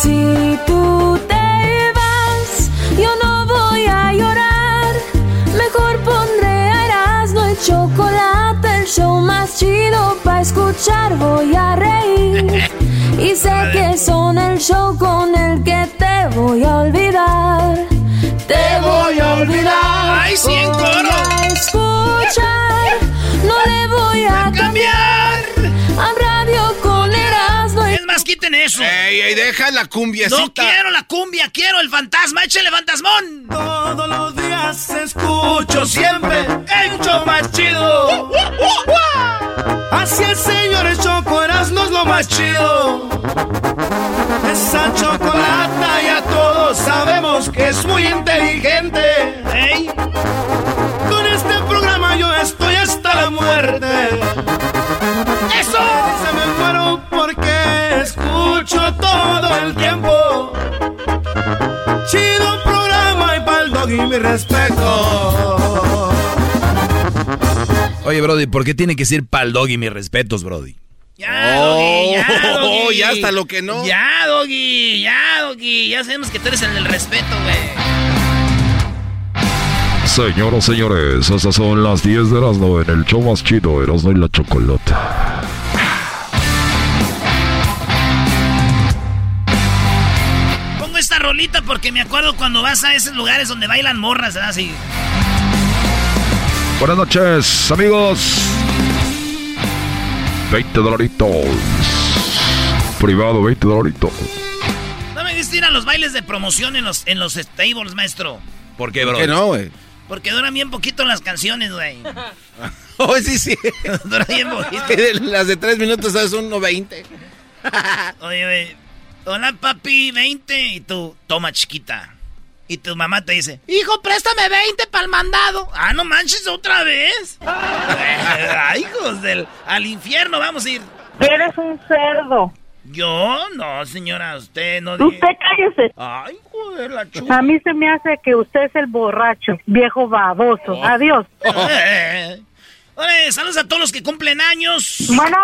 Si tú te vas, yo no voy a llorar. Mejor pondré a Erasmo y chocolate, el show más chido para escuchar. Voy a reír. Y sé que son el show con el que te voy a olvidar. Te voy a olvidar. ¡Ay, sí, en Voy coro! a escuchar, no le voy a cambiar. A radio con más, quiten eso. Ey, ey, deja la cumbiacita. No quiero la cumbia, quiero el fantasma. Échale fantasmón. Todos los días escucho siempre el show más chido. Así es, señores, Choco Erasmo es lo más chido. Esa chocolata ya todos sabemos que es muy inteligente. Ey, Con este programa yo estoy hasta la muerte. Escucho todo el tiempo. Chido programa y pa'l doggy mi respeto. Oye, Brody, ¿por qué tiene que ser pal dog y mis respetos, Brody? Ya, Doggy, ya, Oh, Doggy. ya hasta lo que no. Ya, Doggy, ya, Doggy. Ya sabemos que tú eres el del respeto, güey. Señoras, señores, estas son las 10 de Erasmo en el show más chido, Erasmo y la Chocolata. Rolita porque me acuerdo cuando vas a esos lugares donde bailan morras, ¿verdad? Así. Buenas noches, amigos. 20 dolaritos. Privado, 20 dolaritos. No me diste ir a los bailes de promoción en los, en los stables, maestro. ¿Por qué, ¿Por Brody? qué no, güey? Porque duran bien poquito las canciones, güey. Oh, sí, sí. duran bien poquito. Las de tres minutos es uno veinte. Oye, güey. Hola, papi, 20. Y tú, toma, chiquita. Y tu mamá te dice, hijo, préstame 20 para el mandado. Ah, no manches, otra vez. Ay, hijos del... Al infierno vamos a ir. Eres un cerdo. Yo, no, señora, usted no... Usted cállese. Ay, joder, la chupa. A mí se me hace que usted es el borracho, viejo baboso. Adiós. Eh. Oye, saludos a todos los que cumplen años. Bueno,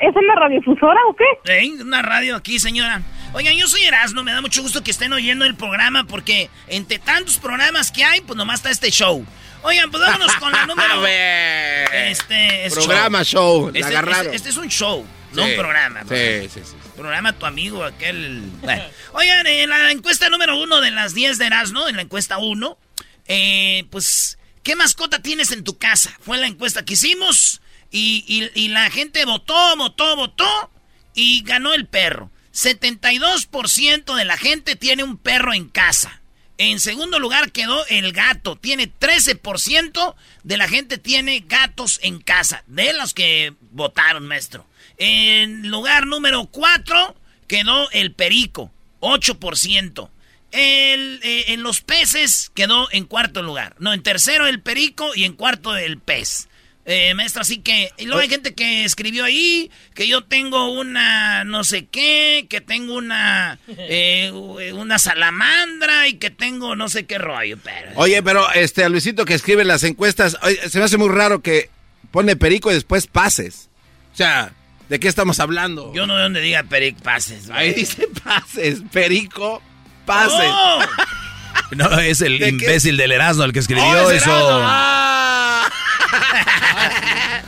¿es en la radiodifusora o qué? ¿Eh? Una radio aquí, señora. Oigan, yo soy Erasmo, me da mucho gusto que estén oyendo el programa porque entre tantos programas que hay, pues nomás está este show. Oigan, pues vámonos con la número... A ver. Este es Programa, show. La Este, este- este es un show, no un programa. Sí, sí, sí. Programa tu amigo, aquel... Bueno. Oigan, en la encuesta número uno de las 10 de Erasmo, en la encuesta 1, eh, pues, ¿qué mascota tienes en tu casa? Fue la encuesta que hicimos y, y- y la gente votó, votó, votó y ganó el perro. 72% de la gente tiene un perro en casa. En segundo lugar quedó el gato. Tiene 13% de la gente tiene gatos en casa. De los que votaron, maestro. En lugar número 4 quedó el perico. 8%. El, eh, en los peces quedó en cuarto lugar. No, en tercero el perico y en cuarto el pez. Eh, maestro, así que... Y luego hay gente que escribió ahí que yo tengo una no sé qué, que tengo una... eh, una salamandra y que tengo no sé qué rollo, pero... Oye, pero este, a Luisito que escribe las encuestas, oye, se me hace muy raro que pone perico y después pases. O sea, ¿de qué estamos hablando? Yo no veo donde diga peric pases. güey. Ahí dice pases, perico, pases. ¡Oh! No, es el ¿De qué? imbécil del Erasmo el que escribió Oh, es eso. Ah.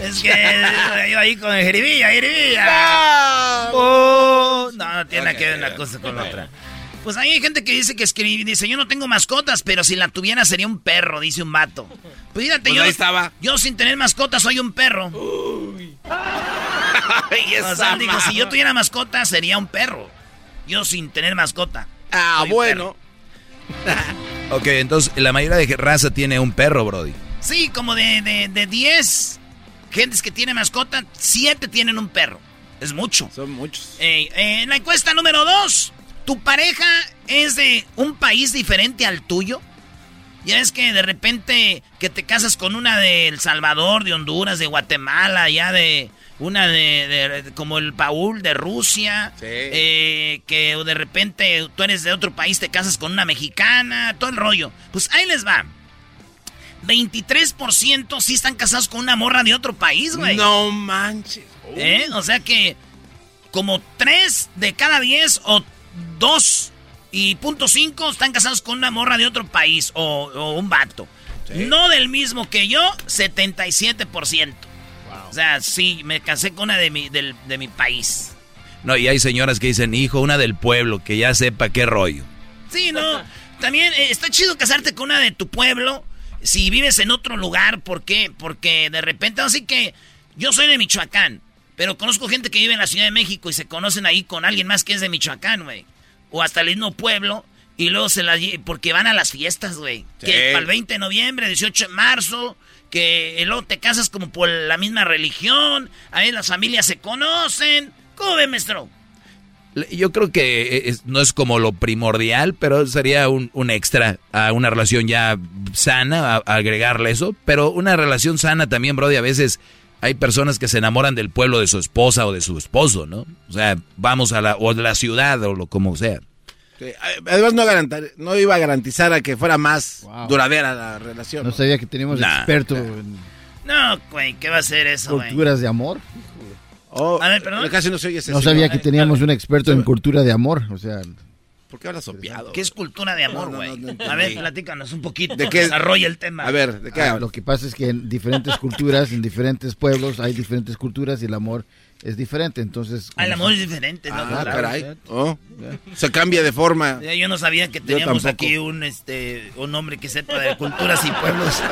Es que yo ahí con el jeribilla, jeribilla. Ah. Oh, No, no tiene nada que ver una cosa con otra. Pues hay gente que dice que escribe, dice, yo no tengo mascotas, pero si la tuviera sería un perro, dice un vato. Pues fíjate, Pues yo, ahí estaba. yo sin tener mascotas soy un perro. Ay, O sea, digo, si yo tuviera mascota sería un perro. Yo sin tener mascota. Ah, bueno. Ok, entonces la mayoría de raza tiene un perro, Brody. Sí, como de, de, de 10 gentes que tienen mascota, 7 tienen un perro. Es mucho. Son muchos. Ey, eh, en la encuesta número 2, ¿tu pareja es de un país diferente al tuyo? Ya es que de repente que te casas con una de El Salvador, de Honduras, de Guatemala, ya de una de, de- como el Paul de Rusia, Sí. eh, que de repente tú eres de otro país, te casas con una mexicana, todo el rollo. Pues ahí les va. 23% sí están casados con una morra de otro país, güey. No manches. ¿Eh? O sea que como 3 de cada 10 o 2 y punto 5 están casados con una morra de otro país o, o un vato. No del mismo que yo, 77%. O sea, sí, me casé con una de mi, del- de mi país. No, y hay señoras que dicen, hijo, una del pueblo, que ya sepa qué rollo. Sí, ¿no? También eh, está chido casarte con una de tu pueblo si vives en otro lugar. ¿Por qué? Porque de repente, así que yo soy de Michoacán, pero conozco gente que vive en la Ciudad de México y se conocen ahí con alguien más que es de Michoacán, güey. O hasta el mismo pueblo. Y luego se la lle- porque van a las fiestas, güey. Sí. Que para el 20 de noviembre, 18 de marzo, que luego te casas como por la misma religión, ahí las familias se conocen. ¿Cómo ve, maestro? Yo creo que es- no es como lo primordial, pero sería un, un extra a una relación ya sana, agregarle eso. Pero una relación sana también, Brody, a veces hay personas que se enamoran del pueblo de su esposa o de su esposo, ¿no? O sea, vamos a la, o de la ciudad o lo como sea. Sí, Además no, garantar- no iba a garantizar a que fuera más Wow. duradera la relación. No sabía que teníamos Nah. experto en No, güey, ¿qué va a ser eso, güey? culturas de amor. Oh, A ver, perdón. Casi no se oye ese No sabía que teníamos un experto en cultura de amor. O sea, ¿Por qué hablas sopeado? ¿Qué es cultura de amor, No, no, güey? no, no entendí. a ver, platícanos un poquito. ¿De qué? Desarrolla el tema. A ver, ¿de qué ah, hablas? lo que pasa es que en diferentes culturas, en diferentes pueblos, hay diferentes culturas y el amor es diferente. Entonces, Ah, el amor es diferente, ¿no? Ah, Claro. caray. Oh, se cambia de forma. Yo no sabía que teníamos aquí un este un hombre que sepa de culturas y pueblos.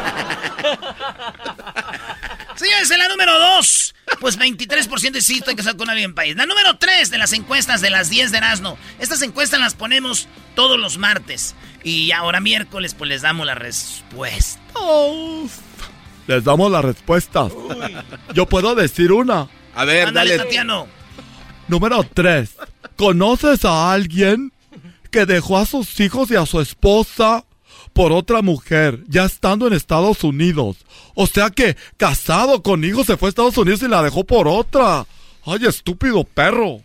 Señores, en la número 2, pues 23% sí estoy casado con alguien en país. La número 3 de las encuestas de las 10 de Erasmo. Estas encuestas las ponemos todos los martes. Y ahora miércoles, pues les damos la respuesta. Les damos las respuestas. Yo puedo decir una. A ver, Ándale, dale. Tatiano. Número 3. ¿Conoces a alguien que dejó a sus hijos y a su esposa por otra mujer, ya estando en Estados Unidos? O sea que casado con hijos se fue a Estados Unidos y la dejó por otra. Ay, estúpido perro.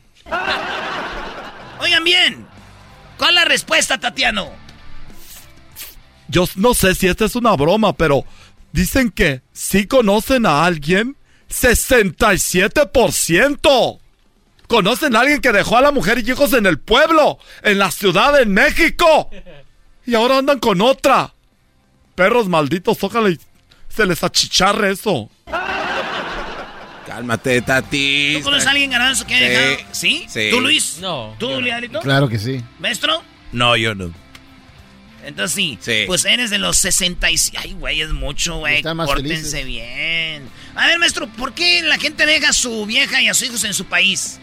Oigan bien. ¿Cuál es la respuesta, Tatiano? Yo no sé si esta es una broma, pero dicen que sí conocen a alguien. 67%. Conocen a alguien que dejó a la mujer y hijos en el pueblo, en la ciudad de México. Y ahora andan con otra. Perros malditos, ojalá y se les achicharre eso. Cálmate, Tati. ¿Tú conoces a alguien ganado que haya Sí. dejado? ¿Sí? Sí. ¿Tú, Luis? No, ¿Tú, no. Claro que sí. ¿Maestro? No, yo no. Entonces sí, Sí. pues eres de los 65. Ay, güey, es mucho, güey. Pórtense felices. bien. A ver, maestro, ¿por qué la gente deja a su vieja y a sus hijos en su país?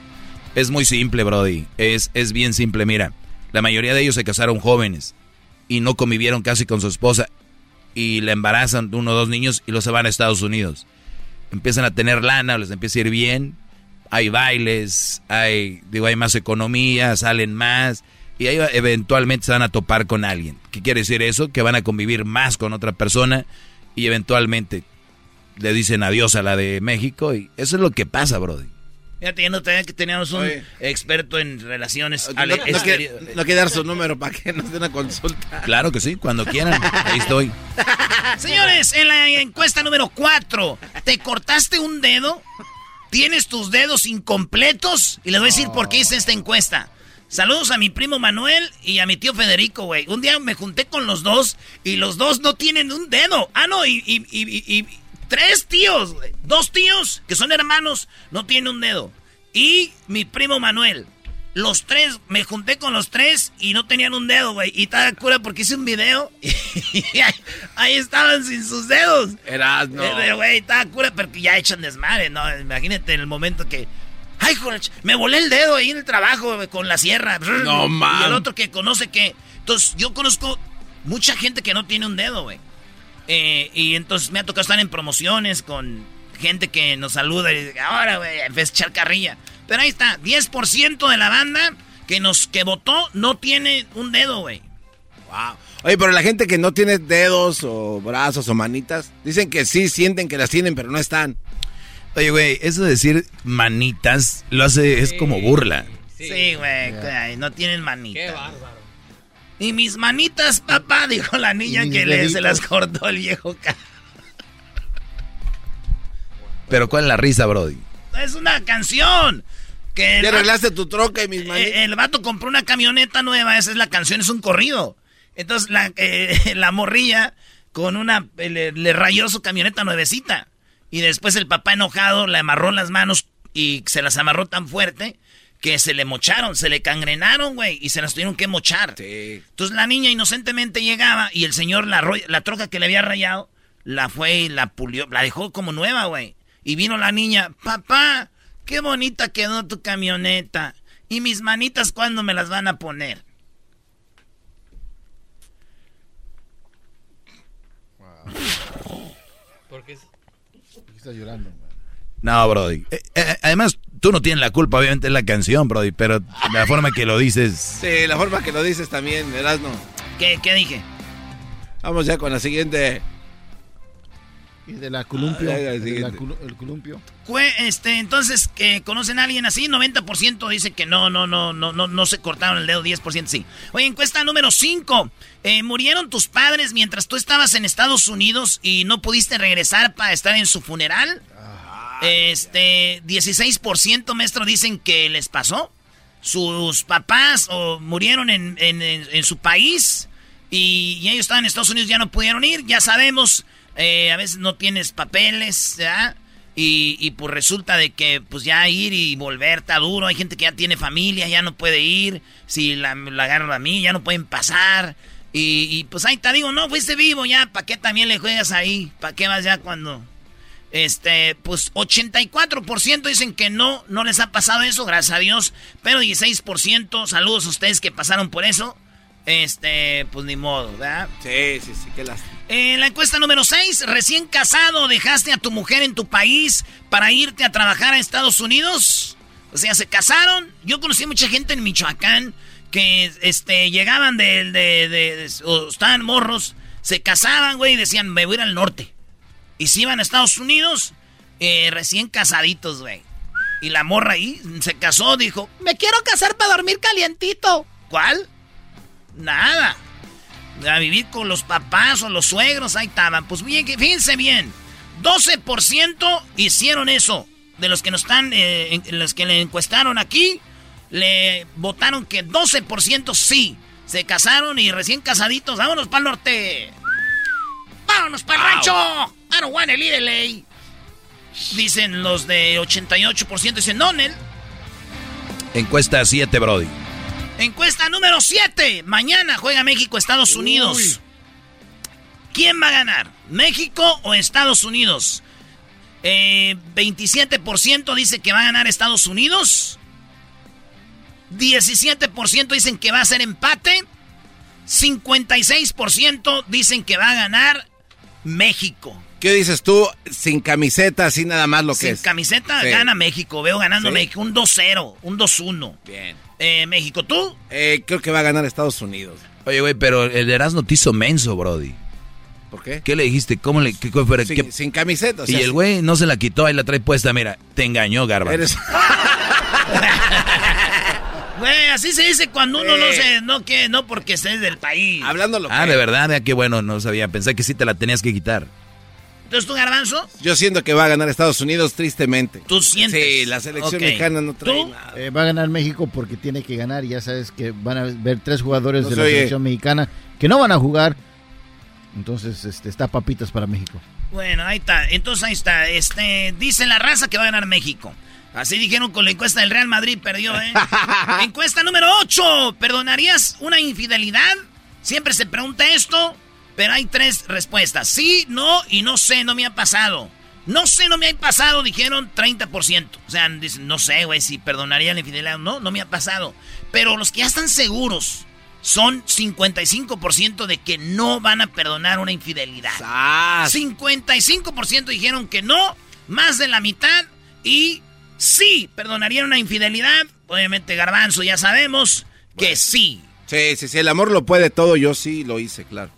Es muy simple, Brody. Es, es bien simple. Mira, la mayoría de ellos se casaron jóvenes y no convivieron casi con su esposa y le embarazan uno o dos niños y los se van a Estados Unidos. Empiezan a tener lana, les empieza a ir bien. Hay bailes, hay, digo, hay más economía, salen más y ahí eventualmente se van a topar con alguien. ¿Qué quiere decir eso? Que van a convivir más con otra persona y eventualmente le dicen adiós a la de México y eso es lo que pasa, Brody. Fíjate, yo no tenía que teníamos un Oye. experto en relaciones. No, no no quiere dar su número para que nos dé una consulta. Claro que sí, cuando quieran. Ahí estoy. Señores, en la encuesta número 4, ¿te cortaste un dedo? ¿Tienes tus dedos incompletos? Y les voy a decir por qué hice esta encuesta. Saludos a mi primo Manuel y a mi tío Federico, güey. Un día me junté con los dos y los dos no tienen un dedo. Ah, no, y, y- y- y- y tres tíos, güey. Dos tíos que son hermanos no tienen un dedo. Y mi primo Manuel. Los tres, me junté con los tres y no tenían un dedo, güey. Y estaba cura porque hice un video y ahí, ahí estaban sin sus dedos. Eras, no. Eh, Pero, güey, estaba cura porque ya echan desmadre, ¿no? Imagínate en el momento que... Ay, joder, me volé el dedo ahí en el trabajo con la sierra. No, Y man. el otro que conoce que... Entonces, yo conozco mucha gente que no tiene un dedo, güey. Eh, y entonces me ha tocado estar en promociones con gente que nos saluda y dice, ahora, güey, en vez de echar carrilla. Pero ahí está, 10% de la banda que nos que votó no tiene un dedo, güey. Wow. Oye, pero la gente que no tiene dedos o brazos o manitas, dicen que sí sienten que las tienen, pero no están. Oye, güey, eso de decir manitas lo hace, es como burla. Sí, güey, no tienen manitas. Qué bárbaro. Y mis manitas, papá, dijo la niña que le, se las cortó el viejo. Pero ¿cuál es la risa, Brody? Es una canción. Que el vato- arreglaste tu troca y mis manitas. Eh, el vato compró una camioneta nueva, esa es la canción, es un corrido. Entonces la, eh, la morrilla con una le, le rayó su camioneta nuevecita. Y después el papá enojado le amarró las manos y se las amarró tan fuerte que se le mocharon, se le cangrenaron, güey, y se las tuvieron que mochar. Sí. Entonces la niña inocentemente llegaba y el señor la, la troca que le había rayado la fue y la pulió, la dejó como nueva, güey. Y vino la niña, papá, qué bonita quedó tu camioneta. ¿Y mis manitas cuándo me las van a poner? ¿Por qué estás llorando? man? No, Brody. Eh, eh, además, tú no tienes la culpa, obviamente es la canción, Brody, pero la forma que lo dices... Sí, la forma que lo dices también, Erasmo. ¿Qué, qué dije? Vamos ya con la siguiente. Y de la columpio. Ah, de la el columpio. Este, entonces, que ¿conocen a alguien así? 90% dice que no, no, no, no, no, no se cortaron el dedo, 10% sí. Oye, encuesta número 5. ¿Murieron tus padres mientras tú estabas en Estados Unidos y no pudiste regresar para estar en su funeral? Este, 16% maestro dicen que les pasó. Sus papás o murieron en, en- en- en su país y, y ellos estaban en Estados Unidos, ya no pudieron ir. Ya sabemos, eh, a veces no tienes papeles, y pues resulta de que pues ya ir y volver está duro. Hay gente que ya tiene familia, ya no puede ir. Si la, la agarran a mí, ya no pueden pasar. Y, y, pues ahí te digo, no, fuiste vivo ya. ¿Para qué también le juegas ahí? ¿Para qué vas ya cuando... Este, pues 84% dicen que no, no les ha pasado eso, gracias a Dios. Pero 16%, saludos a ustedes que pasaron por eso. Este, pues ni modo, ¿verdad? Sí, sí, sí, qué lástima. En la encuesta número 6, recién casado, dejaste a tu mujer en tu país para irte a trabajar a Estados Unidos. O sea, se casaron. Yo conocí mucha gente en Michoacán que este, llegaban de, de, de- de- o estaban morros, se casaban, güey, y decían, me voy a ir al norte. Y se iban a Estados Unidos eh, recién casaditos, güey. Y la morra ahí se casó, dijo, me quiero casar para dormir calientito. ¿Cuál? Nada. A vivir con los papás o los suegros, ahí estaban. Pues bien, que- fíjense bien. 12% hicieron eso. De los que nos están, eh, en- los que le encuestaron aquí, le votaron que 12% sí. Se casaron y recién casaditos, vámonos para el norte. ¡Vámonos para el rancho! I don't wanna leave LA. Dicen los de 88%, dicen no, Nel. Encuesta 7, Brody. Encuesta número 7. Mañana juega México, Estados Unidos. ¿Quién va a ganar? ¿México o Estados Unidos? Eh, 27% dice que va a ganar Estados Unidos. 17% dicen que va a ser empate. 56% dicen que va a ganar México. ¿Qué dices tú? Sin camiseta, así nada más lo que Sin es. camiseta Sí. gana México. Veo ganando Sí. México. Un 2-0, un 2-1. Bien. Eh, México, ¿tú? Eh, creo que va a ganar Estados Unidos. Oye, güey, pero el Erasmo te hizo menso, Brody. ¿Por qué? ¿Qué le dijiste? ¿Cómo le.? Qué, fue- Sin, qué- sin camiseta. o y sea, el güey no se la quitó, ahí la trae puesta. Mira, te engañó, Garba. Eres... Güey, así se dice cuando uno no Sí. se, no que, no porque estés del país. Hablando lo Ah, que- de verdad, ah, qué bueno, no sabía. Pensé que sí te la tenías que quitar. Entonces tú, Garbanzo, Yo siento que va a ganar Estados Unidos tristemente. tú sientes. Sí, la selección mexicana no trae ¿Tú? nada. Eh, va a ganar México porque tiene que ganar. y Ya sabes que van a ver tres jugadores No de se la oye. selección mexicana que no van a jugar. Entonces, este, está papitas para México. Bueno, ahí está. Entonces ahí está. Este, dice la raza que va a ganar México. Así dijeron con la encuesta del Real Madrid, perdió, ¿eh? encuesta número 8. ¿Perdonarías una infidelidad? Siempre se pregunta esto, pero hay tres respuestas. Sí, no y no sé, no me ha pasado. No sé, no me ha pasado, dijeron 30%. O sea, dicen, no sé, güey, si perdonaría la infidelidad. No, no me ha pasado. Pero los que ya están seguros son 55% de que no van a perdonar una infidelidad. 55% dijeron que no, más de la mitad. Y sí, perdonarían una infidelidad. Obviamente, Garbanzo, ya sabemos que sí. Sí, sí, sí, el amor lo puede todo, yo sí lo hice, claro.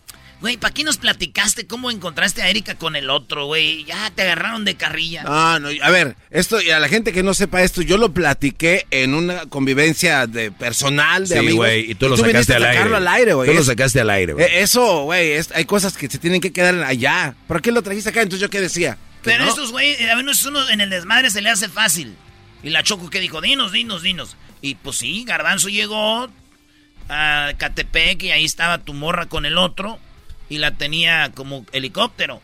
Güey, ¿para qué nos platicaste cómo encontraste a Erika con el otro, güey? Ya te agarraron de carrilla. Ah, no, a ver, esto, y a la gente que no sepa esto, yo lo platiqué en una convivencia de personal, de Sí, amigos. güey, y tú lo viniste sacaste a al aire. sacarlo al aire, güey. Tú lo sacaste al aire, güey. eh, Eso, güey, es- hay cosas que se tienen que quedar allá. ¿Por qué lo trajiste acá? Entonces, ¿yo qué decía? Pero no. estos güey, a menos uno en el desmadre se le hace fácil. Y la Choco que dijo, dinos, dinos, dinos. Y pues sí, Garbanzo llegó a Catepec y ahí estaba tu morra con el otro y la tenía como helicóptero.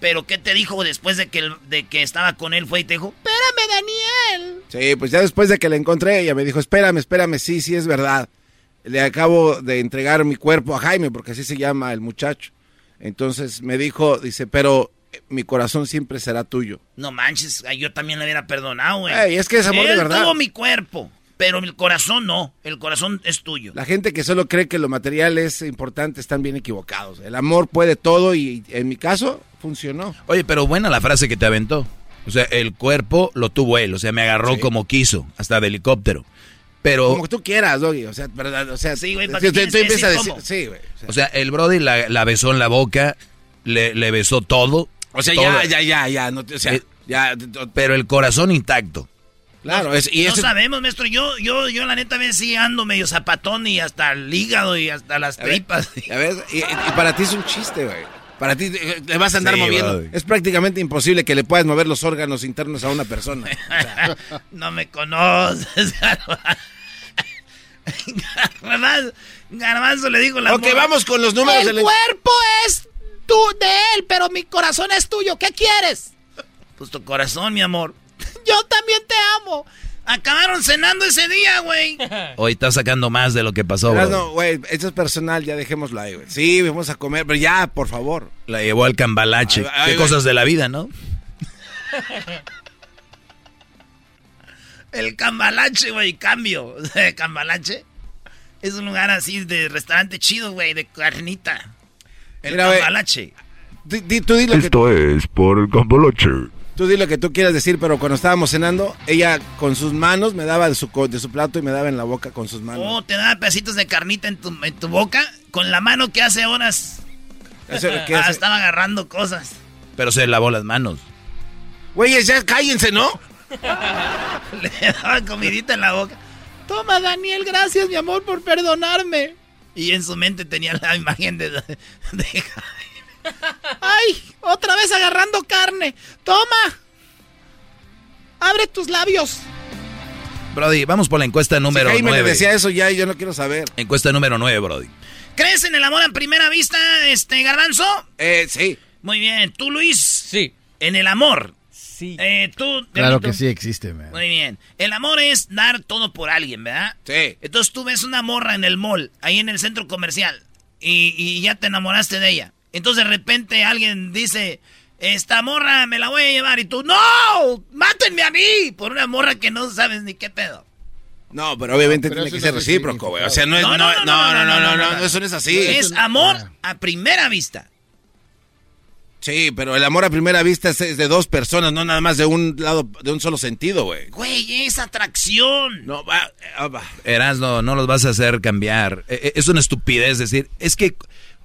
Pero ¿qué te dijo después de que, de que estaba con él? Fue y te dijo, espérame, Daniel. Sí, pues ya después de que la encontré, ella me dijo, espérame, espérame, sí, sí, es verdad. Le acabo de entregar mi cuerpo a Jaime, porque así se llama el muchacho. Entonces me dijo, dice, pero eh, mi corazón siempre será tuyo. No manches, yo también le hubiera perdonado, güey. Ey, es que es amor de verdad. tuvo mi cuerpo, pero el corazón no. El corazón es tuyo. La gente que solo cree que lo material es importante están bien equivocados. El amor puede todo y en mi caso funcionó. Oye, pero buena la frase que te aventó. O sea, el cuerpo lo tuvo él, o sea, me agarró Sí. como quiso, hasta de helicóptero. Pero, Como que tú quieras, Doggy. O sea, verdad, o sea, Sí, güey, ¿para tú- empiezas a decir decir, cómo? sí, güey. o sea. o sea, el Brody la, la besó en la boca, le, le besó todo. O sea, todo. ya, ya, ya, ya, no, te- o sea, Eh, ya, Pero el corazón intacto. Claro, es, y no ese- sabemos, maestro. Yo, yo, yo la neta a veces sí ando medio zapatón y hasta el hígado y hasta las A ver, tripas. Ya ves, y, y- y para ti es un chiste, güey. Para ti eh, le vas a andar Sí, moviendo. Es prácticamente imposible que le puedas mover los órganos internos a una persona. O sea, no me conoces, Garbanzo. Garbanzo le dijo la ok, morra, vamos con los números El del... cuerpo es tú de él, pero mi corazón es tuyo. ¿Qué quieres? Pues tu corazón, mi amor. Yo también te amo. Acabaron cenando ese día, güey. Hoy está sacando más de lo que pasó, Brody. no, güey, eso es personal, ya dejémoslo ahí, güey. Sí, vamos a comer, pero ya, por favor. La llevó al cambalache. Ay, ay, Qué cosas de la vida, ¿no? El cambalache, güey, cambio. Cambalache es un lugar así de restaurante chido, güey, de carnita. El Mira, güey. cambalache. Di- di- tú, di lo que, Esto es por el Cambalache. Tú di lo que tú quieras decir, pero cuando estábamos cenando, ella con sus manos me daba de su, de su plato y me daba en la boca con sus manos. Oh, te da pedacitos de carnita en tu, en tu boca con la mano que hace horas Eso, ¿qué ah, estaba agarrando cosas. Pero se lavó las manos. Güeyes, ya cállense, ¿no? Le daba comidita en la boca. Toma, Daniel, gracias, mi amor, por perdonarme. Y en su mente tenía la imagen de... de- ¡Ay! Otra vez agarrando carne. ¡Toma! ¡Abre tus labios! Brody, vamos por la encuesta número si Jaime le 9. decía eso ya, yo no quiero saber. Encuesta número 9, Brody. ¿Crees en el amor a primera vista, este, Garbanzo? Eh, sí. Muy bien. ¿Tú, Luis? Sí. En el amor. Sí. Eh, tú, Claro que sí existe, man. Muy bien. El amor es dar todo por alguien, ¿verdad? Sí. Entonces tú ves una morra en el mall, ahí en el centro comercial, y, y ya te enamoraste de ella. Entonces de repente alguien dice, esta morra me la voy a llevar, y tú, ¡No! ¡Mátenme a mí! Por una morra que no sabes ni qué pedo. No, pero obviamente tiene que ser recíproco, güey. O sea, no es. No, no, no, no, no, no, no, eso no es así. Es amor a primera vista. Sí, pero el amor a primera vista es, de dos personas, no nada más de un lado, de un solo sentido, güey. Güey, es atracción. No, va, ah, va. Erasno, no los vas a hacer cambiar. Eh, eh, Es una estupidez decir, es que,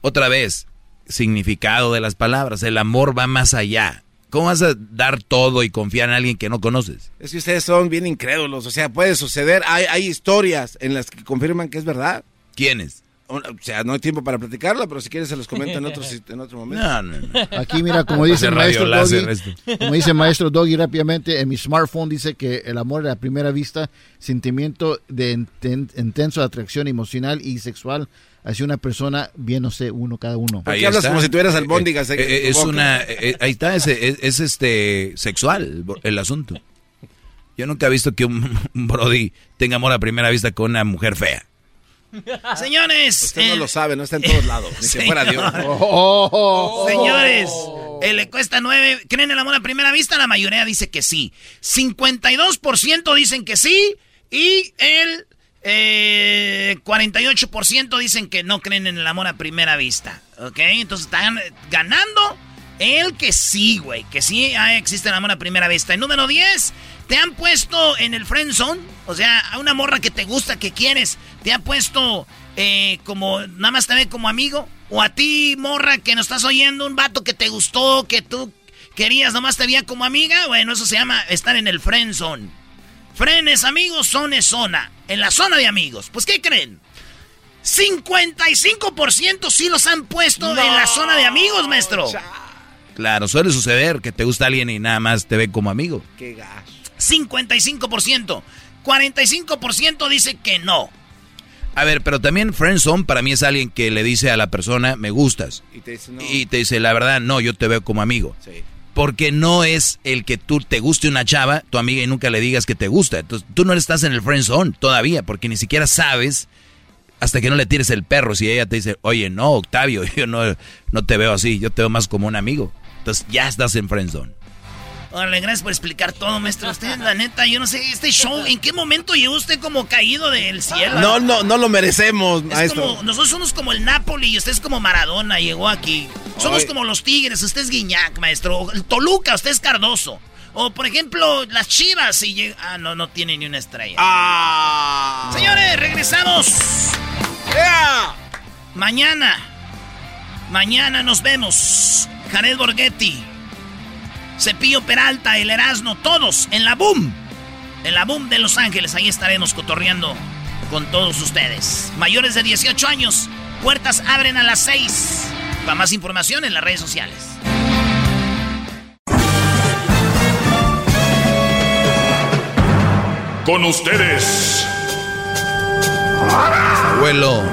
otra vez, significado de las palabras, el amor va más allá. ¿Cómo vas a dar todo y confiar en alguien que no conoces? Es que ustedes son bien incrédulos, o sea, puede suceder, hay, hay historias en las que confirman que es verdad. ¿Quiénes? O o sea, no hay tiempo para platicarla, pero si quieres se los comento en otro, en otro momento. No, no, no. Aquí, mira, como dice el maestro Doggy, como dice el maestro Doggy rápidamente, en mi smartphone dice que el amor a primera vista, sentimiento de inten- intenso atracción emocional y sexual hacia una persona, bien no sé, uno cada uno. ¿Por qué hablas como si tuvieras albóndigas en Eh, eh, tu es boca? una, eh, eh, ahí está, es, es, es, este, sexual el- el asunto. Yo nunca he visto que un, un Brody tenga amor a primera vista con una mujer fea. Señores. Usted no eh, lo sabe, no está en todos lados. Ni que fuera Dios. Oh. Señores, eh, le cuesta nueve. ¿Creen en el amor a primera vista? La mayoría dice que sí. 52% dicen que sí. Y el eh, 48% dicen que no creen en el amor a primera vista. ¿Ok? Entonces están ganando el que sí, güey. Que sí ah, existe el amor a primera vista. El número 10. ¿Te han puesto en el friend zone? O sea, a una morra que te gusta, que quieres. ¿Te ha puesto eh, como, nada más te ve como amigo? O a ti, morra, que nos estás oyendo, un vato que te gustó, que tú querías, nomás te veía como amiga. Bueno, eso se llama estar en el friend zone. Frenes amigos, zona es zona. En la zona de amigos. Pues, ¿qué creen? 55% sí los han puesto en la zona de amigos, maestro. Claro, suele suceder que te gusta alguien y nada más te ve como amigo. Qué gacho. 55%. 45% dice que no. A ver, pero también friendzone para mí es alguien que le dice a la persona, me gustas. Y te dice, no. Y te dice, la verdad, no, yo te veo como amigo. Sí. Porque no es el que tú te guste una chava, tu amiga, y nunca le digas que te gusta. Entonces, tú no estás en el friend zone todavía, porque ni siquiera sabes hasta que no le tires el perro. Si ella te dice, oye, no, Octavio, yo no, no te veo así, yo te veo más como un amigo. Entonces, ya estás en friend zone. Órale, gracias por explicar todo, maestro. Usted, la neta, yo no sé, este show, ¿en qué momento llegó usted como caído del cielo? No, no, no lo merecemos, Es maestro. como, nosotros somos como el Napoli y usted es como Maradona, llegó aquí. Somos Ay. como los Tigres, usted es Guiñac, maestro. El Toluca, usted es Cardoso. O, por ejemplo, las Chivas y llega... Ah, no, no tiene ni una estrella. Ah. Señores, regresamos. Mañana. Mañana nos vemos. Jared Borghetti. Cepillo Peralta, el Erasmo, todos en la Boom. En la Boom de Los Ángeles. Ahí estaremos cotorreando con todos ustedes. Mayores de 18 años, puertas abren a las 6. Para más información en las redes sociales. Con ustedes, Abuelo,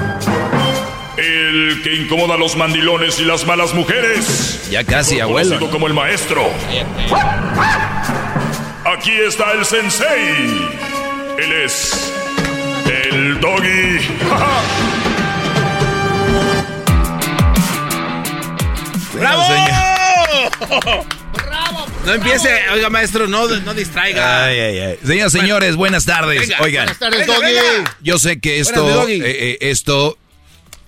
el que incomoda a los mandilones y las malas mujeres. ya casi, Conocido abuelo. como el maestro. Aquí está el sensei. Él es el doggy. ¡Bravo! Señor. No empiece, oiga, maestro, no, no distraiga. Ay, ay, ay. Señoras, señores, buenas tardes. Venga, Oigan, Buenas tardes, Venga, Doggy. venga. yo sé que esto, eh, eh, esto,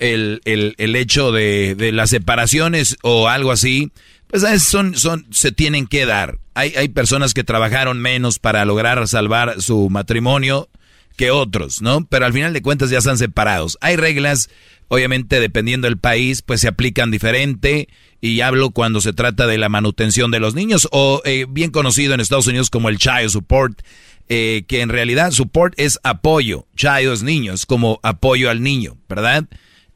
el, el- el hecho de, de las separaciones o algo así, pues es- son, son, se tienen que dar. Hay, hay personas que trabajaron menos para lograr salvar su matrimonio que otros, ¿no? Pero al final de cuentas ya están separados. Hay reglas, obviamente dependiendo del país, pues se aplican diferente. Y hablo cuando se trata de la manutención de los niños o eh, bien conocido en Estados Unidos como el child support, eh, que en realidad support es apoyo, child es niño, es como apoyo al niño, ¿verdad?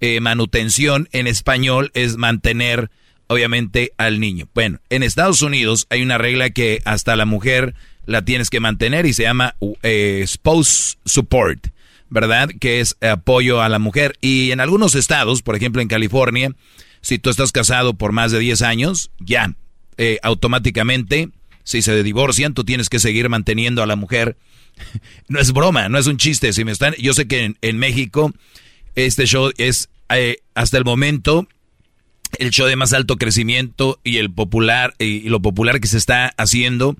Eh, manutención en español es mantener, obviamente, al niño. Bueno, en Estados Unidos hay una regla que hasta la mujer la tienes que mantener y se llama eh, spouse support, ¿verdad? Que es apoyo a la mujer. Y en algunos estados, por ejemplo en California, si tú estás casado por más de 10 años, ya, eh, automáticamente, si se divorcian, tú tienes que seguir manteniendo a la mujer. No es broma, no es un chiste. Si me están, yo sé que en, en México este show es eh, hasta el momento el show de más alto crecimiento y el popular y lo popular que se está haciendo,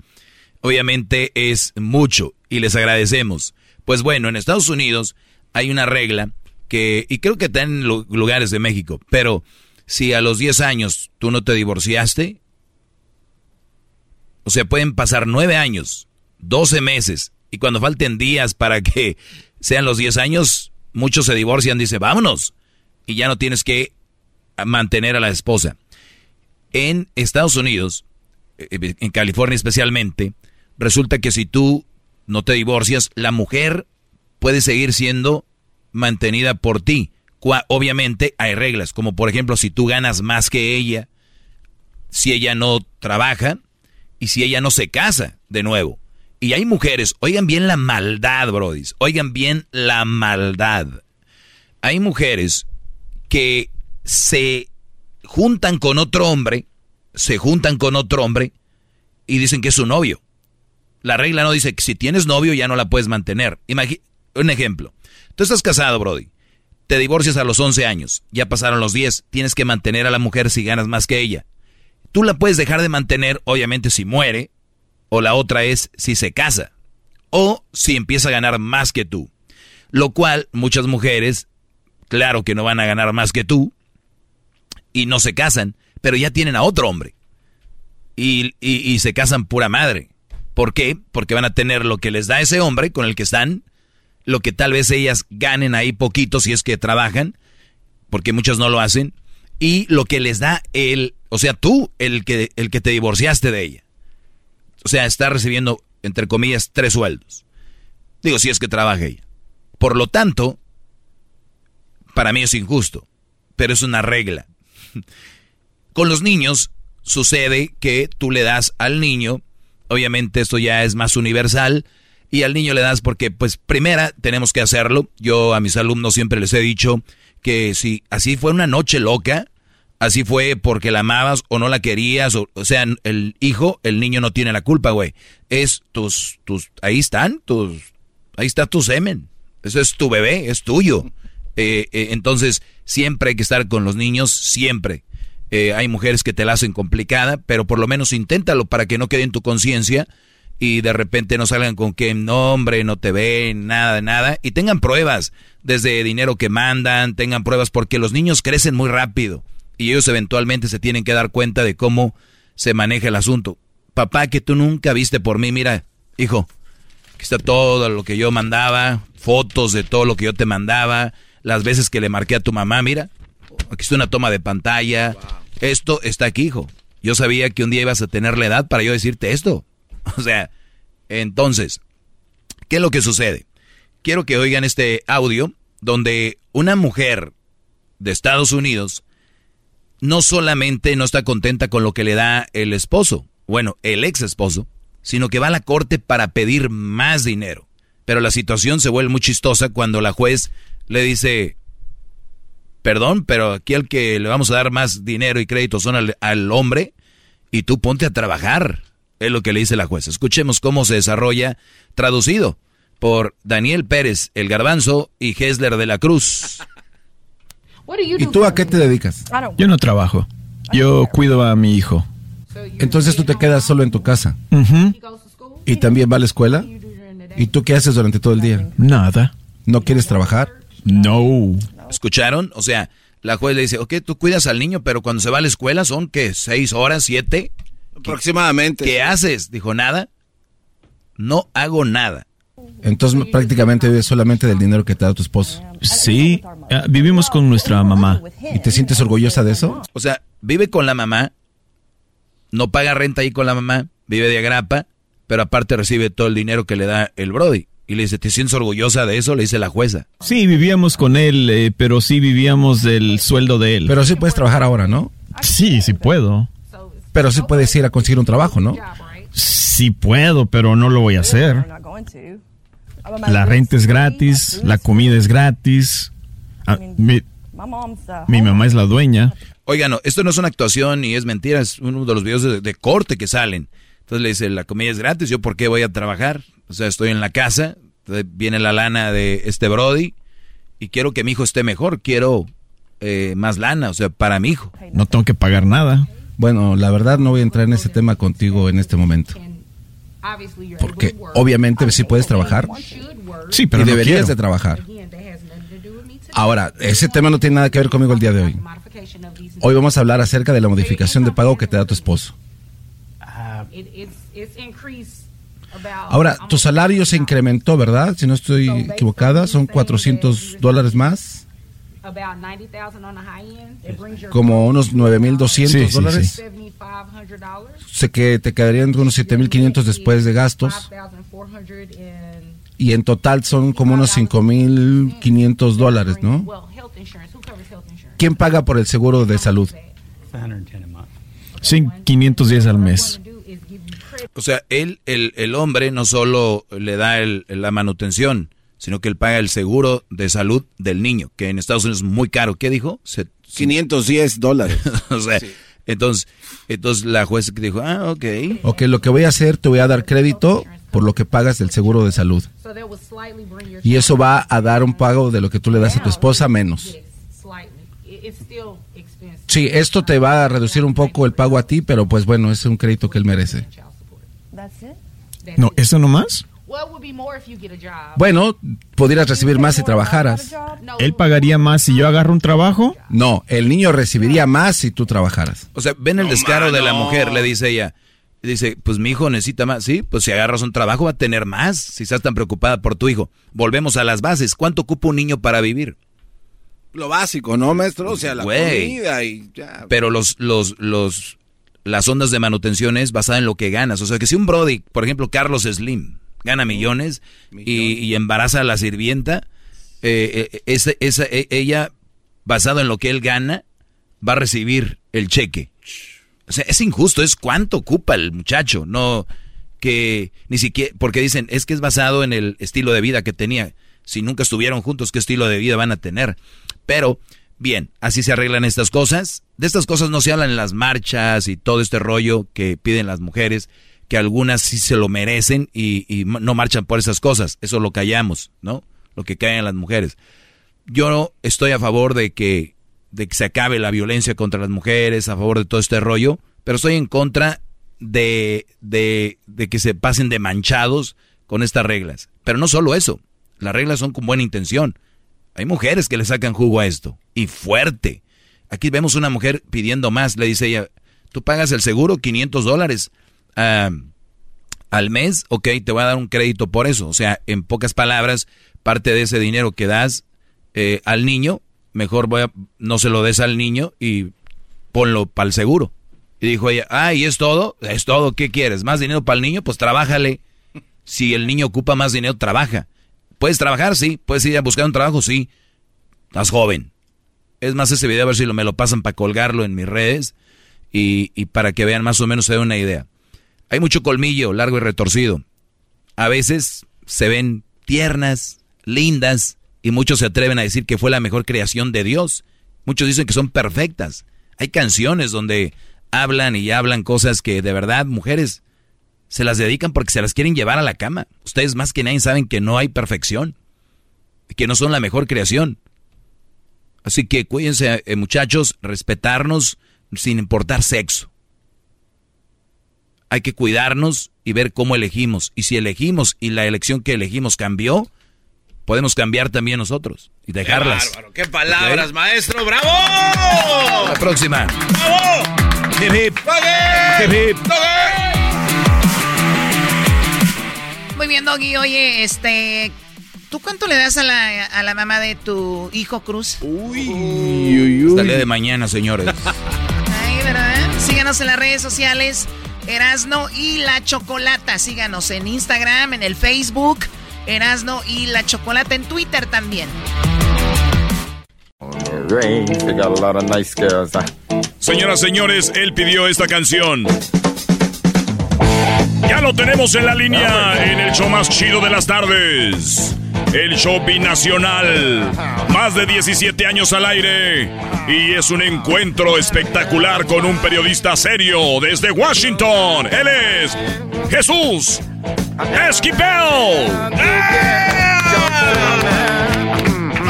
obviamente es mucho y les agradecemos. Pues bueno, en Estados Unidos hay una regla que, y creo que está en lu- lugares de México, pero si a los 10 años tú no te divorciaste, o sea, pueden pasar 9 años, 12 meses, y cuando falten días para que sean los 10 años, muchos se divorcian, dice, vámonos, y ya no tienes que mantener a la esposa. En Estados Unidos, eh, en California especialmente, resulta que si tú no te divorcias, la mujer puede seguir siendo mantenida por ti. Obviamente hay reglas, como por ejemplo si tú ganas más que ella, si ella no trabaja y si ella no se casa de nuevo. Y hay mujeres, oigan bien la maldad, brodis, oigan bien la maldad. Hay mujeres que se juntan con otro hombre, se juntan con otro hombre y dicen que es su novio. La regla no dice que si tienes novio ya no la puedes mantener. Un ejemplo. Tú estás casado, Brody. Te divorcias a los 11 años. Ya pasaron los 10. Tienes que mantener a la mujer si ganas más que ella. Tú la puedes dejar de mantener, obviamente, si muere. O la otra es si se casa. O si empieza a ganar más que tú. Lo cual muchas mujeres, claro que no van a ganar más que tú. Y no se casan. Pero ya tienen a otro hombre. Y, y, se casan pura madre. ¿Por qué? Porque van a tener lo que les da ese hombre con el que están, lo que tal vez ellas ganen ahí poquito si es que trabajan, porque muchas no lo hacen, y lo que les da el, o sea, tú, el que, el que te divorciaste de ella. O sea, está recibiendo, entre comillas, tres sueldos. Digo, si es que trabaja ella. Por lo tanto, para mí es injusto, pero es una regla. Con los niños sucede que tú le das al niño Obviamente esto ya es más universal y al niño le das porque, pues, primera, tenemos que hacerlo. Yo a mis alumnos siempre les he dicho que si así fue una noche loca, así fue porque la amabas o no la querías, o, sea, el hijo, el niño no tiene la culpa, güey. Es tus, tus, ahí están, tus, ahí está tu semen. Eso es tu bebé, es tuyo. Eh, eh, entonces, siempre hay que estar con los niños, siempre. Eh, hay mujeres que te la hacen complicada, pero por lo menos inténtalo para que no quede en tu conciencia y de repente no salgan con que nombre, no te ven, nada nada. Y tengan pruebas, desde dinero que mandan, tengan pruebas, porque los niños crecen muy rápido y ellos eventualmente se tienen que dar cuenta de cómo se maneja el asunto. Papá, que tú nunca viste por mí, mira, hijo, aquí está todo lo que yo mandaba, fotos de todo lo que yo te mandaba, las veces que le marqué a tu mamá, mira, Aquí está una toma de pantalla. Esto está aquí, hijo. Yo sabía que un día ibas a tener la edad para yo decirte esto. O sea, entonces, ¿qué es lo que sucede? Quiero que oigan este audio donde una mujer de Estados Unidos no solamente no está contenta con lo que le da el esposo, bueno, el ex esposo, sino que va a la corte para pedir más dinero. Pero la situación se vuelve muy chistosa cuando la juez le dice, perdón, pero aquí al que le vamos a dar más dinero y crédito son al, hombre y tú ponte a trabajar, es lo que le dice la jueza. Escuchemos cómo se desarrolla, traducido por Daniel Pérez, el garbanzo, y Hesler de la Cruz. ¿Y tú a qué te dedicas? Yo no trabajo, yo cuido a mi hijo. Entonces tú te quedas solo en tu casa. ¿Y también va a la escuela? ¿Y tú qué haces durante todo el día? Nada. ¿No quieres trabajar? No. ¿Escucharon? O sea, la juez le dice, ok, tú cuidas al niño, pero cuando se va a la escuela son, ¿qué? ¿Seis horas? ¿Siete? Aproximadamente. ¿Qué haces? Dijo, nada. No hago nada. Entonces prácticamente vives solamente del dinero que te da tu esposo. Sí, eh, vivimos con nuestra mamá. ¿Y te sientes orgullosa de eso? O sea, vive con la mamá, no paga renta ahí con la mamá, vive de agrapa, pero aparte recibe todo el dinero que le da el Brody. Y le dice, ¿te sientes orgullosa de eso? Le dice la jueza. Sí, vivíamos con él, eh, pero sí vivíamos del sueldo de él. Pero sí puedes trabajar ahora, ¿no? Sí, sí puedo. Pero sí puedes ir a conseguir un trabajo, ¿no? Sí puedo, pero no lo voy a hacer. La renta es gratis, la comida es gratis. Ah, mi, mi, mamá es la dueña. Oigan, no, esto no es una actuación ni es mentira, es uno de los videos de, de corte que salen. Entonces le dice, la comida es gratis, ¿yo por qué voy a trabajar? O sea, estoy en la casa, viene la lana de este Brody y quiero que mi hijo esté mejor, quiero eh, más lana, o sea, para mi hijo. No tengo que pagar nada. Bueno, la verdad no voy a entrar en ese tema contigo en este momento. Porque obviamente sí puedes trabajar. Sí, pero y deberías de trabajar. Ahora, ese tema no tiene nada que ver conmigo el día de hoy. Hoy vamos a hablar acerca de la modificación de pago que te da tu esposo. Ahora, tu salario se incrementó, ¿verdad? Si no estoy equivocada, son 400 dólares más. Como unos 9.200 Sí, sí, dólares. sí. Sé que te quedarían unos 7.500 después de gastos. Y en total son como unos 5.500 dólares, ¿no? ¿Quién paga por el seguro de salud? Sí, 510 al mes. O sea, él, el, el hombre no solo le da el- la manutención, sino que él paga el seguro de salud del niño, que en Estados Unidos es muy caro. ¿Qué dijo? Se- 510 dólares. o sea, entonces, entonces la jueza que dijo, ah, ok. Ok, lo que voy a hacer, te voy a dar crédito por lo que pagas del seguro de salud. Y eso va a dar un pago de lo que tú le das a tu esposa menos. Sí, esto te va a reducir un poco el pago a ti, pero pues bueno, es un crédito que él merece. No, ¿eso nomás? Bueno, podrías recibir más si trabajaras. ¿Él pagaría más si yo agarro un trabajo? No, el niño recibiría más si tú trabajajaras. O sea, ven el descaro de la mujer, le dice ella. Dice, pues mi hijo necesita más. Sí, pues si agarras un trabajo va a tener más, si estás tan preocupada por tu hijo. Volvemos a las bases. ¿Cuánto ocupa un niño para vivir? Lo básico, ¿no, maestro? O sea, la comida y ya. Pero los, los, los, las ondas de manutención es basada en lo que ganas. O sea, que si un Brody, por ejemplo, Carlos Slim, gana millones y, embaraza a la sirvienta, eh, eh, e, ella, basado en lo que él gana, va a recibir el cheque. O sea, es injusto, es cuánto ocupa el muchacho, no que ni siquiera, porque dicen, es que es basado en el estilo de vida que tenía. Si nunca estuvieron juntos, ¿qué estilo de vida van a tener? Pero, bien, así se arreglan estas cosas. De estas cosas no se hablan en las marchas y todo este rollo que piden las mujeres que algunas sí se lo merecen y, no marchan por esas cosas. Eso lo callamos, ¿no? Lo que caen las mujeres. Yo estoy a favor de que, de que se acabe la violencia contra las mujeres, a favor de todo este rollo, pero estoy en contra de, de, de que se pasen de manchados con estas reglas. Pero no solo eso, las reglas son con buena intención. Hay mujeres que le sacan jugo a esto, y fuerte. Aquí vemos una mujer pidiendo más, le dice ella, tú pagas el seguro 500 dólares al mes, ok, te voy a dar un crédito por eso. O sea, en pocas palabras, parte de ese dinero que das eh, al niño, mejor voy a, no se lo des al niño y ponlo para el seguro. Y dijo ella, ah, ¿y es todo? Es todo, ¿qué quieres? ¿Más dinero para el niño? Pues trabájale. Si el niño ocupa más dinero, trabaja. ¿Puedes trabajar? Sí. ¿Puedes ir a buscar un trabajo? Sí. Estás joven. Es más, ese video a ver si lo, me lo pasan para colgarlo en mis redes y, para que vean más o menos se dé una idea. Hay mucho colmillo, largo y retorcido. A veces se ven tiernas, lindas, y muchos se atreven a decir que fue la mejor creación de Dios. Muchos dicen que son perfectas. Hay canciones donde hablan y hablan cosas que de verdad mujeres se las dedican porque se las quieren llevar a la cama. Ustedes más que nadie saben que no hay perfección, que no son la mejor creación. Así que cuídense, eh, muchachos, respetarnos sin importar sexo hay que cuidarnos y ver cómo elegimos. Y si elegimos y la elección que elegimos cambió, podemos cambiar también nosotros y dejarlas. ¡Qué bárbaro! ¡Qué palabras, maestro! ¡Bravo! La próxima. ¡Bravo! Hip hip. Hip hip. Muy bien, Doggy. Oye, este... ¿Tú cuánto le das a la, a la mamá de tu hijo Cruz? Uy, uy, uy. Dale de mañana, señores. Ay, ¿verdad? Síganos en las redes sociales. Erasno y la Chocolata. Síganos en Instagram, en el Facebook. Erasno y la Chocolata en Twitter también. Señoras, señores, él pidió esta canción. Ya lo tenemos en la línea en el show más chido de las tardes el show binacional. Más de 17 años al aire. Y es un encuentro espectacular con un periodista serio desde Washington. Él es Jesús Esquipel.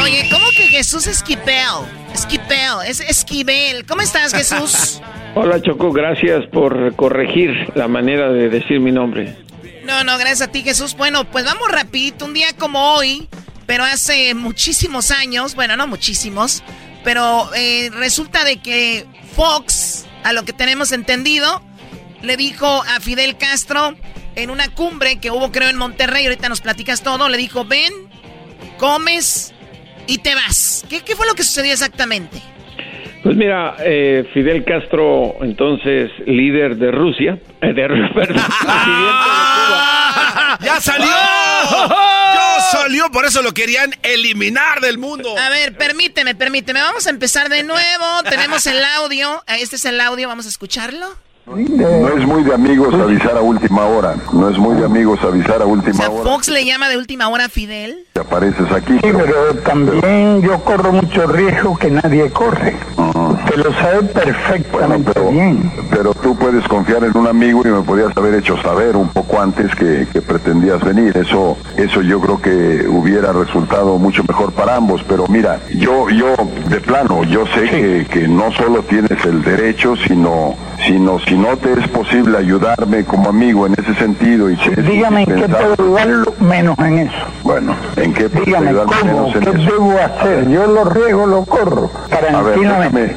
Oye, ¿cómo que Jesús Esquipel? Esquipel, es Esquivel. ¿Cómo estás, Jesús? Hola, Choco. Gracias por corregir la manera de decir mi nombre. No, no, gracias a ti, Jesús. Bueno, pues vamos rapidito, un día como hoy, pero hace muchísimos años, bueno, no muchísimos, pero eh, resulta de que Fox, a lo que tenemos entendido, le dijo a Fidel Castro en una cumbre que hubo creo en Monterrey, ahorita nos platicas todo, le dijo, ven, comes y te vas. ¿Qué, qué fue lo que sucedió exactamente? Pues mira, eh, Fidel Castro, entonces líder de Rusia, eh, de, perdón, ¡Ya salió! ¡Ya salió! Por eso lo querían eliminar del mundo. A ver, permíteme, permíteme. Vamos a empezar de nuevo. Tenemos el audio. Este es el audio. Vamos a escucharlo. No es muy de amigos avisar a última hora. No es muy de amigos avisar a última hora. Fox le llama de última hora a Fidel. Te apareces aquí. Sí, pero también yo corro mucho riesgo que nadie corre. Usted lo sabe perfectamente pero, bien. pero tú puedes confiar en un amigo y me podías haber hecho saber un poco antes que, que pretendías venir. Eso, eso yo creo que hubiera resultado mucho mejor para ambos. Pero mira, yo, yo de plano, yo sé que, que no solo tienes el derecho, sino, sino si no te es posible ayudarme como amigo en ese sentido y que Dígame en qué puedo ayudarlo menos en eso. Bueno, ¿en qué puedo Dígame ayudarme cómo, menos en qué eso? debo hacer. Yo lo riego, lo corro, A ver, tranquilamente.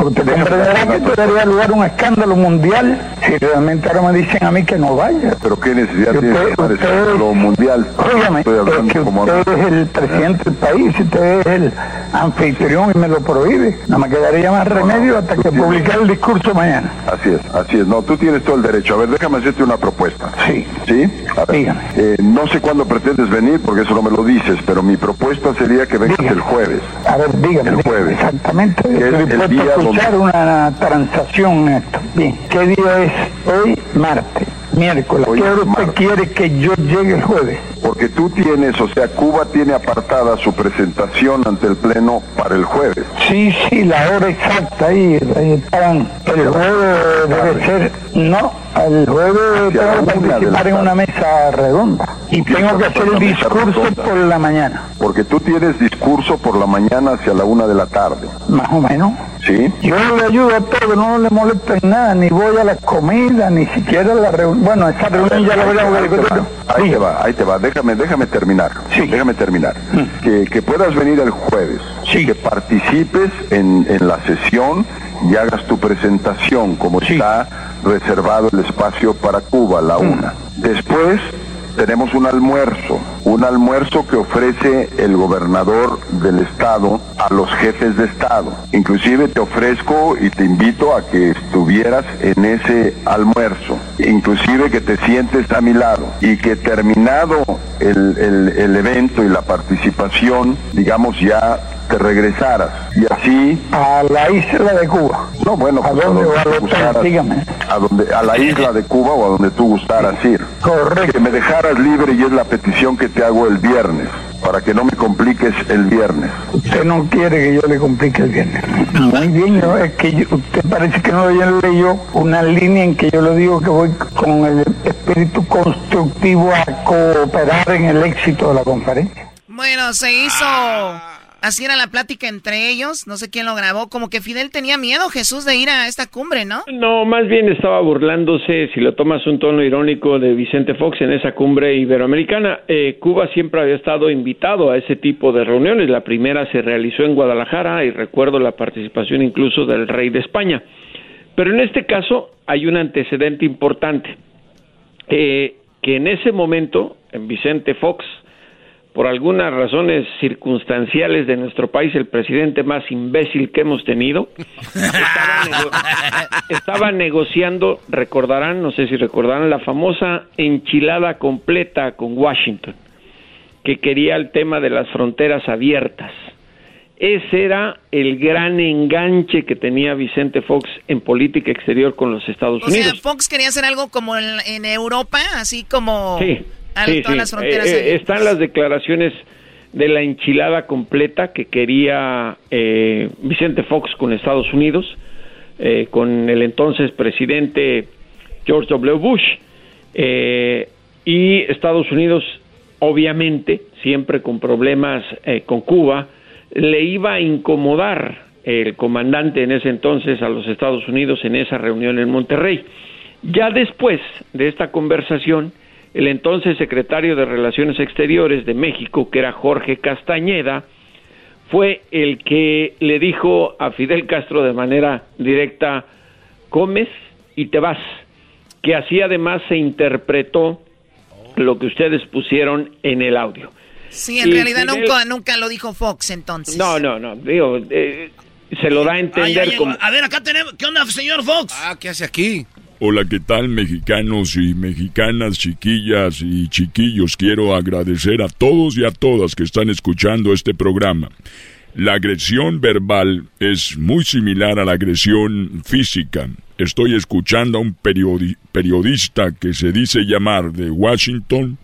Porque comprenderá que esto daría lugar a un escándalo mundial si realmente ahora me dicen a mí que no vaya. Pero qué necesidad Que tienes de escándalo mundial. Óigame, Estoy es hablando que como usted es el presidente del país, usted es el anfitrión y me lo prohíbe. No me quedaría más remedio hasta que publicar el discurso mañana. Así es, así es. No, tú tienes todo el derecho. A ver, déjame hacerte una propuesta. Sí. ¿Sí? A ver, eh, no sé cuándo pretendes venir, porque eso no me lo dices, pero mi propuesta sería que vengas el jueves. A ver, dígame. El dígame jueves. Exactamente. Que es Estoy el día donde- una transacción en esto. Bien. ¿Qué día es hoy? Martes. Miércoles. Hoy ¿Qué hora usted quiere que yo llegue el jueves? Porque tú tienes, o sea, Cuba tiene apartada su presentación ante el Pleno para el jueves. Sí, sí, la hora exacta ahí, ahí. El jueves debe ser, no, el jueves tengo que participar en una mesa redonda y tengo que hacer el discurso por la mañana, Porque tú tienes discurso por la mañana hacia la una de la tarde. más o menos. ¿Sí? Yo le ayudo a todo, no le molesto en nada, ni voy a la comida, ni siquiera a la reunión. Bueno, esa reunión ya la Ahí te va, ahí te va, ahí te va. Déjame, déjame terminar. Déjame terminar. Mm. Que, que puedas venir el jueves. Que participes en, en la sesión y hagas tu presentación como está reservado el espacio para Cuba, Mm. la una. Después tenemos un almuerzo, un almuerzo que ofrece el gobernador del estado a los jefes de estado. Inclusive te ofrezco y te invito a que estuvieras en ese almuerzo, inclusive que te sientes a mi lado y que terminado el, el- evento y la participación, digamos ya te regresaras así a la isla de Cuba. No, bueno, ¿A pues, dónde donde el hotel? gustaras, Dígame. a donde a la isla de Cuba o a donde tú gustaras ir. Correcto. Que me dejaras libre y es la petición que te hago el viernes, para que no me compliques el viernes. Usted no quiere que yo le complique el viernes. Muy bien, es que yo- usted parece que no leyó una línea en que yo le digo que voy con el espíritu constructivo a cooperar en el éxito de la conferencia. Bueno, se hizo. Así era la plática entre ellos. No sé quién lo grabó. Como que Fidel tenía miedo, Jesús, de ir a esta cumbre, ¿no? No, más bien estaba burlándose, si lo tomas un tono irónico, de Vicente Fox en esa cumbre iberoamericana. Eh, Cuba siempre había estado invitado a ese tipo de reuniones. La primera se realizó en Guadalajara y recuerdo la participación incluso del rey de España. Pero en este caso hay un antecedente importante, eh, que en ese momento, en Vicente Fox, por algunas razones circunstanciales de nuestro país, el presidente más imbécil que hemos tenido, estaba, nego- estaba negociando, recordarán, no sé si recordarán, la famosa enchilada completa con Washington, que quería el tema de las fronteras abiertas. Ese era el gran enganche que tenía Vicente Fox en política exterior con los Estados O sea, Unidos. Fox quería hacer algo como en, en Europa, así como Sí, a sí, todas sí. las fronteras. Eh, eh, están las declaraciones de la enchilada completa que quería eh, Vicente Fox con Estados Unidos, eh, con el entonces presidente George W. Bush. Eh, y Estados Unidos, obviamente, siempre con problemas eh, con Cuba, le iba a incomodar el comandante en ese entonces a los Estados Unidos en esa reunión en Monterrey. Ya después de esta conversación, el entonces secretario de Relaciones Exteriores de México, que era Jorge Castañeda, fue el que le dijo a Fidel Castro de manera directa, comes y te vas, que así además se interpretó lo que ustedes pusieron en el audio. Sí, en y realidad Fidel- nunca, nunca lo dijo Fox entonces. No, no, no, digo, eh, se lo da a entender como... A ver, acá tenemos. ¿Qué onda, señor Fox? Ah, ¿qué hace aquí? Hola, ¿qué tal mexicanos y mexicanas, chiquillas y chiquillos? Quiero agradecer a todos y a todas que están escuchando este programa. La agresión verbal es muy similar a la agresión física. Estoy escuchando a un periodi- periodista que se dice llamar de Washington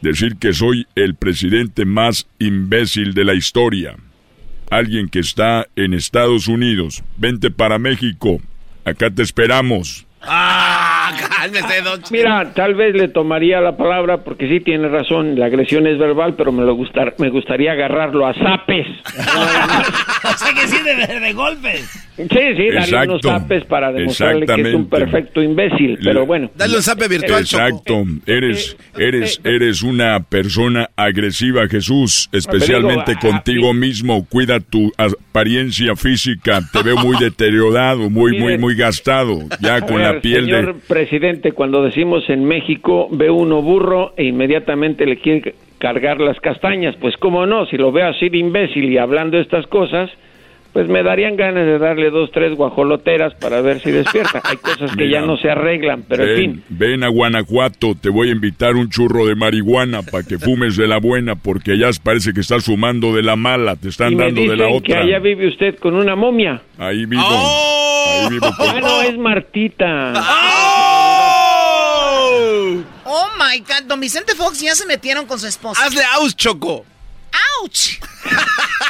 decir que soy el presidente más imbécil de la historia. alguien que está en Estados Unidos. Vente para México. Acá te esperamos. Ah, cálmese, don Mira, tal vez le tomaría la palabra porque sí tiene razón, la agresión es verbal, pero me lo gustar, me gustaría agarrarlo a zapes. o sea que sí de, de golpes. Sí, sí, darle unos zapes para demostrarle que es un perfecto imbécil, pero bueno. Dale un zape virtual, Exacto. Eres, eres, eres una persona agresiva, Jesús, especialmente contigo mismo. Cuida tu apariencia física. Te veo muy deteriorado, muy, muy, muy gastado, ya con la piel señor presidente, cuando decimos en México, ve uno burro e inmediatamente le quiere cargar las castañas. Pues cómo no, si lo veo así de imbécil y hablando estas cosas pues me darían ganas de darle dos, tres guajoloteras para ver si despierta. Hay cosas que ya no se arreglan, pero en fin. Ven a Guanajuato, te voy a invitar un churro de marihuana para que fumes de la buena, porque ya parece que estás fumando de la mala, te están dando de la otra. que allá vive usted con una momia. Ahí vivo. Ahí vivo con... no, es Martita. ¡Oh! oh my God, don Vicente Fox ya se metieron con su esposa. Hazle aus, Choco. ¡Auch!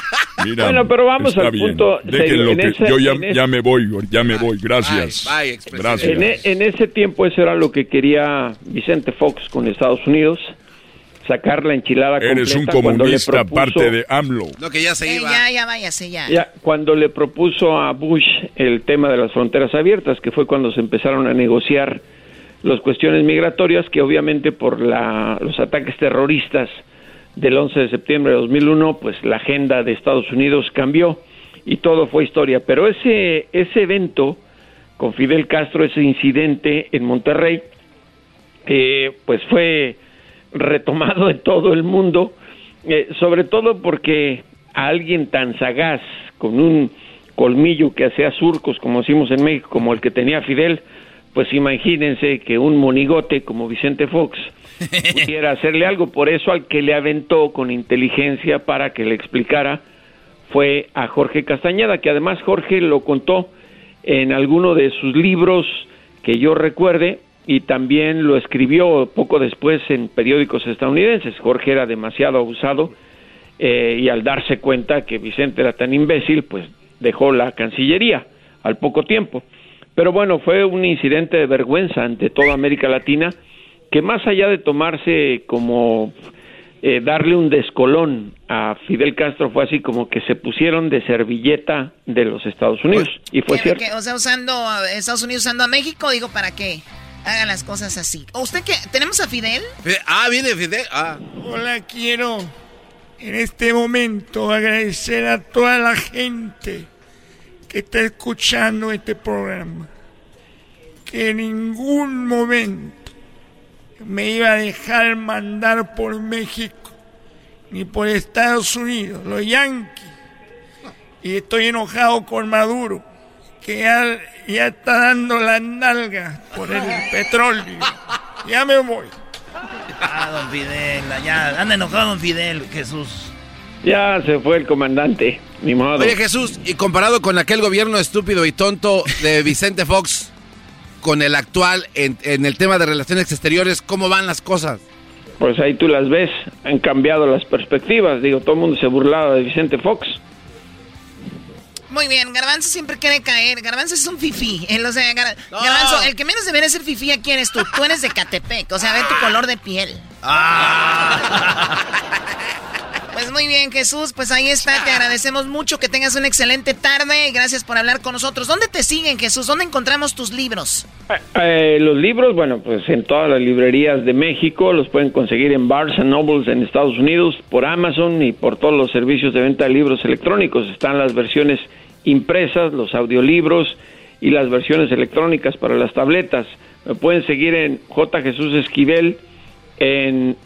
bueno, pero vamos al punto. yo ya, me voy, ya me voy. Gracias. Gracias. E, en, ese tiempo eso era lo que quería Vicente Fox con Estados Unidos. Sacar la enchilada Eres un comunista aparte de AMLO. No, que ya se eh, iba. ya, ya váyase, ya. ya. Cuando le propuso a Bush el tema de las fronteras abiertas, que fue cuando se empezaron a negociar las cuestiones migratorias, que obviamente por la, los ataques terroristas del 11 de septiembre de 2001, pues la agenda de Estados Unidos cambió y todo fue historia. Pero ese, ese evento con Fidel Castro, ese incidente en Monterrey, eh, pues fue retomado en todo el mundo, eh, sobre todo porque a alguien tan sagaz, con un colmillo que hacía surcos, como decimos en México, como el que tenía Fidel, pues imagínense que un monigote como Vicente Fox pudiera hacerle algo. Por eso al que le aventó con inteligencia para que le explicara fue a Jorge Castañeda, que además Jorge lo contó en alguno de sus libros que yo recuerde y también lo escribió poco después en periódicos estadounidenses. Jorge era demasiado abusado eh, y al darse cuenta que Vicente era tan imbécil, pues dejó la Cancillería al poco tiempo. Pero bueno, fue un incidente de vergüenza ante toda América Latina que más allá de tomarse como eh, darle un descolón a Fidel Castro fue así como que se pusieron de servilleta de los Estados Unidos y fue cierto. o sea, usando Estados Unidos usando a México, digo, para que hagan las cosas así. ¿O usted qué? ¿Tenemos a Fidel? Ah, viene Fidel. Ah. Hola, quiero en este momento agradecer a toda la gente que está escuchando este programa. Que en ningún momento me iba a dejar mandar por México ni por Estados Unidos, los yanquis. Y estoy enojado con Maduro, que ya, ya está dando las nalgas por el petróleo. Ya me voy. Ah, don Fidel, ya anda enojado don Fidel, Jesús. Ya se fue el comandante, ni modo. Oye Jesús, y comparado con aquel gobierno estúpido y tonto de Vicente Fox, con el actual en, el tema de relaciones exteriores? ¿Cómo van las cosas? Pues ahí tú las ves, han cambiado las perspectivas. Digo, todo el mundo se burlaba de Vicente Fox. Muy bien, Garbanzo siempre quiere caer. Garbanzo es un fifí. El, o sea, Garbanzo, el que menos debería ser fifí aquí eres tú. Tú eres de Catepec, o sea, ve tu color de piel. Ah. Pues muy bien, Jesús, pues ahí está, te agradecemos mucho, que tengas una excelente tarde y gracias por hablar con nosotros. ¿Dónde te siguen, Jesús? ¿Dónde encontramos tus libros? Eh, eh, los libros, bueno, pues en todas las librerías de México, los pueden conseguir en Barnes Nobles en Estados Unidos, por Amazon y por todos los servicios de venta de libros electrónicos. Están las versiones impresas, los audiolibros y las versiones electrónicas para las tabletas. Me pueden seguir en J. Jesús Esquivel en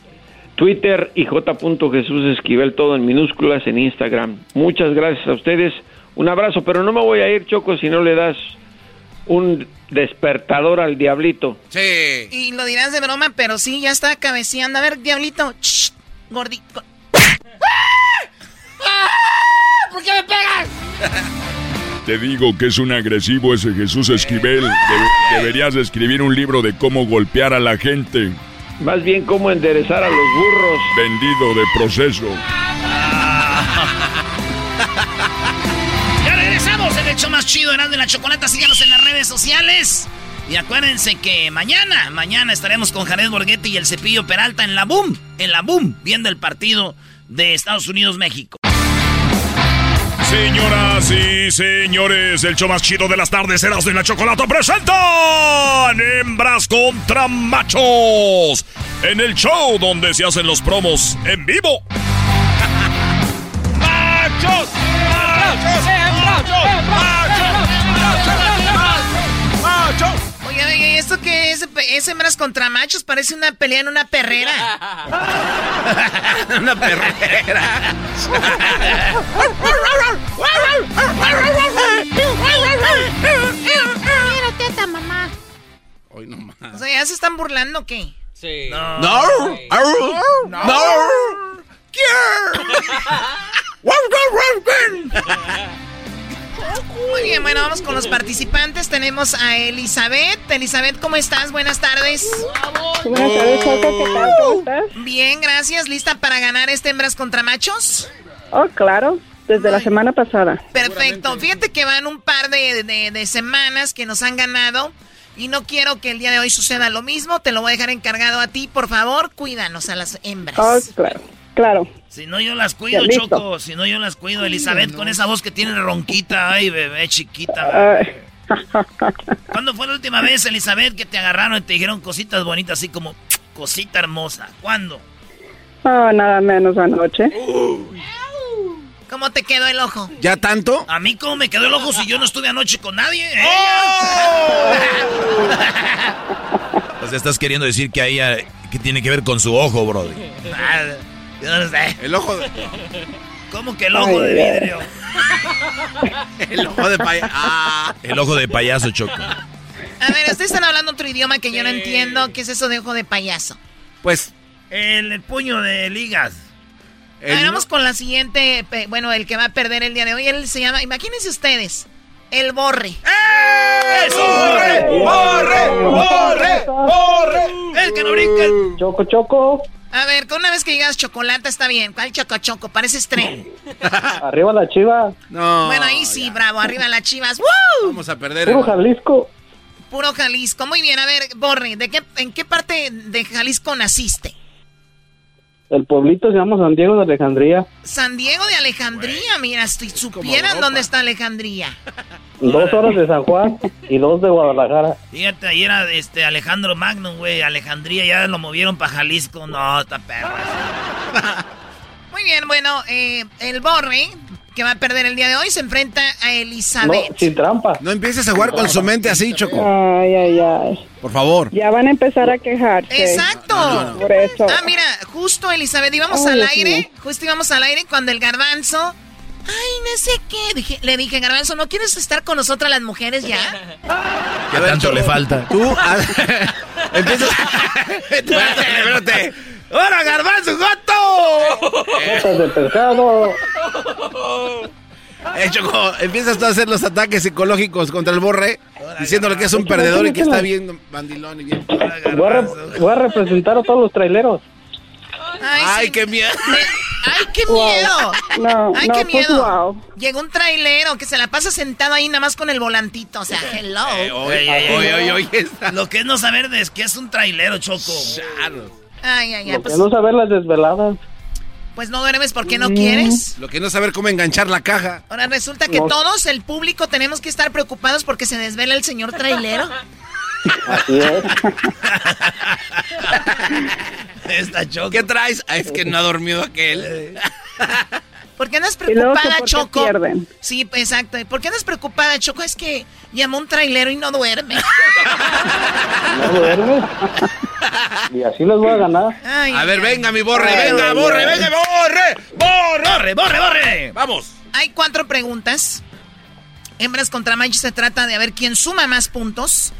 Twitter y J. Jesús Esquivel, todo en minúsculas en Instagram. Muchas gracias a ustedes. Un abrazo, pero no me voy a ir, Choco, si no le das un despertador al diablito. Sí. Y lo dirás de broma, pero sí, ya está cabeceando. A ver, diablito. gordito. ¿Por qué me pegas? Te digo que es un agresivo ese Jesús Esquivel. deberías escribir un libro de cómo golpear a la gente. Más bien cómo enderezar a los burros. Vendido de proceso. show más chido, Erasmo y la Chocolata. Síganos en las redes sociales. Y acuérdense que mañana, mañana estaremos con Jared Borghetti y el Cepillo Peralta en la Boom, en la Boom, viendo el partido de Estados Unidos-México. Señoras y señores, el show más chido de las tardes, Erasmo y la Chocolata presentan Hembras contra Machos en el show donde se hacen los promos en vivo. ¡Machos! ¡Machos! ¡Machos! Oye, oye, ¿esto qué es? ¿Es hembras contra machos? Parece una pelea en una perrera. una perrera. Teta, mamá. Hoy no más. O sea, ¿ya se están burlando o qué? Sí. No. No. No. no. Muy bien, bueno, vamos con los participantes. Tenemos a Elizabeth. Elizabeth, ¿cómo estás? Buenas tardes. Buenas tardes. ¿Qué tal? ¿Cómo estás? Bien, gracias. ¿Lista para ganar este hembras contra machos? Oh, claro. Desde la semana pasada. Perfecto. Fíjate que van un par de, de, de semanas que nos han ganado. Y no quiero que el día de hoy suceda lo mismo. Te lo voy a dejar encargado a ti. Por favor, cuídanos a las hembras. Oh, claro. Claro. Si no, yo las cuido, Ya, listo. Choco. Si no, yo las cuido. Elizabeth, con esa voz que tiene ronquita. Ay, bebé, chiquita. Ay. ¿Cuándo fue la última vez, Elizabeth, que te agarraron y te dijeron cositas bonitas, así como cosita hermosa? ¿Cuándo? Oh, nada menos anoche. ¿Cómo te quedó el ojo? ¿Ya tanto? A mí, ¿cómo me quedó el ojo si yo no estuve anoche con nadie? ¿eh? O sea, estás queriendo decir que ahí que tiene que ver con su ojo, brody. Yo no sé. El ojo de... ¿Cómo que el ojo de vidrio? El ojo de payaso. Ah. El ojo de payaso, Choco. A ver, ustedes están hablando otro idioma que yo no entiendo. ¿Qué es eso de ojo de payaso? Pues... El, el puño de ligas. A ver, vamos con la siguiente. Bueno, el que va a perder el día de hoy, él se llama, imagínense ustedes, el borre. ¡Eso! ¡Borre! ¡Borre! ¡Borre! ¡Borre! El que no brinca. el- Choco, choco. A ver, con una vez que digas chocolate está bien. ¿Cuál choco choco? Pareces tren. Arriba la chiva. No. bueno, ahí sí, bravo. Arriba las chivas. ¡Woo! Vamos a perder. Puro Jalisco. Puro Jalisco. Muy bien, a ver, borre, ¿de qué, ¿en qué parte de Jalisco naciste? El pueblito se llama San Diego de Alejandría. San Diego de Alejandría, mira, si supieran dónde está Alejandría. Dos horas de San Juan y dos de Guadalajara. Fíjate, ahí era este Alejandro Magnum, güey. Alejandría ya lo movieron para Jalisco. No, está perro. Muy bien, bueno, eh, el borre, que va a perder el día de hoy, se enfrenta a No, Elizabeth. sin trampa. No empieces a jugar con su mente así, Choco. Ay, ay, ay. Por favor. Ya van a empezar a quejarse. Exacto. Por eso. Ah, mira, justo Elizabeth, íbamos Ay, al aire, justo íbamos al aire cuando el garbanzo... Ay, no sé qué. Dije- le dije, garbanzo, ¿no quieres estar con nosotras las mujeres ya? ¿Qué tanto le falta? Tú empiezas. espérate, espérate. ¡Ahora, garbanzo, gato! Botas de pescado. Eh, Choco, empiezas tú a hacer los ataques psicológicos contra el borre, diciéndole que es un perdedor y que está bien bandilón y bien. Voy a, re- voy a representar a todos los traileros. Ay, Ay, sí. qué miedo. ¡Ay, qué Wow. miedo! No, ¡Ay, no, qué pues, miedo! wow. Llegó un trailero que se la pasa sentado ahí nada más con el volantito. O sea, hello. Oye, oye, oye, oye. Lo que es no saber de es que es un trailero, Choco. Ay, ay, ay. Lo que Pues, no saber las desveladas. pues no duermes porque no Mm. quieres. Lo que no saber cómo enganchar la caja. Ahora resulta que No. todos, el público, tenemos que estar preocupados porque se desvela el señor trailero. Así es. Esta Choco. ¿Qué traes? Ah, es que no ha dormido aquel. ¿Por qué luego que preocupada, Choco? pierden. Sí, exacto. ¿Por qué andas preocupada, Choco? Es que llamó un trailero y no duerme. No duermes. Y así los voy a ganar. Ay, A ver, venga, mi borre, Ay, venga, ay, borre, ay. venga, borre. ¡Borre, borre, borre! Vamos. Hay cuatro preguntas. Hembras contra machos se trata de a ver quién suma más puntos.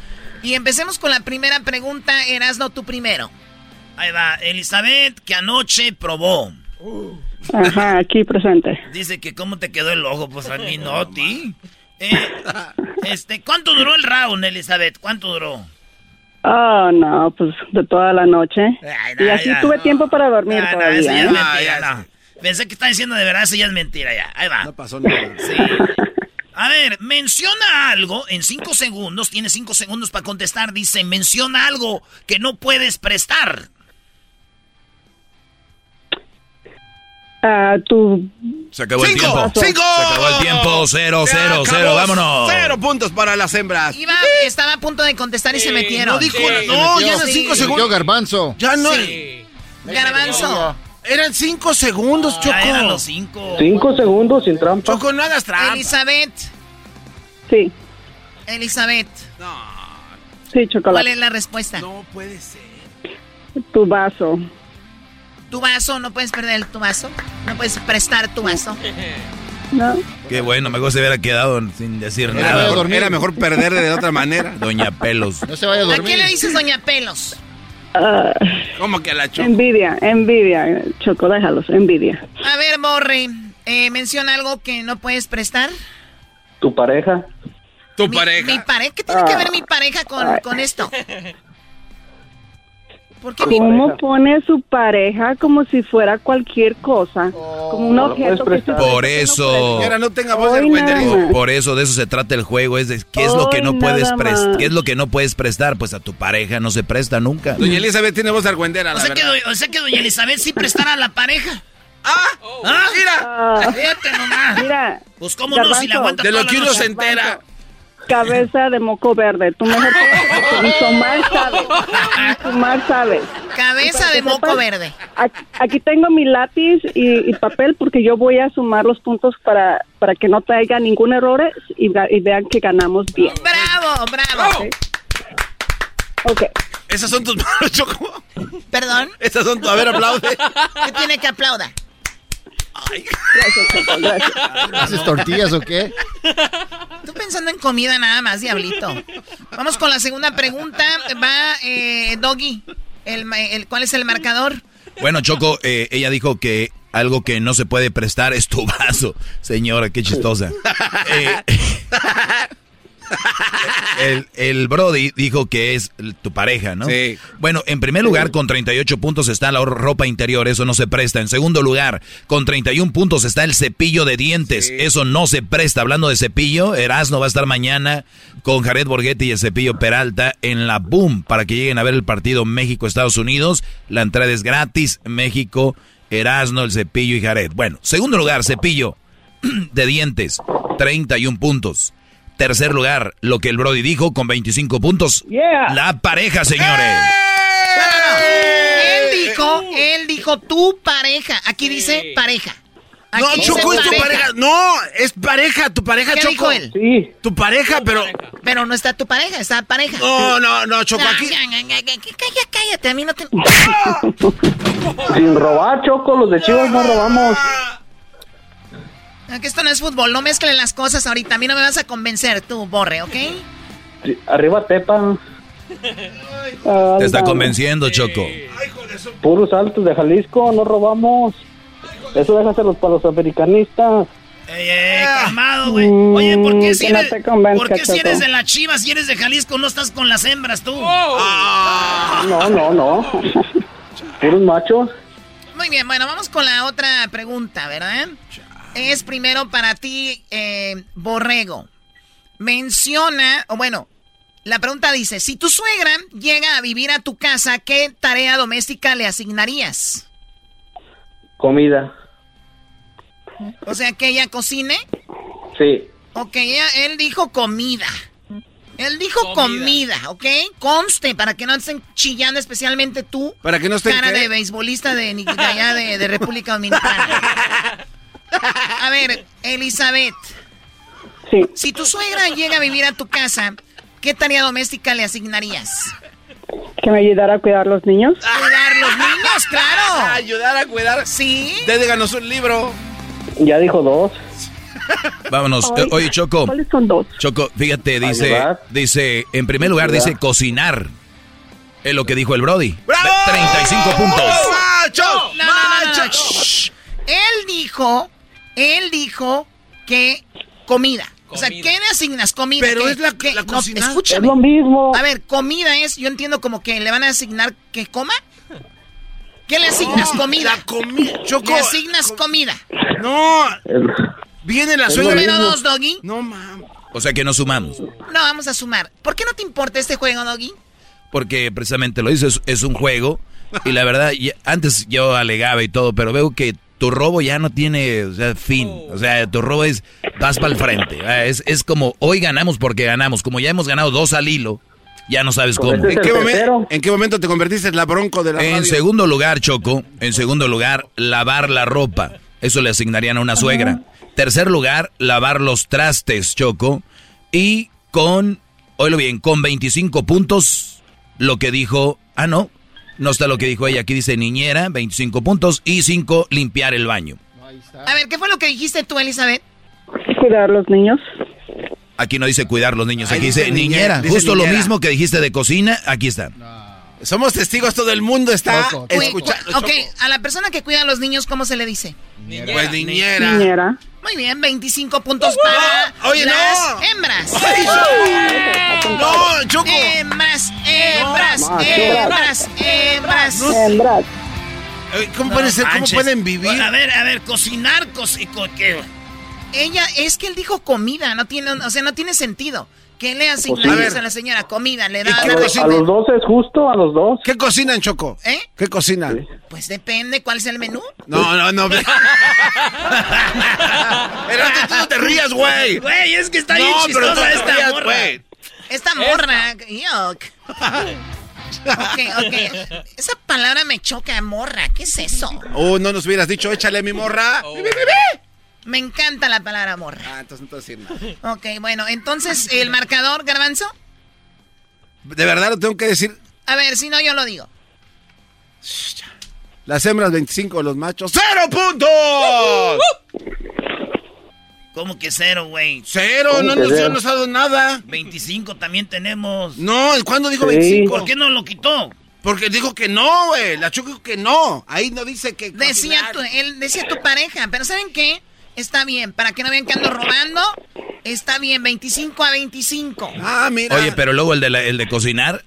Y empecemos con la primera pregunta. Erasno, tú primero. Ahí va, Elizabeth, que anoche probó. Ajá, aquí presente. Dice que cómo te quedó el ojo, pues a mí no, a ti. Eh, este, ¿cuánto duró el round, Elizabeth? ¿Cuánto duró? Oh, no, pues de toda la noche. Ay, Y así ya. tuve tiempo para dormir no, eso ya todavía. es ¿eh? mentira, Ah, ya no. Pensé que estaba diciendo de verdad, eso ya es mentira, ya. Ahí va. No pasó nada. Sí. A ver, me menciona algo en cinco segundos, tiene cinco segundos para contestar, dice, menciona algo que no puedes prestar. Ah, tu... Se acabó el Cinco, tiempo. cinco. Se acabó el tiempo. Cero, Se cero, acabó. cero. Vámonos. Cero puntos para las hembras. Iba, estaba a punto de contestar y se metieron. No dijo, no, ya eran Sí. cinco segundos. Garbanzo. Ya no. Garbanzo. Eran cinco segundos, Choco. Ya eran los cinco. Cinco segundos sin trampa. Choco, no hagas trampa. Elizabeth. Sí, Elizabeth. sí, ¿Cuál chocolate. es la respuesta? No puede ser. Tu vaso. ¿Tu vaso? ¿No puedes perder tu vaso? ¿No puedes prestar tu vaso? No. Qué bueno, mejor se hubiera quedado sin decir Era nada. mejor, era mejor perder de otra manera. Doña Pelos. No se vaya a ¿A qué le dices Doña Pelos? Ah, ¿Cómo que a la Choco? envidia, envidia. Choco, déjalos, envidia. A ver, Borre, eh, menciona algo que no puedes prestar. Tu pareja. Tu Mi- pareja. Mi pareja. ¿Qué tiene que Ah. ver mi pareja con, con esto? ¿Por qué mi ¿Cómo pone su pareja como si fuera cualquier cosa? Como un objeto que se- Por eso. No tenga voz de. Por eso de eso se trata el juego, es de qué es lo que no puedes prestar, qué es lo que no puedes prestar, pues a tu pareja no se presta nunca. Doña Elizabeth tiene voz de argüendera, O la sea, verdad. o sea que doña Elizabeth sí prestara a la pareja. ¡Ah! ¿Ah? ¡Mira! Ah, Fíjate nomás. mira, Pues cómo no, si Garbanzo, aguanta De lo que la uno noche. se entera. Cabeza de moco verde. Tú mejor Somar sabes. Ni Somar sabes. Cabeza de moco sepas, verde. Aquí, aquí tengo mi lápiz y, y papel porque yo voy a sumar los puntos para, para que no traiga ningún error y, vean que ganamos bien. Bravo, bravo. Ok. Esas son tus manos, Choco. Perdón. Esas son tus... A ver, aplaude. ¿Qué tiene que aplauda? Gracias, Choco, gracias. ¿Haces tortillas o qué? Tú pensando en comida nada más, diablito. Vamos con la segunda pregunta. Va eh, Doggy. El, el- ¿Cuál es el marcador? Bueno, Choco, eh, ella dijo que algo que no se puede prestar es tu vaso. Señora, qué chistosa. Eh, el, el Brody dijo que es tu pareja, ¿no? Sí. Bueno, en primer lugar, con 38 puntos está la ropa interior, eso no se presta. En segundo lugar, con 31 puntos está el cepillo de dientes, eso no se presta. Hablando de cepillo, Erasmo va a estar mañana con Jared Borghetti y el cepillo Peralta en la Boom para que lleguen a ver el partido México-Estados Unidos. La entrada es gratis, México, Erasmo, el cepillo y Jared. Bueno, segundo lugar, cepillo de dientes, 31 puntos. Tercer lugar, lo que el Brody dijo con 25 puntos. Yeah. La pareja, señores. Él dijo, él dijo tu pareja. Aquí dice pareja. Aquí No, dice Choco, es tu pareja. No, es pareja, tu pareja, ¿Qué Choco. dijo él? Sí. Tu pareja, pero... Pero no está tu pareja, está pareja. No, no, no, Choco, aquí... Cállate, cállate, a mí no te... Sin robar, Choco, los de Chivas no robamos. Que esto no es fútbol, no mezclen las cosas ahorita. A mí no me vas a convencer tú, Borre, ¿ok? Sí, Arriba Tepa, Te está convenciendo, Choco. puros altos de Jalisco, no robamos. Eso déjaselos para los americanistas. Ey, ey, calmado, güey. Oye, ¿por qué Mm, si no eres, ¿por qué si eres de las chivas, si eres de Jalisco, no estás con las hembras tú? No, no, no. Puros machos. Muy bien, bueno, vamos con la otra pregunta, ¿verdad? Es primero para ti, eh, Borrego. Menciona, o bueno, la pregunta dice, si tu suegra llega a vivir a tu casa, ¿qué tarea doméstica le asignarías? Comida. O sea, que ella cocine. Sí. Ok, ella, él dijo comida. Él dijo comida, ¿ok? Conste, para que no estén chillando, especialmente tú. Para que no estén, Cara ¿qué? de beisbolista de, ni- de allá de, de República Dominicana. A ver, Elizabeth. Sí. Si tu suegra llega a vivir a tu casa, ¿qué tarea doméstica le asignarías? Que me ayudara a cuidar los niños. Cuidar los niños, claro. Ayudar a cuidar. Sí. Déganos un libro. Ya dijo dos. Vámonos. Ay, Eh, Oye, Choco. ¿Cuáles son dos? Choco, fíjate, dice, Ayudar. dice, en primer lugar dice cocinar. Es lo que dijo el Brody. ¡Bravo! 35 puntos. ¡Macho! No, no, no, no, no. ¡Macho! Shh. Él dijo, él dijo que comida. O sea, ¿qué le asignas? Comida. Pero ¿Qué? es la- ¿Qué? la No, cocina. Es escúchame. lo mismo. A ver, comida es, yo entiendo como que le van a asignar que coma. ¿Qué le asignas? comida. La comida. Choco. Le asignas comida. No. Viene la suegra. Número mismo. dos, Doggy. No, mam. O sea que no sumamos. No, vamos a sumar. ¿Por qué no te importa este juego, Doggy? Porque precisamente lo dices, es un juego. Y la verdad, antes yo alegaba y todo, pero veo que tu robo ya no tiene o sea, fin. O sea, tu robo es, vas para el frente. Ah, Es, es como, hoy ganamos porque ganamos. Como ya hemos ganado dos al hilo, ya no sabes cómo. ¿En qué, momen- en qué momento te convertiste en la bronco de la En radio? segundo lugar, Choco, en segundo lugar, lavar la ropa. Eso le asignarían a una suegra. Tercer lugar, lavar los trastes, Choco. Y con, oílo bien, con 25 puntos, lo que dijo, ah, no, no está lo que dijo ella. Aquí dice niñera, 25 puntos. Y 5, limpiar el baño. A ver, ¿qué fue lo que dijiste tú, Elizabeth? Cuidar a los niños. Aquí no dice cuidar los niños, aquí Ay, dice dice niñera. niñera, dice Justo lo mismo que dijiste de cocina, aquí está. Somos testigos, todo el mundo está Cu- escuchando. cu- ok, a la persona que cuida a los niños, ¿cómo se le dice? Pues niñera. Niñera. Muy bien, 25 puntos para Oye, no. las hembras. No, Choco. Hembras, hembras, No, hembras, hembras. Hembras. ¿Cómo, pueden ser, ¿Cómo pueden vivir? A ver, a ver, cocinar, co- co- ¿qué? Ella, es que él dijo comida, no tiene, o sea, no tiene sentido. ¿Qué le Pues asigna A a la señora? Comida, le da receta. A los dos es justo, a los dos. ¿Qué cocinan, Choco? ¿Eh? ¿Qué cocinan? Pues depende cuál es el menú. No, no, no. Pero tú no te rías, güey. Güey, es que está No, bien pero chistosa te esta rías, morra. Esta morra, yuck. Ok, ok. Esa palabra me choca, morra. ¿Qué es eso? Oh, no nos hubieras dicho, échale a mi morra. Oh. Me encanta la palabra morra. Ah, entonces no te decir nada. Ok, bueno, entonces, ¿el marcador, Garbanzo? De verdad lo tengo que decir. A ver, si no, yo lo digo. Las hembras 25, los machos ¡Cero puntos! ¿Cómo que cero, güey? Cero, no nos dio nos ha dado nada. 25 también tenemos. No, ¿cuándo dijo Sí. 25? ¿Por qué no lo quitó? Porque dijo que no, güey. La Choco dijo que no. Ahí no dice que. Decía tu, él decía tu pareja, pero ¿saben qué? Está bien, para que no vean que ando robando, está bien, 25 a 25. Ah, mira. Oye, pero luego el de, la- el de cocinar.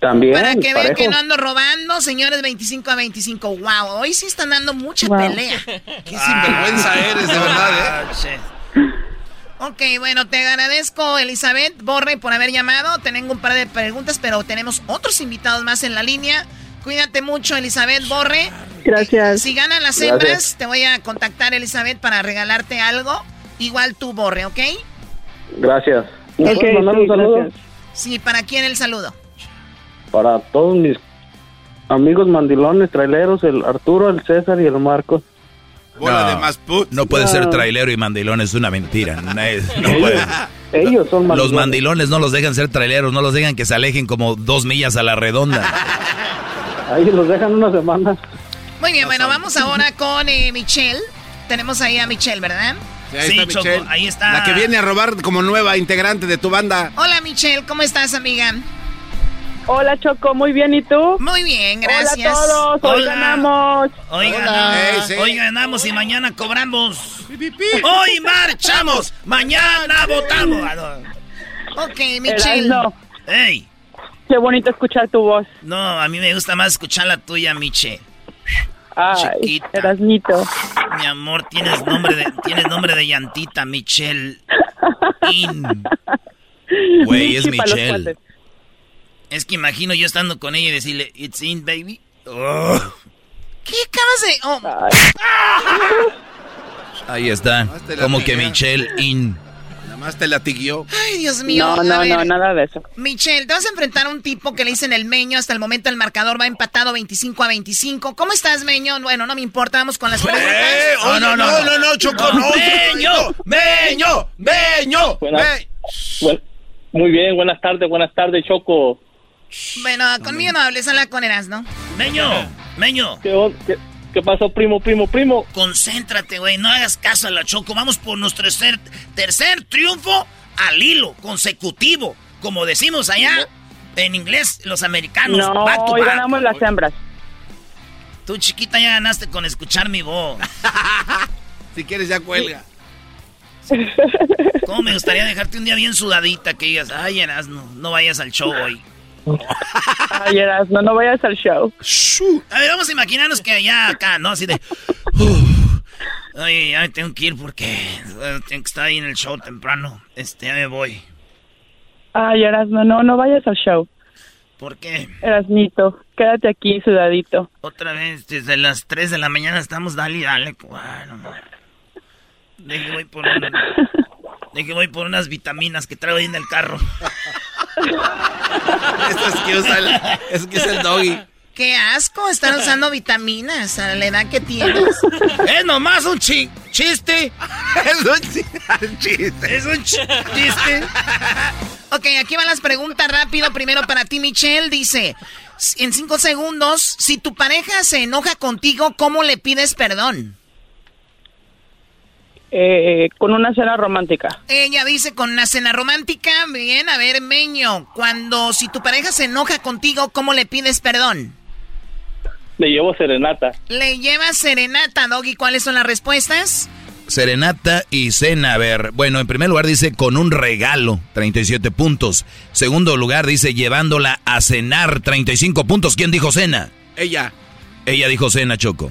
También. Para que vean parejo. que no ando robando, señores, 25 a 25. Wow, hoy sí están dando mucha Wow. pelea. Qué sinvergüenza eres, de verdad, ¿eh? Ok, bueno, te agradezco, Elizabeth Borre, por haber llamado. Tengo un par de preguntas, pero tenemos otros invitados más en la línea. Cuídate mucho, Elizabeth Borre. Gracias. Si ganan las Gracias. hembras, te voy a contactar, Elizabeth, para regalarte algo. Igual tú, Borre, ¿ok? Gracias. ¿Me Ok, puedes mandar sí, un saludo? gracias. Sí, ¿para quién el saludo? Para todos mis amigos mandilones, traileros, el Arturo, el César y el Marcos. Bola de más put. No puede Ah. ser trailero y mandilón, es una mentira. No, es- no puede. Ellos son Los mandilones. mandilones no los dejan ser traileros, no los dejan que se alejen como dos millas a la redonda. Ahí los dejan una semana. Muy bien, bueno, vamos ahora con eh, Michelle. Tenemos ahí a Michelle, ¿verdad? Sí, ahí Sí, está Choco, Michelle. ahí está. La que viene a robar como nueva integrante de tu banda. Hola, Michelle, ¿cómo estás, amiga? Hola, Choco, muy bien, ¿y tú? Muy bien, gracias. Hola a todos, hoy Hola. ganamos. Hoy Hola. ganamos, sí. hoy ganamos y mañana cobramos. Hoy marchamos, mañana votamos. Ok, Michelle. Ey, qué bonito escuchar tu voz. no, a mí me gusta más escuchar la tuya, Miche. Ay, Chiquita. Erasnito. Mi amor, tienes nombre de, tienes nombre de llantita, Michelle. In. Güey, es Michelle. Es que imagino yo estando con ella y decirle, it's in, baby. Oh. ¿Qué acabas de...? oh, Ahí está. Más te la Como que. Michelle in. Nada más te latiguió. Ay, Dios mío. No, a no, ver, no, nada de eso. Michelle, te vas a enfrentar a un tipo que le dicen el meño. Hasta el momento el marcador va empatado 25 a 25. ¿Cómo estás, meño? Bueno, no me importa, vamos con las preguntas. ¡Eh! Oye, no, no, no, no, Choco, no. Meño, ¡Meño! ¡Meño! Buenas- ¡Me- Buen- muy bien, buenas tardes, buenas tardes, Choco. Bueno, conmigo no hables, habla con Erasno. Meño, Meño, ¿Qué, on- qué, qué pasó, primo, primo, primo? concéntrate, güey. No hagas caso a la Choco. Vamos por nuestro tercer, tercer triunfo al hilo, consecutivo. Como decimos allá en inglés, los americanos. No, back to hoy back. ganamos las hembras. Tú, chiquita, ya ganaste con escuchar mi voz. Si quieres, ya cuelga. ¿Cómo me gustaría dejarte un día bien sudadita? Que digas, ay, Erasno, no vayas al show hoy. Ay, Erasno, no vayas al show. A ver, vamos a imaginarnos que allá acá, ¿no? Así de. "Uf, Oye, ya me tengo que ir porque eh, tengo que estar ahí en el show temprano. Este, ya me voy. Ay, Erasmo, no, no vayas al show. ¿Por qué? Erasmito, quédate aquí sudadito. Otra vez, desde las 3 de la mañana estamos dale y dale. Bueno, no. Deje voy por un- voy por unas vitaminas que traigo ahí en el carro. Eso es que usa el, es que es el doggy. Qué asco, están usando vitaminas a la edad que tienes. Es nomás un chi- chiste. Es un chiste. Es un chi- chiste. Ok, aquí van las preguntas rápido. Primero para ti, Michelle. Dice, en cinco segundos, si tu pareja se enoja contigo, ¿cómo le pides perdón? Eh, con una cena romántica. Ella dice con una cena romántica. Bien, a ver, Meño, cuando si tu pareja se enoja contigo, ¿cómo le pides perdón? Le llevo serenata. Le llevas serenata, Doggy. ¿Cuáles son las respuestas? Serenata y cena. A ver, bueno, en primer lugar dice con un regalo, 37 puntos. Segundo lugar dice llevándola a cenar, 35 puntos. ¿Quién dijo cena? Ella. Ella dijo cena, Choco.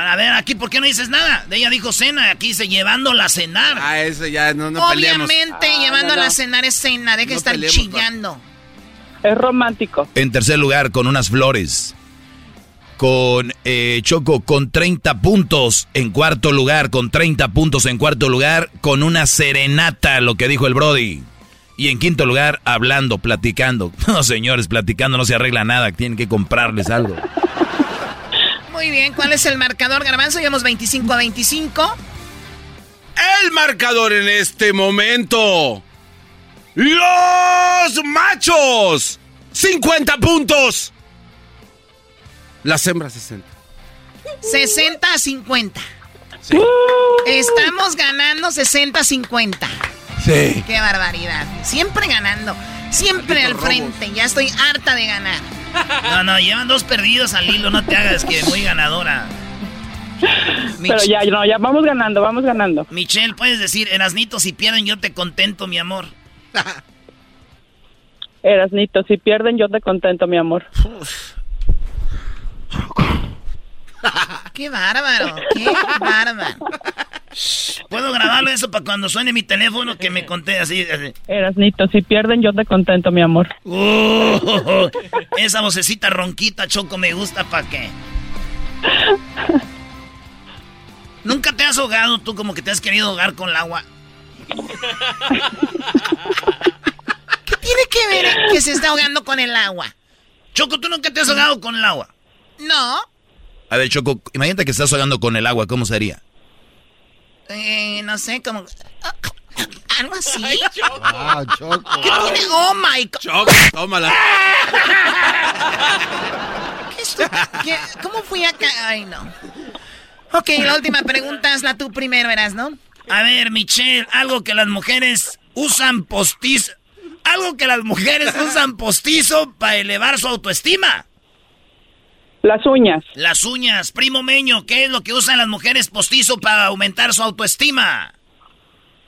A ver, aquí, ¿por qué no dices nada? De ella dijo cena, aquí dice llevándola a cenar. Ah, eso ya no, no peleamos. Obviamente, Ah, llevándola no, no. a cenar es cena. Deja de No estar peleemos, chillando. Es romántico. En tercer lugar, con unas flores. Con eh, Choco con 30 puntos en cuarto lugar, con 30 puntos en cuarto lugar, con una serenata, lo que dijo el Brody. Y en quinto lugar, hablando, platicando. No, señores, platicando no se arregla nada, tienen que comprarles algo. Muy bien, ¿cuál es el marcador, Garbanzo? Llevamos 25 a 25. El marcador en este momento. Los machos. 50 puntos. Las hembras 60. 60 a 50. Estamos ganando 60 a 50. Sí. Qué barbaridad. Siempre ganando. Siempre al frente. Ya estoy harta de ganar. No, no, llevan dos perdidos al hilo, no te hagas que muy ganadora. Pero ya, no, ya vamos ganando, vamos ganando. Michelle, puedes decir, Erasnito, si pierden yo te contento, mi amor. Erasnito, si pierden yo te contento, mi amor. Qué bárbaro. Qué bárbaro. ¿Puedo grabarlo eso para cuando suene mi teléfono que me conté así? así? Erasnito, si pierden yo te contento, mi amor. Uh, esa vocecita ronquita, Choco, me gusta para qué. ¿Nunca te has ahogado tú como que te has querido ahogar con el agua? ¿Qué tiene que ver que se está ahogando con el agua? Choco, ¿tú nunca te has ahogado con el agua? No. A ver, Choco, imagínate que estás ahogando con el agua, ¿cómo sería? Eh, no sé, como... Algo así. Ah, Choco. ¿Qué tiene? Oh my God. Choco, tómala. ¿Qué estu- qué- ¿Cómo fui acá? Ay, no. Ok, la última pregunta es la tú primero, verás, ¿no? A ver, Michelle, algo que las mujeres usan postizo. Algo que las mujeres usan postizo para elevar su autoestima. Las uñas. Las uñas, primo Meño, ¿qué es lo que usan las mujeres postizo para aumentar su autoestima?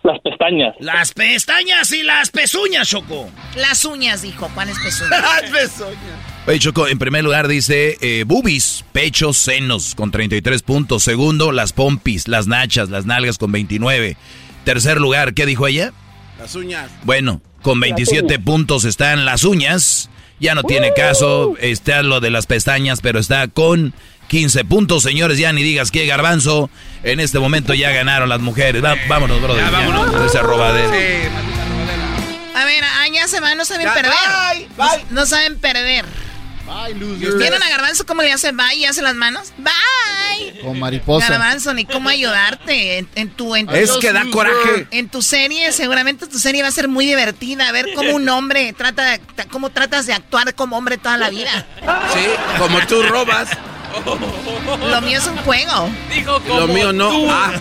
Las pestañas. Las pestañas y las pezuñas, Choco. Las uñas, dijo. ¿Cuáles pezuñas? Oye, Choco, en primer lugar dice eh, boobies, pechos, senos con 33 puntos. Segundo, las pompis, las nachas, las nalgas con 29. Tercer lugar, ¿qué dijo ella? Las uñas. Bueno, con 27 puntos están las uñas. Ya no tiene caso, está lo de las pestañas, pero está con 15 puntos, señores. Ya ni digas que garbanzo. En este momento ya ganaron las mujeres. Va- vámonos, brother. Ya, vámonos. de ese robadero. Sí, maldita robadera. A ver, ah, ya se van, no saben Ya, perder. bye, bye. No, no saben perder. Bye, losers. ¿Vieron a Garbanzo cómo le hace bye y hace las manos? Bye. Con mariposa. Garbanzo, ni cómo ayudarte en, en tu... En tu- Es que da coraje. En tu serie, seguramente tu serie va a ser muy divertida. A ver cómo un hombre trata cómo tratas de actuar como hombre toda la vida. Sí, como tú robas. Lo mío es un juego. Lo mío no. Ah,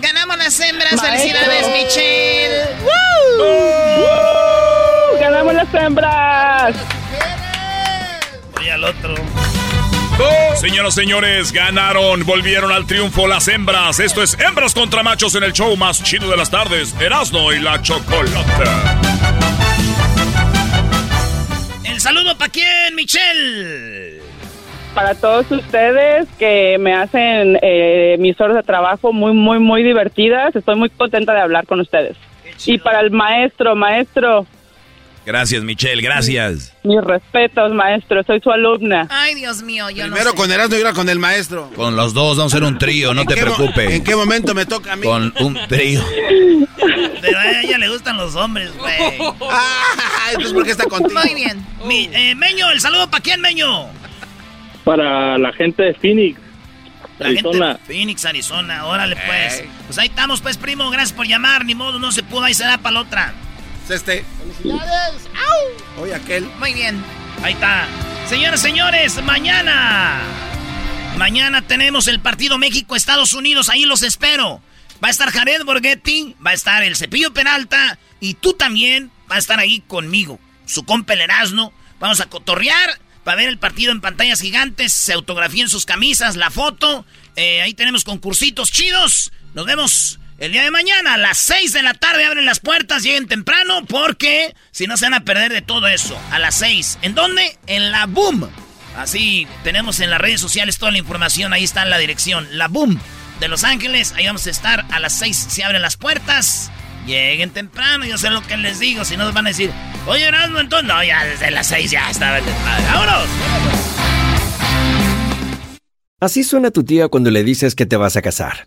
Ganamos las hembras. Maestro. Felicidades, Michelle. ¡Ganamos las hembras! Señoras, señores, ganaron, volvieron al triunfo las hembras. Esto es Hembras contra Machos en el show más chido de las tardes, Erasmo y la Chocolata. ¿El saludo para quién, Michelle? para todos ustedes que me hacen eh, mis horas de trabajo muy, muy, muy divertidas. Estoy muy contenta de hablar con ustedes. Y para el maestro, maestro, Gracias, Michelle, gracias. mis respetos, maestro. Soy su alumna. Ay, Dios mío, yo Primero no sé. con Erasmo y ahora con el maestro. Con los dos vamos a hacer un trío, no ¿En te qué preocupes. ¿En qué momento me toca a mí? Con un trío. Pero a ella le gustan los hombres, güey. Ay, pues porque está contigo. Muy bien. Mi, eh, Meño, el saludo para quién, Meño. Para la gente de Phoenix, La Arizona. gente de Phoenix, Arizona. Órale, pues. Pues ahí estamos, pues, primo. Gracias por llamar. Ni modo, no se pudo. Ahí será para la otra. Este. ¡Felicidades! Oye, aquel. Muy bien. Ahí está. Señores, señores, mañana. Mañana tenemos el partido México-Estados Unidos. Ahí los espero. Va a estar Jared Borghetti, va a estar el Cepillo Peralta y tú también va a estar ahí conmigo. Su compa el Erasmo. Vamos a cotorrear para ver el partido en pantallas gigantes. Se autografíen sus camisas, la foto. Eh, ahí tenemos concursitos chidos. Nos vemos el día de mañana a las 6 de la tarde. Abren las puertas, lleguen temprano porque si no se van a perder de todo eso. A las 6. ¿En dónde? En la Boom. Así tenemos en las redes sociales toda la información. Ahí está la dirección. La Boom de Los Ángeles. Ahí vamos a estar a las 6. Se abren las puertas. Lleguen temprano, yo sé lo que les digo. Si no, nos van a decir, oye, Erasmo, entonces. No, ya desde las 6 ya estaba el. ¡Vámonos! Así suena tu tía cuando le dices que te vas a casar.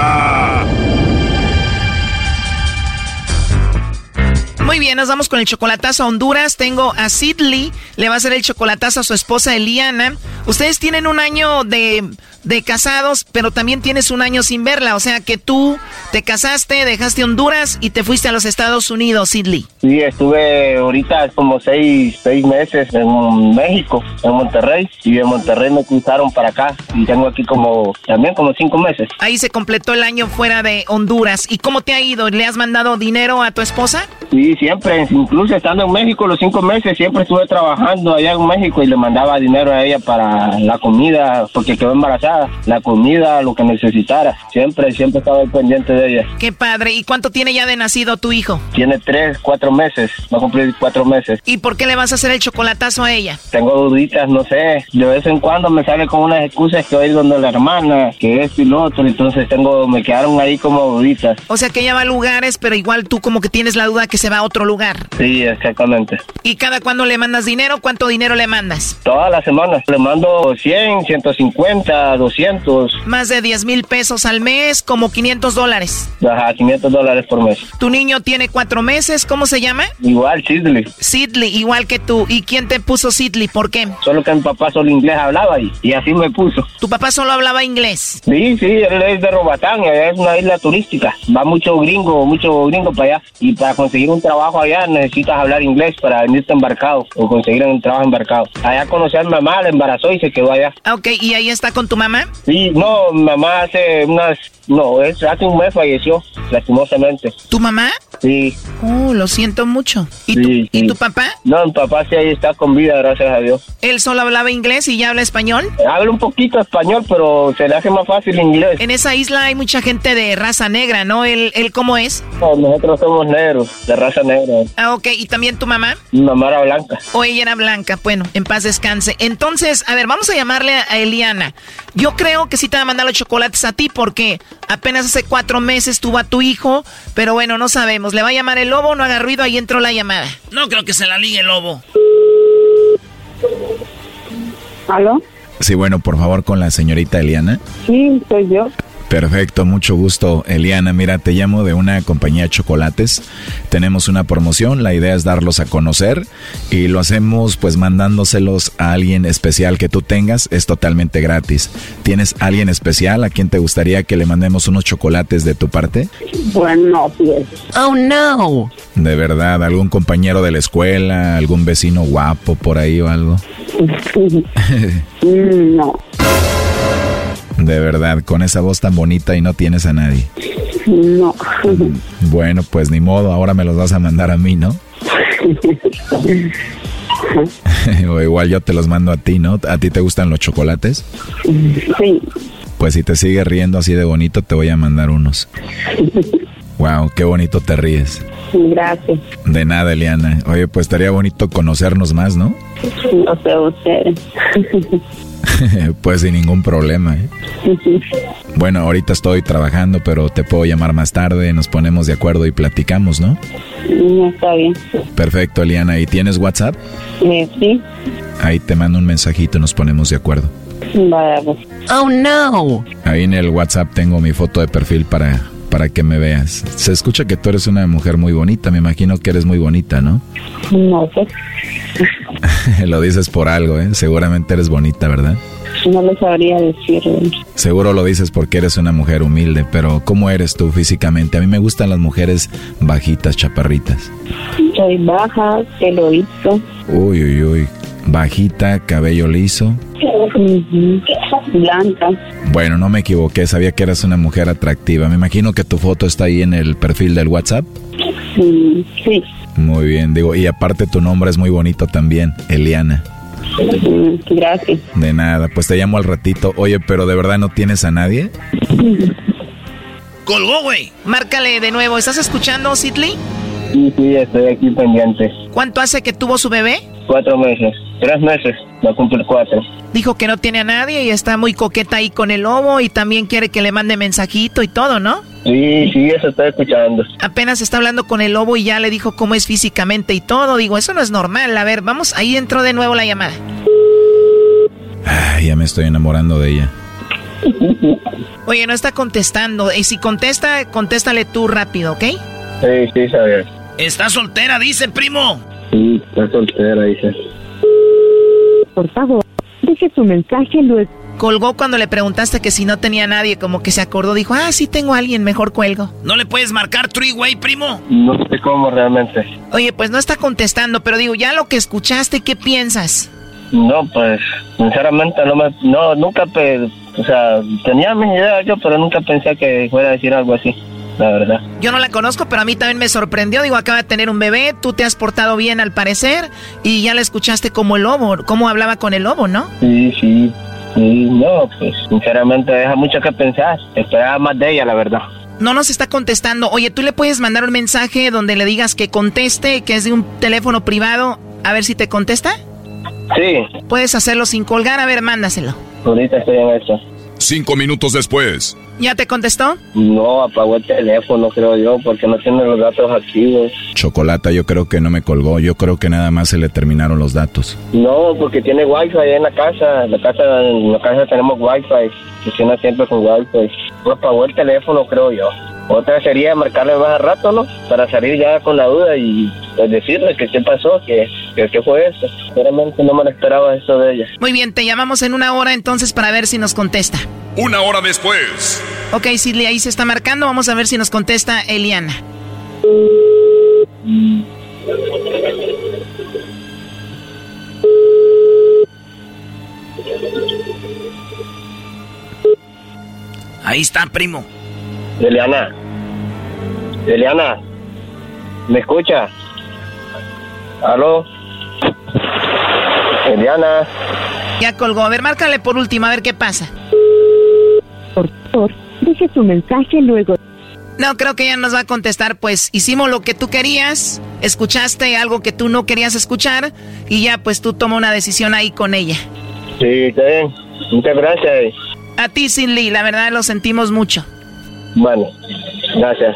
Muy bien, nos vamos con el chocolatazo a Honduras. Tengo a Sidley, le va a hacer el chocolatazo a su esposa Eliana. Ustedes tienen un año de, de casados, pero también tienes un año sin verla. O sea que tú te casaste, dejaste Honduras y te fuiste a los Estados Unidos, Sidley. Sí, estuve ahorita como seis, seis meses en México, en Monterrey, y de Monterrey me cruzaron para acá y tengo aquí como también como cinco meses. Ahí se completó el año fuera de Honduras. ¿Y cómo te ha ido? ¿Le has mandado dinero a tu esposa? Sí, siempre, incluso estando en México los cinco meses, siempre estuve trabajando allá en México y le mandaba dinero a ella para la comida, porque quedó embarazada, la comida, lo que necesitara. Siempre, siempre estaba pendiente de ella. Qué padre. ¿Y cuánto tiene ya de nacido tu hijo? Tiene tres, cuatro meses, va a cumplir cuatro meses. ¿Y por qué le vas a hacer el chocolatazo a ella? Tengo duditas, no sé, de vez en cuando me sale con unas excusas que voy donde la hermana, que esto y lo otro, entonces tengo, me quedaron ahí como duditas. O sea que ella va a lugares, pero igual tú como que tienes la duda que se va a otro lugar. Sí, exactamente. ¿Y cada cuando le mandas dinero? ¿Cuánto dinero le mandas? Todas las semanas le mando ganando 100, 150, 200. Más de 10 mil pesos al mes, como 500 dólares. Ajá, 500 dólares por mes. Tu niño tiene cuatro meses, ¿cómo se llama? Igual, Sidley. Sidley, igual que tú. ¿Y quién te puso Sidley? ¿Por qué? Solo que mi papá solo inglés hablaba y, y así me puso. ¿Tu papá solo hablaba inglés? Sí, sí, él es de Robatán, es una isla turística. Va mucho gringo, mucho gringo para allá. Y para conseguir un trabajo allá necesitas hablar inglés para venirte embarcado o conseguir un trabajo embarcado. Allá conocí a mi mamá, la embarazó y se quedó allá. Ah, Ok, ¿y ahí está con tu mamá? Sí, no, mi mamá hace unas, no, es, hace un mes falleció, lastimosamente. ¿Tu mamá? Sí. Oh, lo siento mucho. ¿Y, sí, tu, ¿y tu papá? No, mi papá sí ahí está con vida, gracias a Dios. ¿Él solo hablaba inglés y ya habla español? Habla un poquito español, pero se le hace más fácil inglés. En esa isla hay mucha gente de raza negra, ¿no? ¿Él, él cómo es? No, nosotros somos negros, de raza negra. Ah, ok. ¿Y también tu mamá? Mi mamá era blanca. O ella era blanca. Bueno, en paz descanse. Entonces, a ver, vamos a llamarle a Eliana. Yo creo que sí te va a mandar los chocolates a ti porque apenas hace cuatro meses tuvo a tu hijo, pero bueno, no sabemos. ¿Le va a llamar el lobo? No haga ruido, ahí entró la llamada. No creo que se la ligue el lobo. ¿Aló? Sí, bueno, por favor, con la señorita Eliana. Sí, soy yo. Perfecto, mucho gusto, Eliana. Mira, te llamo de una compañía de chocolates. Tenemos una promoción, la idea es darlos a conocer y lo hacemos pues mandándoselos a alguien especial que tú tengas, es totalmente gratis. ¿Tienes alguien especial a quien te gustaría que le mandemos unos chocolates de tu parte? Bueno, pues. Oh, no. De verdad, algún compañero de la escuela, algún vecino guapo por ahí o algo. no. De verdad, con esa voz tan bonita y no tienes a nadie. No. Bueno, pues ni modo, ahora me los vas a mandar a mí, ¿no? o igual yo te los mando a ti, ¿no? ¿A ti te gustan los chocolates? Sí. Pues si te sigues riendo así de bonito, te voy a mandar unos. Wow, qué bonito te ríes. Gracias. De nada, Eliana. Oye, pues estaría bonito conocernos más, ¿no? No sé usted. pues sin ningún problema. ¿eh? Bueno, ahorita estoy trabajando, pero te puedo llamar más tarde, nos ponemos de acuerdo y platicamos, ¿no? No, está bien. Perfecto, Eliana. ¿Y tienes WhatsApp? Eh, sí. Ahí te mando un mensajito y nos ponemos de acuerdo. Vale, pues. Oh, no. Ahí en el WhatsApp tengo mi foto de perfil para, para que me veas. Se escucha que tú eres una mujer muy bonita, me imagino que eres muy bonita, ¿no? No sé. lo dices por algo, ¿eh? Seguramente eres bonita, ¿verdad? No le sabría decirlo. Seguro lo dices porque eres una mujer humilde, pero ¿cómo eres tú físicamente? A mí me gustan las mujeres bajitas, chaparritas. Soy baja, pelo liso. Uy, uy, uy. Bajita, cabello liso. Blanca. Bueno, no me equivoqué, sabía que eras una mujer atractiva. Me imagino que tu foto está ahí en el perfil del WhatsApp. Mm, Sí. Muy bien, digo, y aparte tu nombre es muy bonito también, Eliana. Mm, Gracias. De nada, pues te llamo al ratito. Oye, pero de verdad no tienes a nadie? Colgó, güey. Márcale de nuevo. ¿Estás escuchando, Sidley? Sí, sí, estoy aquí pendiente. ¿Cuánto hace que tuvo su bebé? Cuatro meses, tres meses, va a cumplir cuatro. Dijo que no tiene a nadie y está muy coqueta ahí con el lobo y también quiere que le mande mensajito y todo, ¿no? Sí, sí, eso estoy escuchando. Apenas está hablando con el lobo y ya le dijo cómo es físicamente y todo. Digo, eso no es normal. A ver, vamos, ahí entró de nuevo la llamada. Ay, ya me estoy enamorando de ella. Oye, no está contestando. Y si contesta, contéstale tú rápido, ¿ok? Sí, sí, sabes. Está soltera, dice, primo. Sí, está soltera, dice. Por favor, deje su mensaje luego. Colgó cuando le preguntaste que si no tenía nadie, como que se acordó, dijo, ah, sí tengo a alguien, mejor cuelgo. ¿No le puedes marcar three-way, primo? No sé cómo realmente. Oye, pues no está contestando, pero digo, ya lo que escuchaste, ¿qué piensas? No, pues, sinceramente, no me, no, nunca, pe, o sea, tenía mis ideas yo, pero nunca pensé que fuera a decir algo así, la verdad. Yo no la conozco, pero a mí también me sorprendió. Digo, acaba de tener un bebé, tú te has portado bien al parecer, y ya la escuchaste como el lobo, cómo hablaba con el lobo, ¿no? Sí, sí, sí, no, pues, sinceramente deja mucho que pensar. Esperaba más de ella, la verdad. No nos está contestando. Oye, tú le puedes mandar un mensaje donde le digas que conteste, que es de un teléfono privado, a ver si te contesta. Sí, Puedes hacerlo sin colgar, a ver, mándaselo. ahorita estoy en eso. Cinco minutos después. ¿Ya te contestó? No, apagó el teléfono, creo yo, porque no tiene los datos activos. Chocolata, yo creo que no me colgó. Yo creo que nada más se le terminaron los datos. No, porque tiene wifi ahí en la casa. En la casa, en la casa tenemos wifi. Funciona siempre con wifi. No apagó el teléfono, creo yo. Otra sería marcarle más a rato, ¿no? Para salir ya con la duda y pues, decirle que qué pasó, que, que qué fue eso. Sinceramente no me lo esperaba eso de ella. Muy bien, te llamamos en una hora entonces para ver si nos contesta. Una hora después. Ok, si ahí se está marcando, vamos a ver si nos contesta Eliana. Ahí está, primo. Eliana. Eliana. ¿Me escucha? ¿Aló? Eliana. Ya colgó. A ver, márcale por último, a ver qué pasa. Por favor, deje su mensaje luego. No, creo que ella nos va a contestar, pues hicimos lo que tú querías, escuchaste algo que tú no querías escuchar y ya pues tú toma una decisión ahí con ella. Sí, está bien. Muchas gracias. A ti, Sin Lee, la verdad lo sentimos mucho. Bueno, gracias.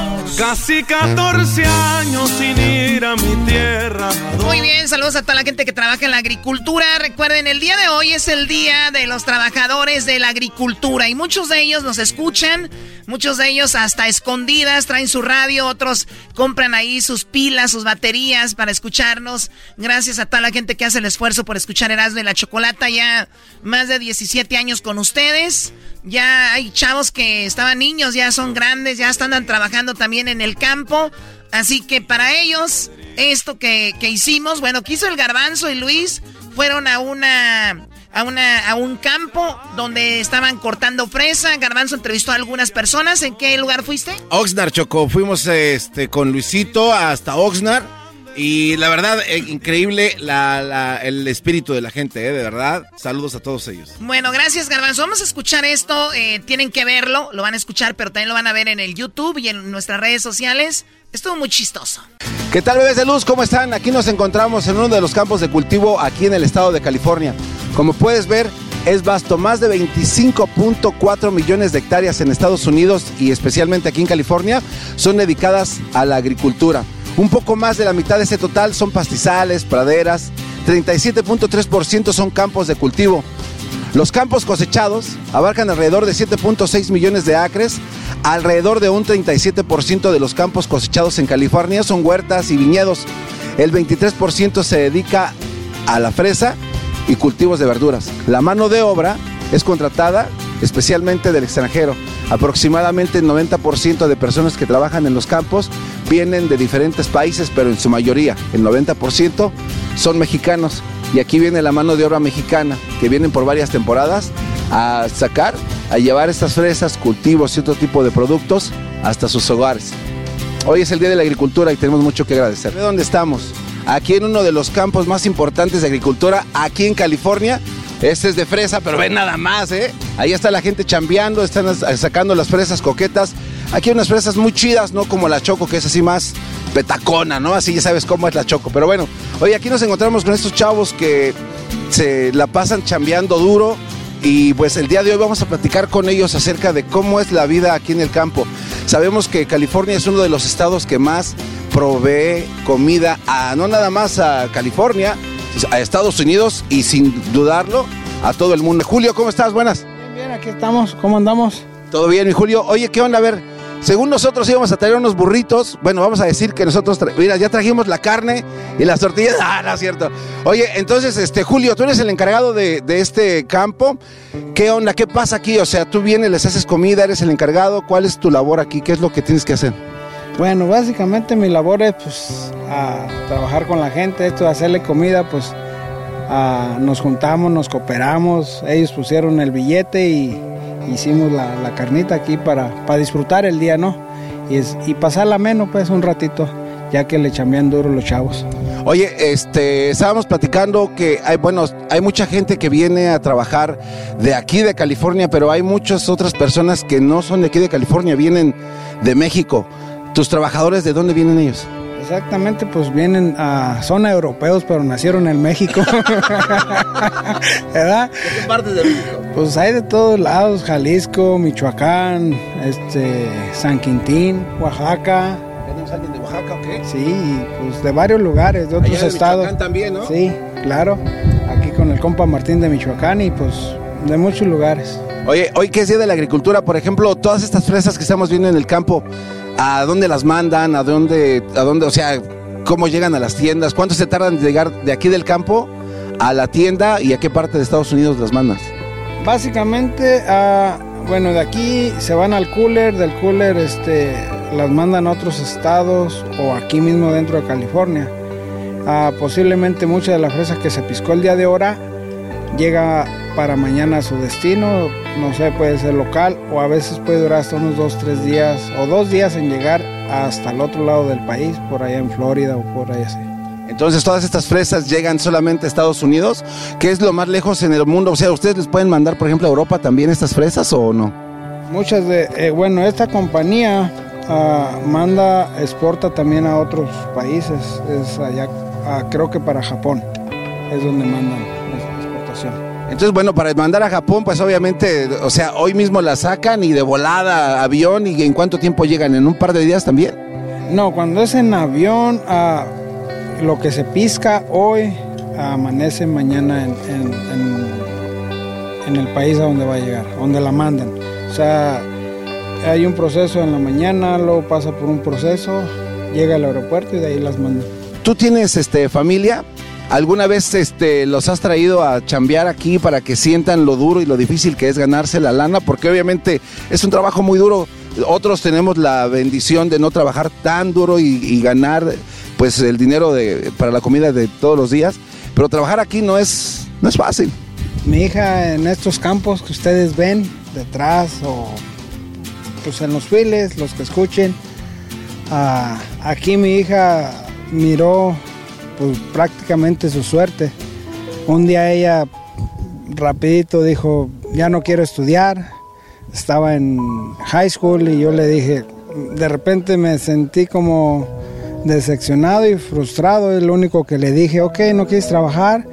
Casi 14 años sin ir a mi tierra. Muy bien, saludos a toda la gente que trabaja en la agricultura. Recuerden, el día de hoy es el día de los trabajadores de la agricultura y muchos de ellos nos escuchan, muchos de ellos hasta escondidas traen su radio, otros compran ahí sus pilas, sus baterías para escucharnos. Gracias a toda la gente que hace el esfuerzo por escuchar Erasmo y la Chocolata ya más de 17 años con ustedes. Ya hay chavos que estaban niños, ya son grandes, ya están trabajando también en el campo. Así que para ellos, esto que, que hicimos, bueno, que hizo el garbanzo y Luis, fueron a una, a una, a un campo donde estaban cortando fresa. Garbanzo entrevistó a algunas personas. ¿En qué lugar fuiste? Oxnard, Choco. Fuimos este, con Luisito hasta Oxnard. Y la verdad, eh, increíble la, la- el espíritu de la gente, eh, de verdad. Saludos a todos ellos. Bueno, gracias Garbanzo. Vamos a escuchar esto. eh, tienen que verlo, lo van a escuchar, pero también lo van a ver en el YouTube y en nuestras redes sociales. Estuvo muy chistoso. ¿Qué tal, bebés de luz? ¿Cómo están? Aquí nos encontramos en uno de los campos de cultivo aquí en el estado de California. Como puedes ver, es vasto, más de 25.4 millones de hectáreas en Estados Unidos y especialmente aquí en California son dedicadas a la agricultura. Un poco más de la mitad de ese total son pastizales, praderas, 37.3% son campos de cultivo. Los campos cosechados abarcan alrededor de 7.6 millones de acres. Alrededor de un 37% de los campos cosechados en California son huertas y viñedos. El 23% se dedica a la fresa y cultivos de verduras. La mano de obra es contratada especialmente del extranjero. Aproximadamente el 90% de personas que trabajan en los campos vienen de diferentes países, pero en su mayoría, el 90% son mexicanos. Y aquí viene la mano de obra mexicana, que vienen por varias temporadas a sacar, a llevar estas fresas, cultivos y otro tipo de productos hasta sus hogares. Hoy es el Día de la Agricultura y tenemos mucho que agradecer. ¿De dónde estamos? Aquí en uno de los campos más importantes de agricultura, aquí en California. Este es de fresa, pero ven nada más, ¿eh? Ahí está la gente chambeando, están sacando las fresas coquetas. Aquí hay unas fresas muy chidas, no como la Choco, que es así más petacona, ¿no? Así ya sabes cómo es la Choco. Pero bueno, hoy aquí nos encontramos con estos chavos que se la pasan chambeando duro, y pues el día de hoy vamos a platicar con ellos acerca de cómo es la vida aquí en el campo. Sabemos que California es uno de los estados que más provee comida a no nada más a California, a Estados Unidos y sin dudarlo a todo el mundo. Julio, ¿cómo estás? Buenas. Bien, aquí estamos. ¿Cómo andamos? Todo bien, mi Julio. Oye, ¿qué onda? A ver, según nosotros íbamos a traer unos burritos. Bueno, vamos a decir que nosotros, mira, ya trajimos la carne y las tortillas. Ah, no es cierto. Oye, entonces, este, Julio, tú eres el encargado de, de este campo. ¿Qué onda? ¿Qué pasa aquí? O sea, tú vienes, les haces comida, eres el encargado. ¿Cuál es tu labor aquí? ¿Qué es lo que tienes que hacer? Bueno, básicamente mi labor es pues a trabajar con la gente, esto hacerle comida, pues a- nos juntamos, nos cooperamos, ellos pusieron el billete y, hicimos la, la carnita aquí para, para disfrutar el día, ¿no? Y, es, y pasarla menos, pues, un ratito, ya que le chambean duro los chavos. Oye, este, estábamos platicando que hay, bueno, hay mucha gente que viene a trabajar de aquí de California, pero hay muchas otras personas que no son de aquí de California, vienen de México. ¿Tus trabajadores de dónde vienen ellos? Exactamente, pues vienen a zona europeos, pero nacieron en México. ¿Verdad? ¿De qué partes de México? Pues hay de todos lados, Jalisco, Michoacán, este, San Quintín, Oaxaca. ¿Tenemos alguien de Oaxaca o qué? Sí, y, pues de varios lugares, de otros Allá de estados. Michoacán también, ¿no? Sí, claro. Aquí con el compa Martín de Michoacán y pues de muchos lugares. Oye, hoy que es Día de la Agricultura, por ejemplo, todas estas fresas que estamos viendo en el campo, ¿a dónde las mandan? ¿A dónde, a dónde, o sea, cómo llegan a las tiendas? ¿Cuánto se tardan en llegar de aquí del campo a la tienda y a qué parte de Estados Unidos las mandas? Básicamente, bueno, de aquí se van al cooler, del cooler este, las mandan a otros estados o aquí mismo dentro de California. Ah, posiblemente mucha de la fresa que se piscó el día de ahora llega para mañana a su destino, no sé, puede ser local o a veces puede durar hasta unos dos, tres días o dos días en llegar hasta el otro lado del país, por allá en Florida o por allá así. Entonces todas estas fresas llegan solamente a Estados Unidos, que es lo más lejos en el mundo. O sea, ¿ustedes les pueden mandar, por ejemplo, a Europa también estas fresas o no? Muchas de, eh, bueno, esta compañía ah, manda, exporta también a otros países, es allá, ah, creo que para Japón, es donde mandan la exportación. Entonces, bueno, para mandar a Japón, pues obviamente, o sea, hoy mismo la sacan y de volada, avión, y en cuánto tiempo llegan, en un par de días también. No, cuando es en avión, ah, lo que se pisca hoy amanece mañana en, en- en- en el país a donde va a llegar, donde la mandan. O sea, hay un proceso en la mañana, luego pasa por un proceso, llega al aeropuerto y de ahí las mandan. ¿Tú tienes este familia? ¿Alguna vez este, los has traído a chambear aquí para que sientan lo duro y lo difícil que es ganarse la lana? Porque obviamente es un trabajo muy duro. Otros tenemos la bendición de no trabajar tan duro y, ganar pues el dinero de, para la comida de todos los días. Pero trabajar aquí no es, no es fácil. Mi hija en estos campos que ustedes ven detrás o pues en los files, los que escuchen, ah, aquí mi hija miró pues prácticamente su suerte. Un día ella rapidito dijo, ya no quiero estudiar, estaba en high school y yo le dije, de repente me sentí como decepcionado y frustrado, es lo único que le dije, ok, no quieres trabajar,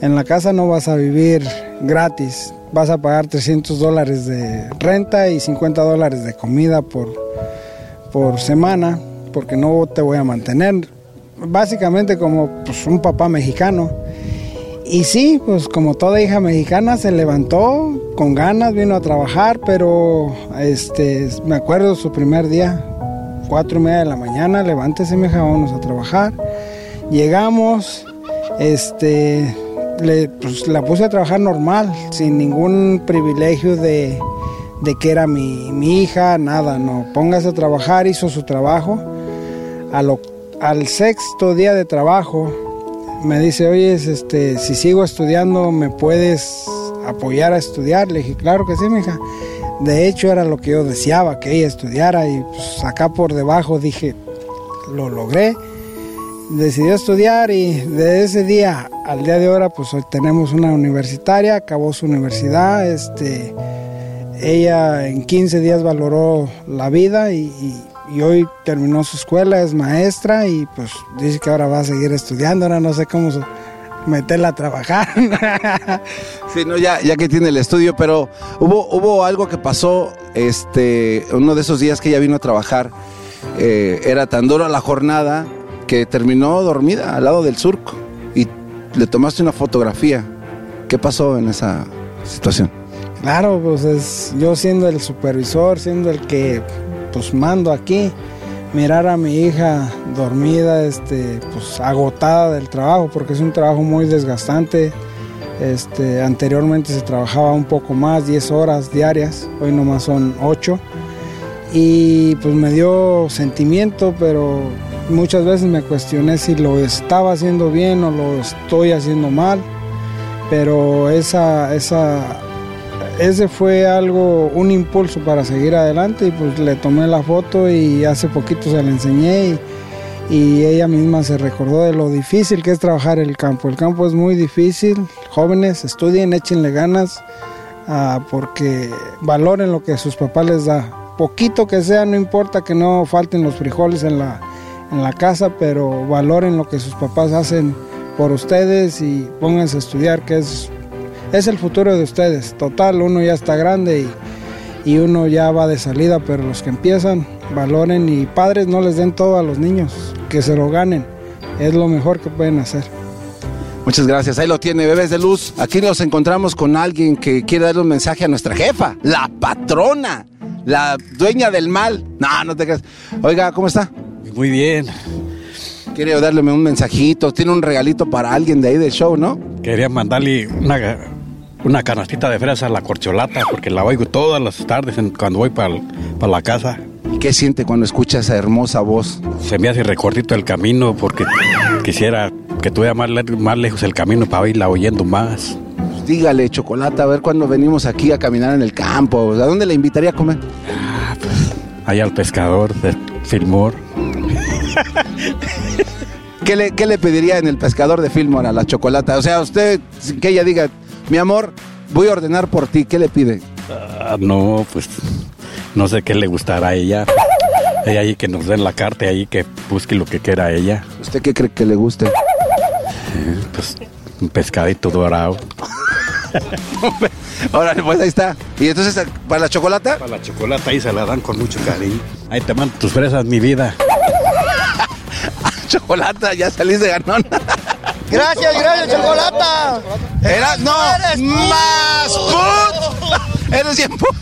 en la casa no vas a vivir gratis, vas a pagar 300 dólares de renta y 50 dólares de comida por, por semana, porque no te voy a mantener, básicamente como pues, un papá mexicano. Y sí, pues como toda hija mexicana se levantó con ganas, vino a trabajar, pero este, me acuerdo su primer día, cuatro y media de la mañana, levántese mi hija, a trabajar. Llegamos, este, le, pues, la puse a trabajar normal, sin ningún privilegio de, de que era mi, mi hija, nada, no. Póngase a trabajar, hizo su trabajo. A lo- al sexto día de trabajo me dice, oye, este, si sigo estudiando, ¿me puedes apoyar a estudiar? Le dije, claro que sí, mija. De hecho, era lo que yo deseaba, que ella estudiara y pues, acá por debajo dije, lo logré. Decidió estudiar y de ese día al día de ahora, pues hoy tenemos una universitaria, acabó su universidad, este, ella en 15 días valoró la vida y, y- y hoy terminó su escuela, es maestra y pues dice que ahora va a seguir estudiando, ahora no sé cómo meterla a trabajar. Sí, no, ya, ya que tiene el estudio, pero hubo, hubo algo que pasó, este, uno de esos días que ella vino a trabajar, eh, era tan dura la jornada que terminó dormida al lado del surco y le tomaste una fotografía. ¿Qué pasó en esa situación? Claro, pues es yo siendo el supervisor, siendo el que pues mando aquí, mirar a mi hija dormida, este, pues agotada del trabajo, porque es un trabajo muy desgastante. Este, anteriormente se trabajaba un poco más, 10 horas diarias, hoy nomás son 8. Y pues me dio sentimiento, pero muchas veces me cuestioné si lo estaba haciendo bien o lo estoy haciendo mal. Pero esa, esa ese fue algo, un impulso para seguir adelante y pues le tomé la foto y hace poquito se la enseñé y, ella misma se recordó de lo difícil que es trabajar el campo. El campo es muy difícil, jóvenes estudien, échenle ganas ah, porque valoren lo que sus papás les da. Poquito que sea, no importa que no falten los frijoles en la, en la casa, pero valoren lo que sus papás hacen por ustedes y pónganse a estudiar, que es, es el futuro de ustedes. Total, uno ya está grande y, y uno ya va de salida, pero los que empiezan, valoren y padres no les den todo a los niños, que se lo ganen. Es lo mejor que pueden hacer. Muchas gracias. Ahí lo tiene, bebés de luz. Aquí nos encontramos con alguien que quiere darle un mensaje a nuestra jefa, la patrona, la dueña del mal. No, no te creas. Oiga, ¿cómo está? Muy bien. Quiere darle un mensajito, tiene un regalito para alguien de ahí del show, ¿no? Quería mandarle una, una canastita de fresa a la corcholata porque la oigo todas las tardes en- cuando voy para la casa. ¿Y qué siente cuando escucha esa hermosa voz? Se me hace recortito el camino porque quisiera que tuviera más, más lejos el camino para irla oyendo más. Pues dígale, Chocolata, a ver cuándo venimos aquí a caminar en el campo. ¿A dónde le invitaría a comer? Allá al pescador de Filmor. ¿Qué le, qué le pediría en el pescador de Fillmore a la Chocolata? O sea, usted, que ella diga, mi amor, voy a ordenar por ti, ¿qué le pide? Ah, no, pues no sé qué le gustará a ella. Ella ahí que nos den la carta, ahí que busque lo que quiera ella. ¿Usted qué cree que le guste? Eh, pues un pescadito dorado. Órale, pues ahí está. ¿Y entonces para la chocolata? Para la chocolata ahí se la dan con mucho cariño. Ahí te mando tus fresas, mi vida. Chocolata, ya salís de ganón. Gracias, gracias, Chocolata. Era, no, más put. Eres put.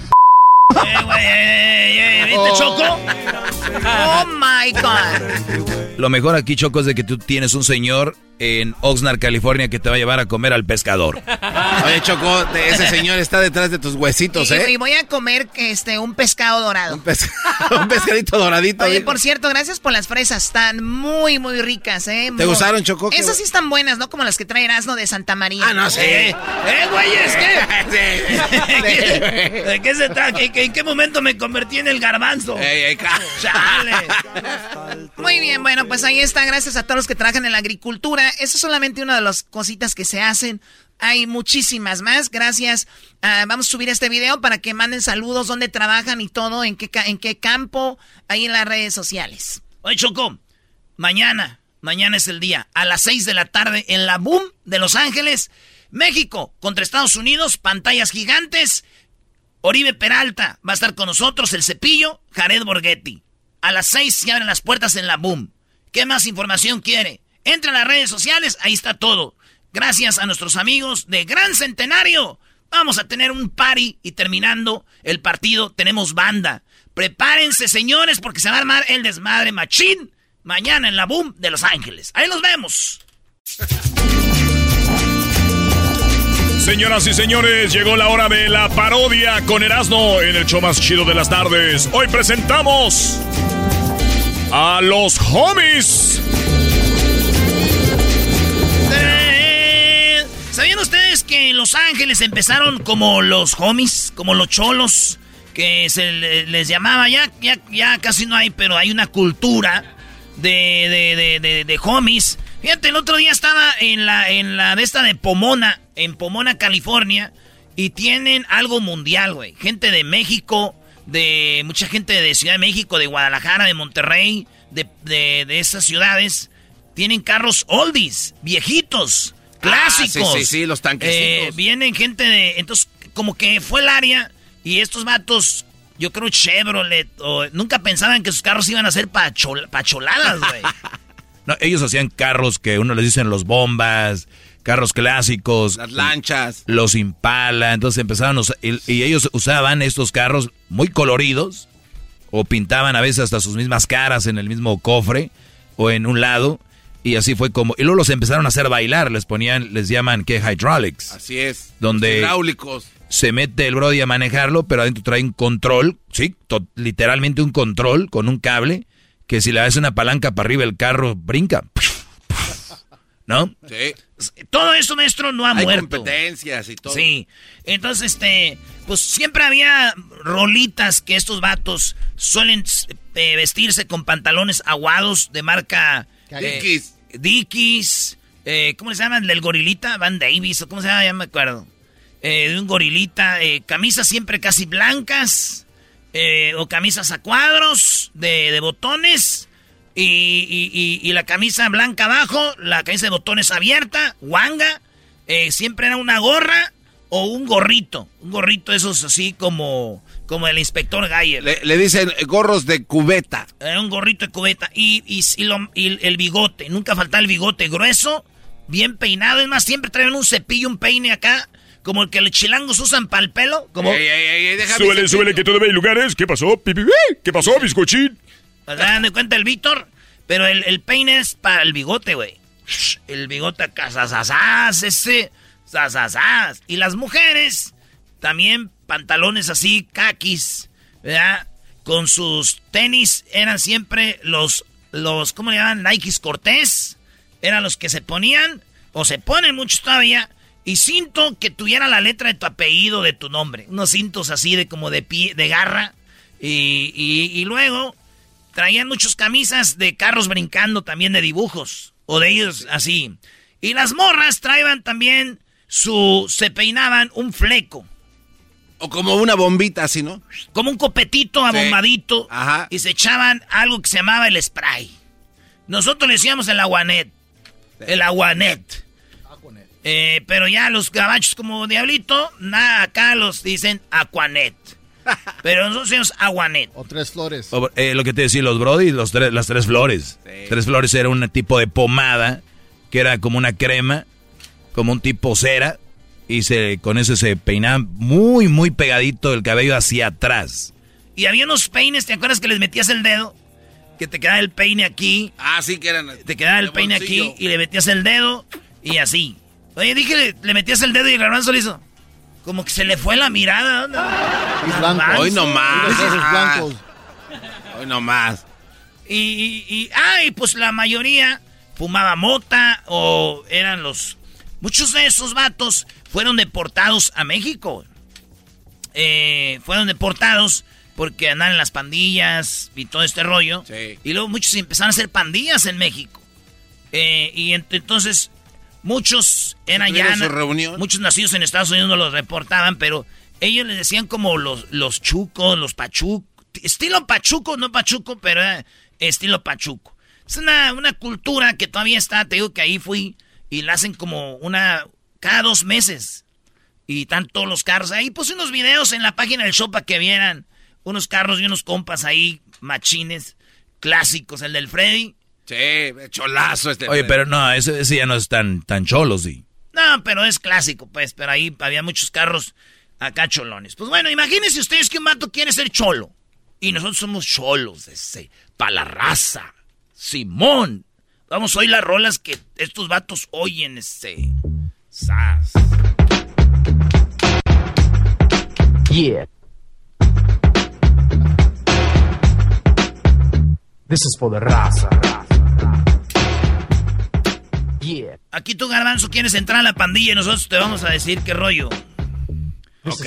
Eh, güey, eh, eh, ¿viste, Choco? Oh my God. Lo mejor aquí, Choco, es de que tú tienes un señor en Oxnard, California, que te va a llevar a comer al pescador. Oye, Choco, ese señor está detrás de tus huesitos, Y, ¿eh? y voy a comer este, un pescado dorado. Un, pescadito doradito. Oye, ¿eh? por cierto, gracias por las fresas. Están muy, muy ricas, ¿eh? ¿Te Muy- gustaron, Choco? Esas sí están buenas, ¿no? Como las que trae Erasmo de Santa María. Ah, no sé. Eh, güeyes, ¿qué? ¿De qué se trata? ¿Qué- qué- ¿En qué momento me convertí en el garbanzo? Chale. Muy bien, bueno, pues ahí está. Gracias a todos los que trabajan en la agricultura. Eso es solamente una de las cositas que se hacen. Hay muchísimas más. Gracias. Ah, vamos a subir este video para que manden saludos, dónde trabajan y todo, en qué, en qué campo, ahí en las redes sociales. Oye, Choco, mañana, mañana es el día, a las 6 de la tarde, en la Boom de Los Ángeles, México contra Estados Unidos, pantallas gigantes. Oribe Peralta va a estar con nosotros, el cepillo, Jared Borghetti. A las 6 se abren las puertas en la Boom. ¿Qué más información quiere? Entra a las redes sociales, ahí está todo. Gracias a nuestros amigos de Gran Centenario. Vamos a tener un party y terminando el partido tenemos banda. Prepárense, señores, porque se va a armar el desmadre machín mañana en la Boom de Los Ángeles. Ahí nos vemos. Señoras y señores, llegó la hora de la parodia con Erasmo en el show más chido de las tardes. Hoy presentamos a los homies. Eh, ¿Sabían ustedes que en Los Ángeles empezaron como los homies, como los cholos, que se le- les llamaba? Ya, ya, ya casi no hay, pero hay una cultura de, de, de, de- de homies. Fíjate, el otro día estaba en la, en la de esta de Pomona, en Pomona, California, y tienen algo mundial, güey. Gente de México, de mucha gente de Ciudad de México, de Guadalajara, de Monterrey, de, de, de esas ciudades. Tienen carros oldies, viejitos, clásicos. Ah, sí, sí, sí, los tanquecitos. Eh, vienen gente de... Entonces, como que fue el área y estos vatos, yo creo Chevrolet, o, nunca pensaban que sus carros iban a ser pachol- pacholadas, güey. No, ellos hacían carros que uno les dicen los bombas, carros clásicos. Las lanchas. Los Impala. Entonces empezaron a usar- y, y ellos usaban estos carros muy coloridos o pintaban a veces hasta sus mismas caras en el mismo cofre o en un lado. Y así fue como... Y luego los empezaron a hacer bailar. Les ponían, les llaman, ¿qué? Hydraulics. Así es. Donde- Hidráulicos. Se mete el brody a manejarlo, pero adentro trae un control, sí, to- literalmente un control con un cable, que si le das una palanca para arriba el carro brinca. ¿No? Sí. Todo eso, maestro, no ha Hay muerto. competencias y todo. Sí. Entonces, este, pues siempre había rolitas que estos vatos suelen eh, vestirse con pantalones aguados de marca eh, Dickies. Dickies, eh, ¿cómo se llaman? Del gorilita, Van Davis, o cómo se llama, ya me acuerdo. Eh, de un gorilita, eh, camisas siempre casi blancas, eh, o camisas a cuadros de, de botones, y, y- y- y la camisa blanca abajo, la camisa de botones abierta, guanga, eh, siempre era una gorra o un gorrito, un gorrito esos así como, como el inspector Gayer. Le, le dicen gorros de cubeta. Era un gorrito de cubeta. Y, y, y lo- y el bigote. Nunca faltaba el bigote grueso, bien peinado. Es más, siempre traían un cepillo, un peine acá. Como el que los chilangos usan para el pelo. Como, Ey, ey, ey, déjame Súbele, súbele, que todavía hay lugares. ¿Qué pasó, pipi? ¿Qué pasó, bizcochín? ¿Hagan de cuenta el Víctor? Pero el, el peine es para el bigote, güey. El bigote acá, sasasas, ese, sasasas. Y las mujeres, también pantalones así, caquis, ¿verdad? Con sus tenis eran siempre los, los, ¿cómo le llaman? Nikes Cortés. Eran los que se ponían, o se ponen muchos todavía. Y cinto que tuviera la letra de tu apellido, de tu nombre. Unos cintos así de como de pie, de garra. Y- y luego traían muchas camisas de carros brincando también de dibujos. O de ellos así. Y las morras traían también su... Se peinaban un fleco. O como una bombita así, ¿no? Como un copetito abombadito. Ajá. Y se echaban algo que se llamaba el spray. Nosotros le decíamos el aguanet. El aguanet. Eh, pero ya los gabachos como Diablito, nada, acá los dicen Aquanet. Pero nosotros Aguanet. O tres flores. O, eh, lo que te decía, los Brody, los tres, las tres flores. Tres flores era un tipo de pomada que era como una crema, como un tipo cera, y se, con eso se peinaba muy, muy pegadito el cabello hacia atrás. Y había unos peines, ¿te acuerdas que les metías el dedo? Que te quedaba el peine aquí. Ah, sí, que eran. Te quedaba el peine bolsillo. aquí y le metías el dedo y así. Oye, dije, le, le metías el dedo y el garbanzo le hizo. Como que se le fue la mirada. ¿no? Garbanzo. Hoy no más. Los ojos blancos. Hoy no más. Y, y, y, ah, y pues la mayoría fumaba mota o eran los... Muchos de esos vatos fueron deportados a México. Eh, fueron deportados porque andaban en las pandillas y todo este rollo. Y luego muchos empezaron a hacer pandillas en México. Eh, y ent- entonces muchos eran ya... Muchos nacidos en Estados Unidos no los reportaban, pero ellos les decían como los, los chucos, los pachucos. Estilo pachuco, no pachuco, pero era estilo pachuco. Es una, una cultura que todavía está, te digo que ahí fui y la hacen como una... cada dos meses. Y están todos los carros ahí. Puse unos videos en la página del show para que vieran unos carros y unos compas ahí, machines, clásicos. El del Freddy. Sí, cholazo este. Oye, pero no, ese, ese ya no es tan, tan cholo, sí. No, pero es clásico, pues. Pero ahí había muchos carros acá cholones. Pues bueno, imagínense ustedes que un vato quiere ser cholo. Y nosotros somos cholos, ese, pa' la raza. Simón. Vamos a oír las rolas que estos vatos oyen, ese. Sas. Yeah. This is for the raza. Yeah. Aquí tú, Garbanzo, quieres entrar a la pandilla y nosotros te vamos a decir qué rollo. Ok.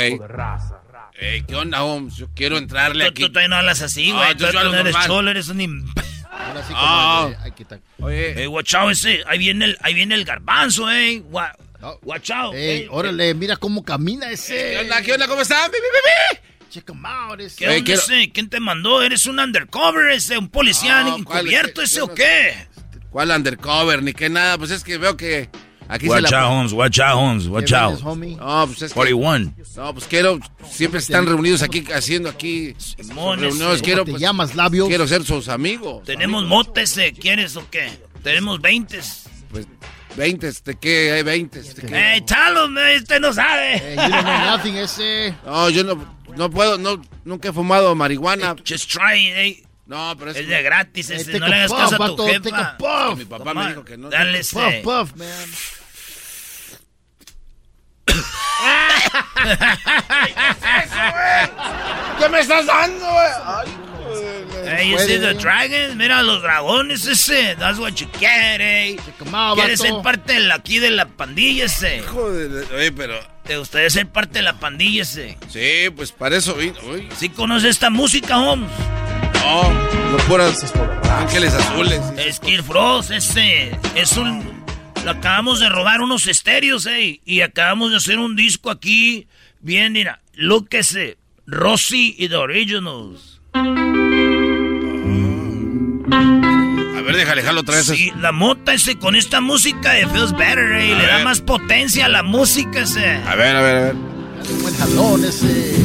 Ey, ¿qué onda, Holmes? Yo quiero entrarle Tú, aquí. tú todavía no hablas así, Ah, güey. tú no eres cholo, eres un... im- Ahora sí Ah. como Oye. Eh, watch out ese. Ahí viene el, ahí viene el garbanzo, eh. Gua- Watch out. Ey, eh. órale, mira cómo camina ese. ¿Qué onda? ¿Qué onda? ¿Cómo están? ¡Bi, bi, bi, bi! Check him out, ese. ¿Qué onda ese? ¿Quién te mandó? ¿Eres un undercover ese? ¿Un policía encubierto Es que ese o no- qué? ¿Cuál undercover? Ni qué nada. Pues es que veo que aquí Watch se la... out, Holmes, watch out, Holmes, watch out. No, pues es que... 41. No, pues quiero... Siempre están reunidos aquí, haciendo aquí... Simón, reuniones. Quiero, ¿Cómo te pues, llamas, labios? Quiero ser sus amigos. Tenemos motes, eh. ¿Quieres o qué? Tenemos 20. Pues 20, ¿de qué? Hay 20. ¿de qué? Eh, chalo, este no sabe. Ey, you don't know nothing, ese. No, yo no, no puedo, no, nunca he fumado marihuana. Just try, eh. No, pero es... Es de gratis, ese. take no le hagas puff, caso a tu jefa. puff. Mi papá me dijo que no. Dale Puff, ese. puff, man. ¿Qué me estás dando, güey? Hey, you see the dragons? Mira los dragones ese. That's what you get, eh. ¿Quieres ser parte de la- aquí de la pandilla ese? Hijo de... Oye, pero... ¿Te gustaría ser parte de la pandilla ese? Sí, pues para eso vino. ¿Sí conoces esta música, Holmes? No, no puras ángeles azules. Es Kid Frost, ese. Es un. Lo acabamos de robar unos estéreos, eh. Y acabamos de hacer un disco aquí. Bien, mira. Look ese. Rossi y The Originals. A ver, déjale, jalo otra vez. Sí, la mota ese con esta música de Feels Better, eh. A Le da más potencia a la música ese. A ver, a ver, a ver. Buen jalón ese.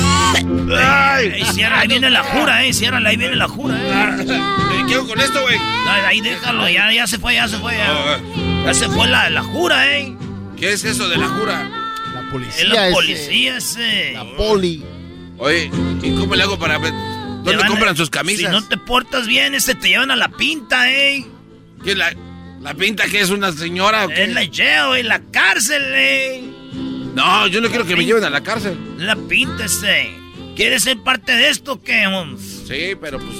Ay, cierra, ahí viene la jura, eh. Ciérrala, ahí viene la jura, eh. ¿Qué hago con esto, güey? Ahí déjalo, ya, ya se fue, ya se fue, ya. Ya se fue la, la jura, eh. ¿Qué es eso de la jura? La Es policía la ese. policía ese. La poli. Oye, ¿y cómo le hago para ver? ¿Dónde a- compran sus camisas? Si no te portas bien, ese te llevan a la pinta, eh. ¿Qué, la, la pinta que es una señora o qué? En la jail, en la cárcel, eh. No, yo no quiero que me lleven a la cárcel. La pinta ese. ¿Quieres ser parte de esto o qué, Holmes? Sí, pero pues...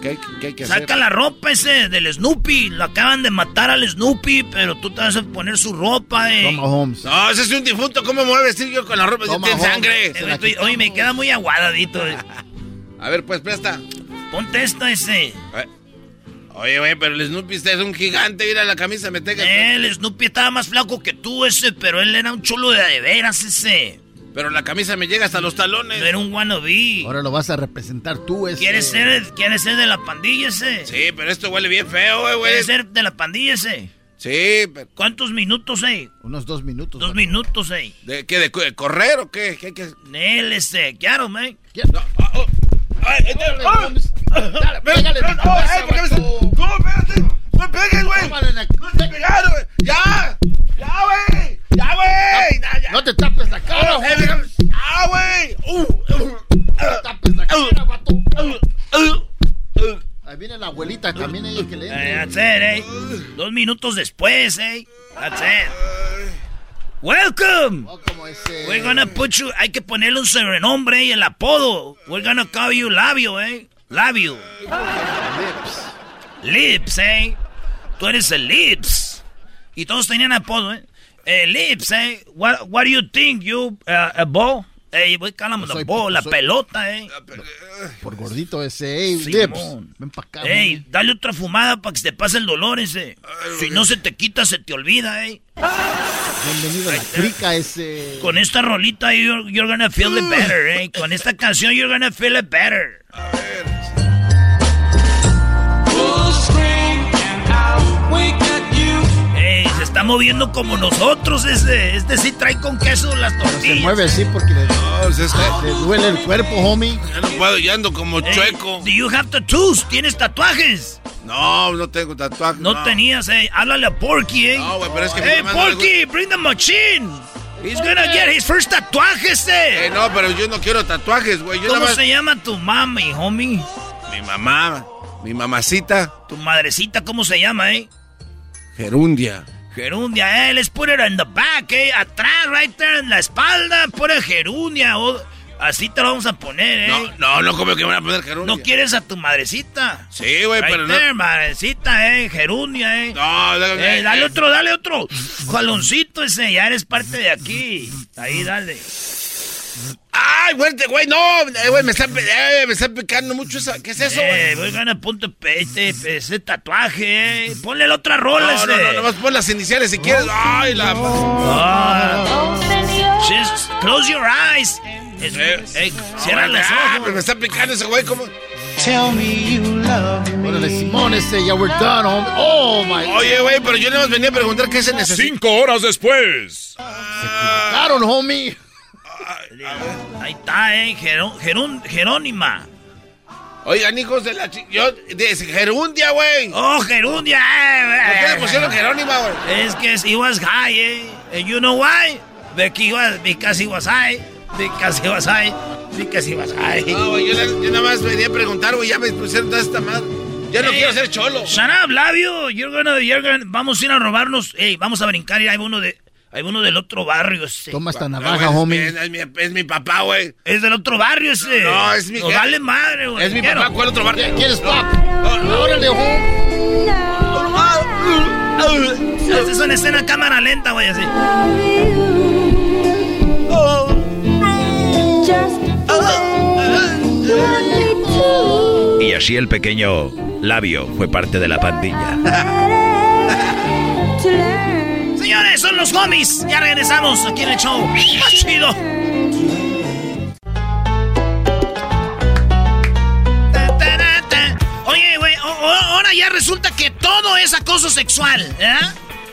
¿Qué, hay- qué hay que hacer? Saca la ropa ese del Snoopy. Lo acaban de matar al Snoopy, pero tú te vas a poner su ropa, eh. Toma, Holmes. No, ese es un difunto. ¿Cómo me voy a vestir yo con la ropa? Toma, Tiene Holmes. sangre. Eh, estoy- oye, me queda muy aguadadito. eh. A ver, pues, presta. Ponte esta ese. Eh, Oye, güey, pero el Snoopy este es un gigante. Mira la camisa, me tenga. El Snoopy estaba más flaco que tú ese, pero él era un chulo de de veras ese. Pero la camisa me llega hasta los talones. Era un wannabe. Ahora lo vas a representar tú ese. ¿Quieres ser, ¿Quieres ser de la pandilla ese? Sí, pero esto huele bien feo, güey, güey. ¿Quieres ser de la pandilla ese? Sí, pero... ¿Cuántos minutos, eh? Unos dos minutos. Dos minutos, eh. ¿De qué? ¿De, correr o qué? ¿Qué hay que...? Él, este, claro, man. No, ah, oh, ay, este- ah, Dale, pégale, no, no, pasa, ay, ¿por qué. No me pegues, güey. No me pegaron, güey. Ya. Ya, güey. Ya, güey. Ya, ya. No te tapes la cara, Oh, güey. Uh, uh, No te tapes la cara, vato. uh, uh. Ahí viene la abuelita, también ella que le Eh, that's it, eh. Dos minutos después, eh. That's it. Welcome. Oh, como ese. We're gonna put you. Hay que ponerle un sobrenombre y el apodo. We're gonna call you Labio, eh. Labio. Lips, eh. Tú eres el Lips. Y todos tenían apodo, eh. Eh, Lips, eh. What, what do you think, you, uh, a ball? Eh, we call him the Soy- ball, la soy- pelota, eh. Por gordito ese. Ey, Simón. Lips. Ven pa' acá. Ey, dale otra fumada para que se te pase el dolor ese. Si no se te quita, se te olvida, eh. Bienvenido a la crica ese. Con esta rolita, you're, you're gonna feel it better, eh. Con esta canción, you're gonna feel it better. Ey, se está moviendo como nosotros ese. Este sí trae con queso las Se tortillas. mueve así porque le, No, es que le duele el cuerpo, homie. ya no puedo, ya ando como chueco. Do you have tattoos? ¿Tienes tatuajes? No, no tengo tatuaje. No, tenías, eh. Háblale a Porky, eh. No, güey, pero es que Hey, Porky, bring the machine. He's gonna get his first tatuaje, este. Eh, no, pero yo no quiero tatuajes, güey. ¿Cómo más... se llama tu mami, homie? Mi mamá, mi mamacita, Tu madrecita, ¿cómo se llama, eh? Gerundia. Gerundia, eh. Let's put it in the back, eh. Atrás, right there, en la espalda. Pone gerundia. o- así te lo vamos a poner, eh. No, no, no, como que me van a poner gerundia. ¿No quieres a tu madrecita? Sí, güey, Right pero no. there, madrecita, eh. Gerundia, eh. No, déjame- Eh, dale otro, dale otro. Jaloncito ese, ya eres parte de aquí. Ahí, dale. ¡Ay, fuerte, güey! ¡No! Eh, güey, me está, eh, me está picando mucho esa... ¿Qué es eso, Eh, güey? voy a punto este, ese tatuaje, eh. Ponle la otra rola, No, no, ese. no, nomás pon las iniciales si quieres. ¡Ay, la... Ah. Just close your eyes. Es- eh, cierra los Ah, ojos. me está picando ese güey, ¿cómo? Órale, Simón ese, ya we're done, homie. Oh, my. Oye, güey, pero yo nada más venía a preguntar qué se necesita. Cinco horas después. Claro, homie. Ahí está, eh. Gerón- Gerón- Jerónima. Oigan, hijos de la... chi- Yo... De Gerundia, güey. Oh, Gerundia. ¿Por qué Eh, le pusieron Jerónima, güey? Es que he was high, eh. And you know why? Because he was, because he was high. Because he was high. Because he was high. No, güey, yo, yo nada más venía a preguntar, güey, ya me pusieron toda esta madre. Ya no Eh, quiero ser cholo. Shut up, labio. You're gonna, you're gonna- vamos a ir a robarnos. Ey, vamos a brincar y hay uno de. Hay uno del otro barrio ese. Toma esta Ah, navaja, güey, homie. Es, es mi, es mi papá, güey. Es del otro barrio ese. No, es mi jefe. vale madre, güey. Es mi Quiero. papá, ¿cuál otro barrio? ¿Quieres pop? Órale, home. Esta es una escena a cámara lenta, güey, así. Y así el pequeño labio fue parte de la pandilla. Los homies. Ya regresamos aquí en el show. Más chido. Oye, güey, ahora ya resulta que todo es acoso sexual, ¿eh?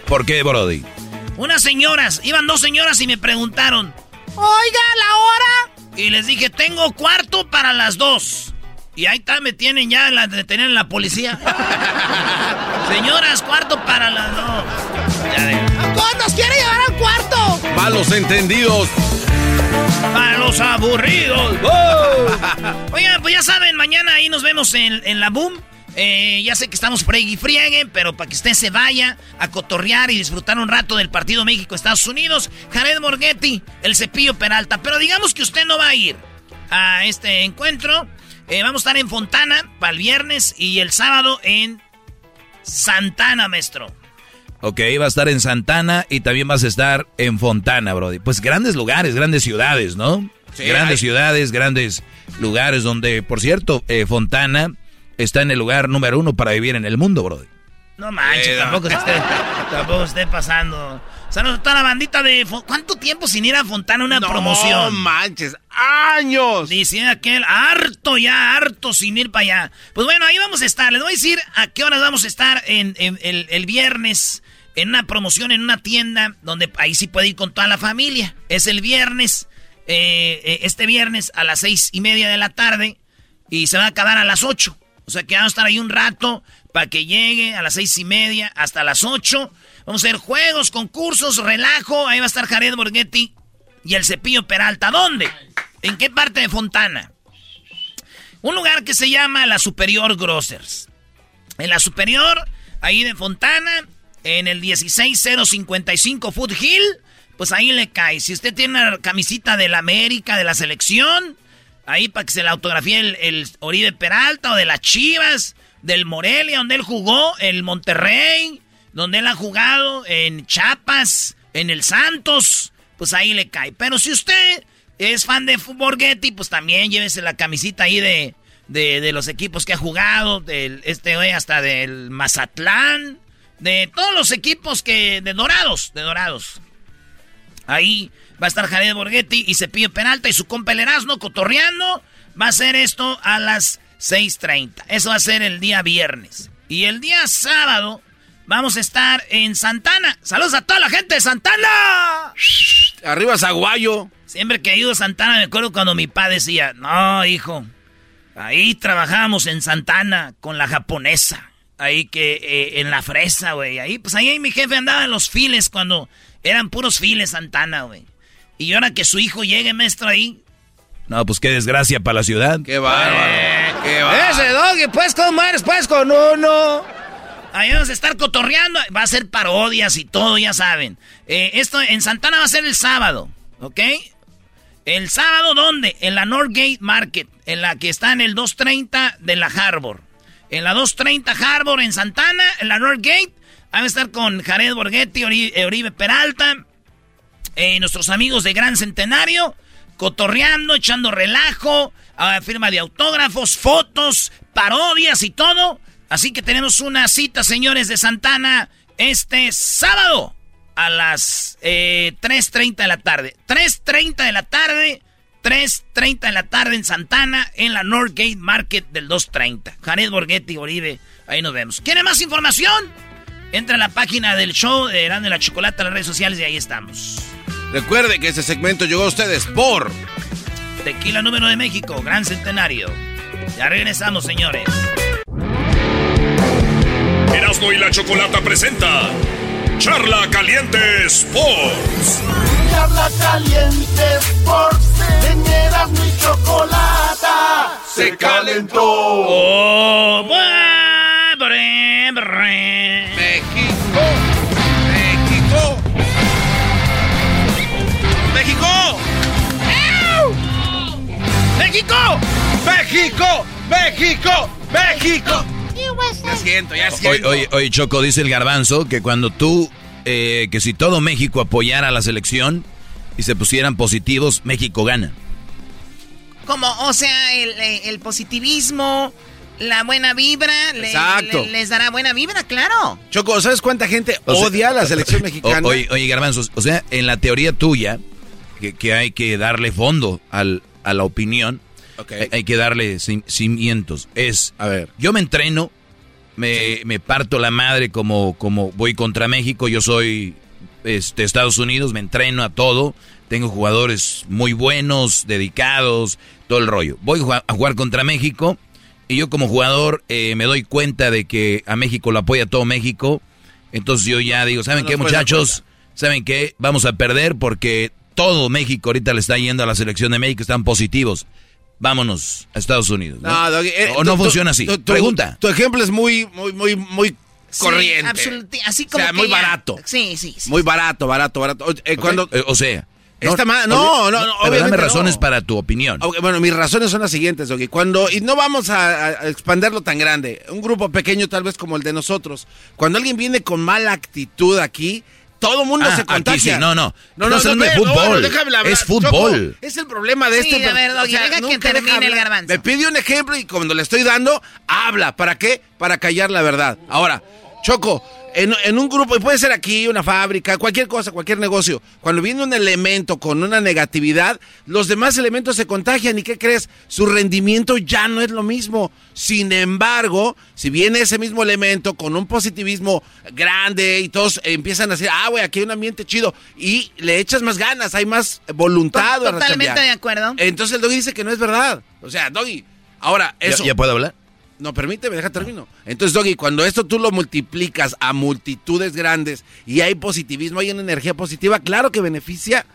¿Por qué, Brody? Unas señoras, iban dos señoras y me preguntaron, oiga, la hora. Y les dije, tengo cuarto para las dos. Y ahí está, me tienen ya, la detienen la policía. Señoras, cuarto para las dos. ¿A todos nos quiere llevar al cuarto? Malos entendidos. Para los aburridos. Oigan, pues ya saben, mañana ahí nos vemos en, en la Boom. Eh, ya sé que estamos friegue y friegue, pero para que usted se vaya a cotorrear y disfrutar un rato del partido México-Estados Unidos, Jared Morghetti, el cepillo Peralta. Pero digamos que usted no va a ir a este encuentro. Eh, vamos a estar en Fontana para el viernes y el sábado en Santana, maestro. Ok, va a estar en Santana y también vas a estar en Fontana, Brody. Pues grandes lugares, grandes ciudades, ¿no? Sí, grandes hay- ciudades, grandes lugares donde, por cierto, eh, Fontana está en el lugar número uno para vivir en el mundo, Brody. No manches, Eh, tampoco se esté, tampoco esté pasando. Saludos a toda la bandita de... ¿Cuánto tiempo sin ir a Fontana a una promoción? No manches, años. Dice aquel, harto ya, harto sin ir para allá. Pues bueno, ahí vamos a estar. Les voy a decir a qué horas vamos a estar en, en- el, el viernes en una promoción en una tienda donde ahí sí puede ir con toda la familia. Es el viernes, eh, eh, este viernes a las seis y media de la tarde y se va a acabar a las ocho. O sea que vamos a estar ahí un rato para que llegue a las seis y media hasta las ocho. Vamos a hacer juegos, concursos, relajo. Ahí va a estar Jared Borghetti y el cepillo Peralta. ¿Dónde? ¿En qué parte de Fontana? Un lugar que se llama La Superior Grocers. En La Superior, ahí de Fontana, en el 16055 Foot Hill, pues ahí le cae. Si usted tiene una camisita de la América, de la selección, ahí para que se la autografíe el, Oribe Peralta o de las Chivas, del Morelia, donde él jugó, el Monterrey, donde él ha jugado, en Chiapas, en el Santos, pues ahí le cae. Pero si usted es fan de Borghetti, pues también llévese la camisita ahí de, de, los equipos que ha jugado, del, este güey hasta del Mazatlán, de todos los equipos que, de Dorados, de Dorados. Ahí va a estar Jared Borghetti y Cepillo Penalta y su compa el Erasmo cotorreando. Va a ser esto a las 6.30. Eso va a ser el día viernes. Y el día sábado vamos a estar en Santana. Saludos a toda la gente de Santana. Arriba Zaguayo. Siempre que he ido a Santana me acuerdo cuando mi padre decía, no, hijo, ahí trabajamos en Santana con la japonesa. Ahí que eh, en la fresa, güey. Ahí, pues ahí mi jefe andaba en los files cuando eran puros files Santana, güey. Y ahora que su hijo llegue, maestro, ahí. No, pues qué desgracia para la ciudad. Qué bárbaro. Qué bárbaro. Ese doggy, pues, ¿cómo eres? Pues, con uno. Ahí vamos a estar cotorreando. Va a ser parodias y todo, ya saben. Eh, esto en Santana va a ser el sábado, ¿ok? ¿El sábado dónde? En la Northgate Market, en la que está en el 230 de la Harbor. En la 230 Harbor en Santana, en la Northgate. Van a estar con Jared Borghetti, eh, Oribe Peralta, eh, nuestros amigos de Gran Centenario, cotorreando, echando relajo, ah, firma de autógrafos, fotos, parodias y todo. Así que tenemos una cita, señores de Santana, este sábado a las eh, 3.30 de la tarde. 3.30 de la tarde, 3.30 de la tarde en Santana, en la Northgate Market del 230. Jared Borghetti, Oribe, ahí nos vemos. ¿Quiere más información? Entra a la página del show de Erasmo de la Chocolata, las redes sociales y ahí estamos. Recuerde que este segmento llegó a ustedes por Tequila número de México, Gran Centenario. Ya regresamos, señores. Erasmo y la Chocolata presenta Charla Caliente Sports charla caliente Sports. Teñeras mi chocolata. Se calentó. Oh, bre, bre. México. México. México. México. México. México. México. Ya siento, ya siento. Oye, oye, oye, Choco, dice el garbanzo que cuando tú eh, que si todo México apoyara a la selección y se pusieran positivos, México gana. Como, o sea, el, eh, el positivismo, la buena vibra, le- Exacto. le- les dará buena vibra, claro. Choco, ¿sabes cuánta gente O sea, odia a la selección mexicana? O- oye, oye, Garbanzo, o sea, en la teoría tuya, que, que hay que darle fondo al, a la opinión, hay, hay que darle cim- cimientos. Es, a ver, yo me entreno, me, me parto la madre como, como voy contra México, yo soy este, Estados Unidos, me entreno a todo, tengo jugadores muy buenos, dedicados, todo el rollo. Voy a jugar- contra México y yo como jugador eh, me doy cuenta de que a México lo apoya todo México. Entonces yo ya digo, ¿saben No qué muchachos? ¿Saben qué? Vamos a perder porque todo México ahorita le está yendo a la selección de México, están positivos. Vámonos a Estados Unidos. ¿no? No, Doggy, eh, o no funciona así. tu- tu- Pregunta. Tu ejemplo es muy, muy, muy, muy Sí, corriente. absoluti- así O como sea, que muy ya- barato. Sí, sí, sí. Muy barato, barato, barato. O- eh, cuando, Eh, o sea. Está mal- no, no, no, obviamente dame no. razones para tu opinión. Ok, bueno, mis razones son las siguientes, Doggy. Cuando, y no vamos a, a expanderlo tan grande, un grupo pequeño tal vez como el de nosotros, cuando alguien viene con mala actitud aquí, todo mundo Ah, se aquí contagia. sí, no, no. No, de ve, no, fútbol. Es fútbol. Choco, es el problema de Sí, este. a ver, o Doggy, deja que termine el garbanzo. Me pide un ejemplo y cuando le estoy dando, habla. ¿Para qué? Para callar la verdad. Ahora, Choco, en, en un grupo, y puede ser aquí, una fábrica, cualquier cosa, cualquier negocio, cuando viene un elemento con una negatividad, los demás elementos se contagian. ¿Y qué crees? Su rendimiento ya no es lo mismo. Sin embargo, si viene ese mismo elemento con un positivismo grande y todos empiezan a decir, ah, güey, aquí hay un ambiente chido, y le echas más ganas, hay más voluntad. a Totalmente de acuerdo. Entonces el doggy dice que no es verdad. O sea, doggy, ahora ¿Ya- eso. ¿Ya, puedo hablar? No, permíteme, deja termino. Entonces, Doggy, cuando esto tú lo multiplicas a multitudes grandes y hay positivismo, hay una energía positiva, claro que beneficia,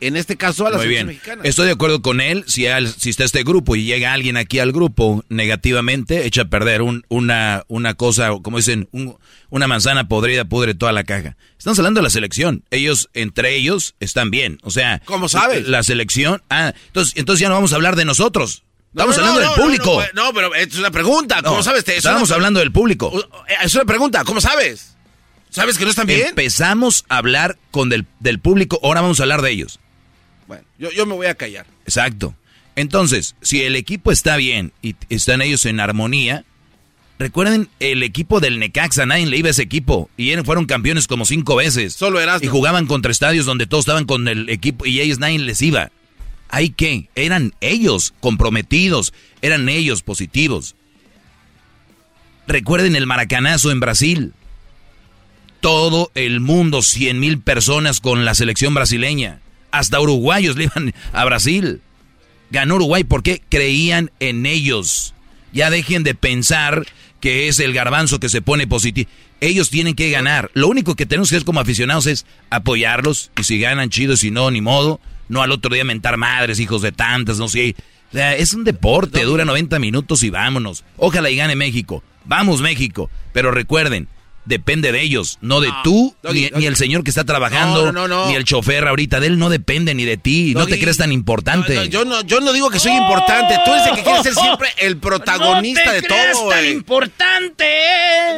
en este caso, a la Muy selección bien. mexicana. Estoy de acuerdo con él. Si, al- si está este grupo y llega alguien aquí al grupo negativamente, echa a perder un- una, una cosa, como dicen, un- una manzana podrida pudre toda la caja. Estamos hablando de la selección. Ellos, entre ellos, están bien. O sea, ¿Cómo sabes? La selección. Ah, entonces, entonces ya no vamos a hablar de nosotros. Estamos no, hablando no, del público. No, pero es una pregunta. ¿Cómo sabes? Es Estábamos una- hablando del público. Es una pregunta. ¿Cómo sabes? ¿Sabes que no están bien? Empezamos a hablar con del, del público, ahora vamos a hablar de ellos. Bueno, yo, yo me voy a callar. Exacto. Entonces, si el equipo está bien y están ellos en armonía, recuerden el equipo del Necaxa, nadie le iba a ese equipo y fueron campeones como cinco veces. Solo Erasmo. Y jugaban contra estadios donde todos estaban con el equipo y ellos nadie les iba. ¿Hay qué? Eran ellos comprometidos, eran ellos positivos. Recuerden el maracanazo en Brasil. Todo el mundo, 100 mil personas con la selección brasileña. Hasta uruguayos le iban a Brasil. Ganó Uruguay porque creían en ellos. Ya dejen de pensar que es el garbanzo que se pone positivo. Ellos tienen que ganar. Lo único que tenemos que hacer como aficionados es apoyarlos. Y si ganan, chido. Si no, ni modo. No al otro día mentar madres, hijos de tantas, no sé. O sea, es un deporte, dura 90 minutos y vámonos. Ojalá y gane México. Vamos, México. Pero recuerden, depende de ellos, no de tú, Doggy, ni, Doggy. ni el señor que está trabajando, No, no, no, no. ni el chofer ahorita. De él no depende ni de ti. no te crees tan importante. Yo, no, yo no digo que soy importante. Tú eres el que quiere ser siempre el protagonista te de creas todo, tan importante.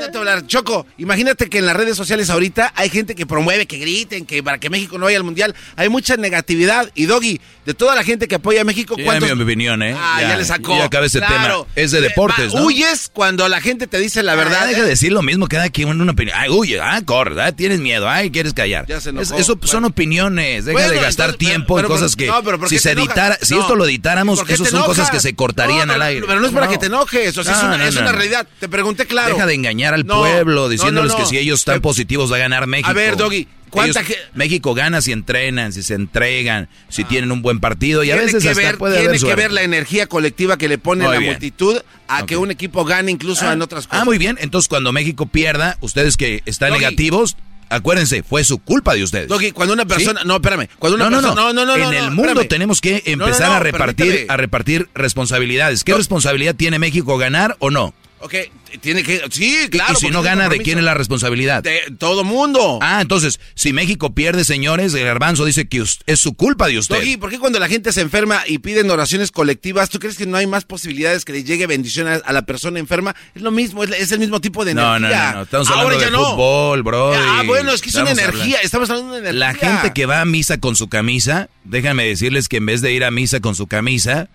No te voy a hablar. Choco, imagínate que en las redes sociales ahorita hay gente que promueve, que griten, que para que México no vaya al mundial. Hay mucha negatividad. Y Doggy, de toda la gente que apoya a México, Sí, ¿cuántos? ya mi opinión, ¿eh? Ah, ya, le sacó. Ya acabé ese Claro. tema. Es de Eh, deportes, ¿no? Huyes cuando la gente te dice la verdad. Ah, deja de decir lo mismo cada quien una opinión. Ay, huye, ah, corre, ah, tienes miedo, ay, quieres callar. Ya se enojó. Es- eso son opiniones, deja Bueno, de gastar entonces, tiempo pero- en cosas que no, pero ¿por si se editara, si esto lo editáramos, ¿Por qué eso son cosas que se cortarían No, al aire. Pero no es para que te enojes, o sea, es una, es una realidad. Te pregunté claro. Deja de engañar al pueblo diciéndoles que si ellos están positivos va a ganar México. A ver, Doggy, ¿cuánta Ellos- México gana si entrenan, si se entregan, si tienen un buen partido y a veces que hasta ver, puede tiene haber que ver la energía colectiva que le pone Muy la bien. multitud a que un equipo gane incluso Ah, en otras cosas. Ah, muy bien. Entonces, cuando México pierda, ustedes que están Doggy. negativos, acuérdense, fue su culpa de ustedes. Doggy, cuando una persona, ¿Sí? no, espérame, cuando una no, no, persona, no, no, no, no, En el mundo espérame. tenemos que empezar a repartir, a repartir responsabilidades. ¿Qué responsabilidad tiene México ganar o no? Ok, tiene que. Sí, claro. y si no gana, ¿de quién es la responsabilidad? De todo mundo. Ah, entonces, si México pierde, señores, el garbanzo dice que es su culpa de usted. Doggy, ¿por qué cuando la gente se enferma y piden oraciones colectivas, tú crees que no hay más posibilidades que le llegue bendición a, la persona enferma? Es lo mismo, es, es el mismo tipo de No, energía. no, no, no, estamos Ahora hablando ya de no. fútbol, bro. Ah, bueno, es que es una Estamos energía, hablando- estamos hablando de energía. La gente que va a misa con su camisa, déjame decirles que en vez de ir a misa con su camisa,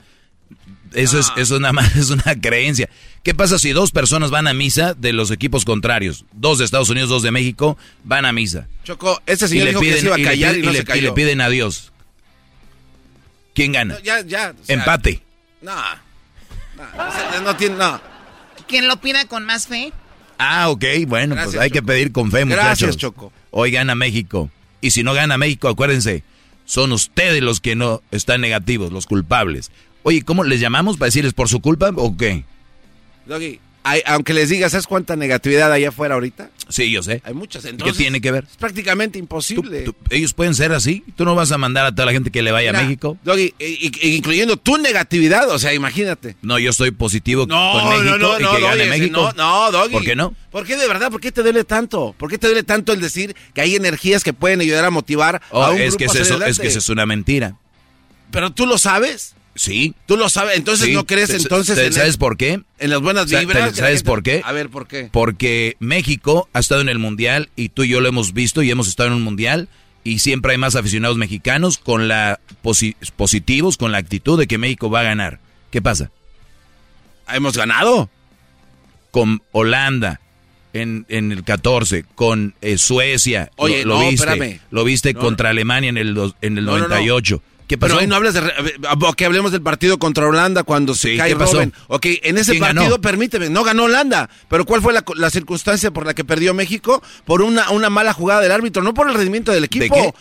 eso es, es, una, ma- es una creencia. ¿Qué pasa si dos personas van a misa de los equipos contrarios? Dos de Estados Unidos, dos de México, van a misa. Choco, ese señor dijo que se iba a y le callar piden- y no y le- se cayó. y le piden a Dios. ¿Quién gana? Ya, ya. o sea, Empate. No. No, tiene, no. ¿Quién lo pida con más fe? Ah, ok, bueno, Gracias, pues hay que pedir con fe, muchachos. Gracias, Choco. Hoy gana México. Y si no gana México, acuérdense, son ustedes los que no están negativos, los culpables. Oye, ¿cómo les llamamos para decirles por su culpa o qué? Doggy, hay- aunque les digas, ¿sabes cuánta negatividad hay afuera ahorita? Sí, yo sé. Hay muchas. ¿Qué Entonces, tiene que ver? Es prácticamente imposible. Tú- ellos pueden ser así. Tú no vas a mandar a toda la gente que le vaya Mira, a México. Doggy, incluyendo tu negatividad, o sea, imagínate. No, yo estoy positivo No, con México no, no, y no, que gane Doggy, México. no, no, Doggy. ¿Por qué no? ¿Por qué de verdad? ¿Por qué te duele tanto? ¿Por qué te duele tanto el decir que hay energías que pueden ayudar a motivar Oh, a un es, grupo que es, eso, es que eso es una mentira. Pero tú lo sabes. Sí. Tú lo sabes. Entonces Sí. no crees entonces en, ¿Sabes el- por qué? en las buenas vibras. ¿Sabes gente- por qué? A ver, ¿por qué? Porque México ha estado en el mundial y tú y yo lo hemos visto y hemos estado en un mundial y siempre hay más aficionados mexicanos con la posi- positivos, con la actitud de que México va a ganar. ¿Qué pasa? Hemos ganado. Con Holanda en, en el 14, con eh, Suecia. Oye, lo, lo no, viste, espérame. Lo viste No, contra Alemania en el, en el no. 98. ¿Qué pasó? Pero ahí no hablas de... Ok, hablemos del partido contra Holanda cuando se Sí, cae ¿qué pasó? Ok, en ese ¿Quién partido, ganó? permíteme, no ganó Holanda. Pero ¿cuál fue la, la circunstancia por la que perdió México? Por una, una mala jugada del árbitro, no por el rendimiento del equipo. qué?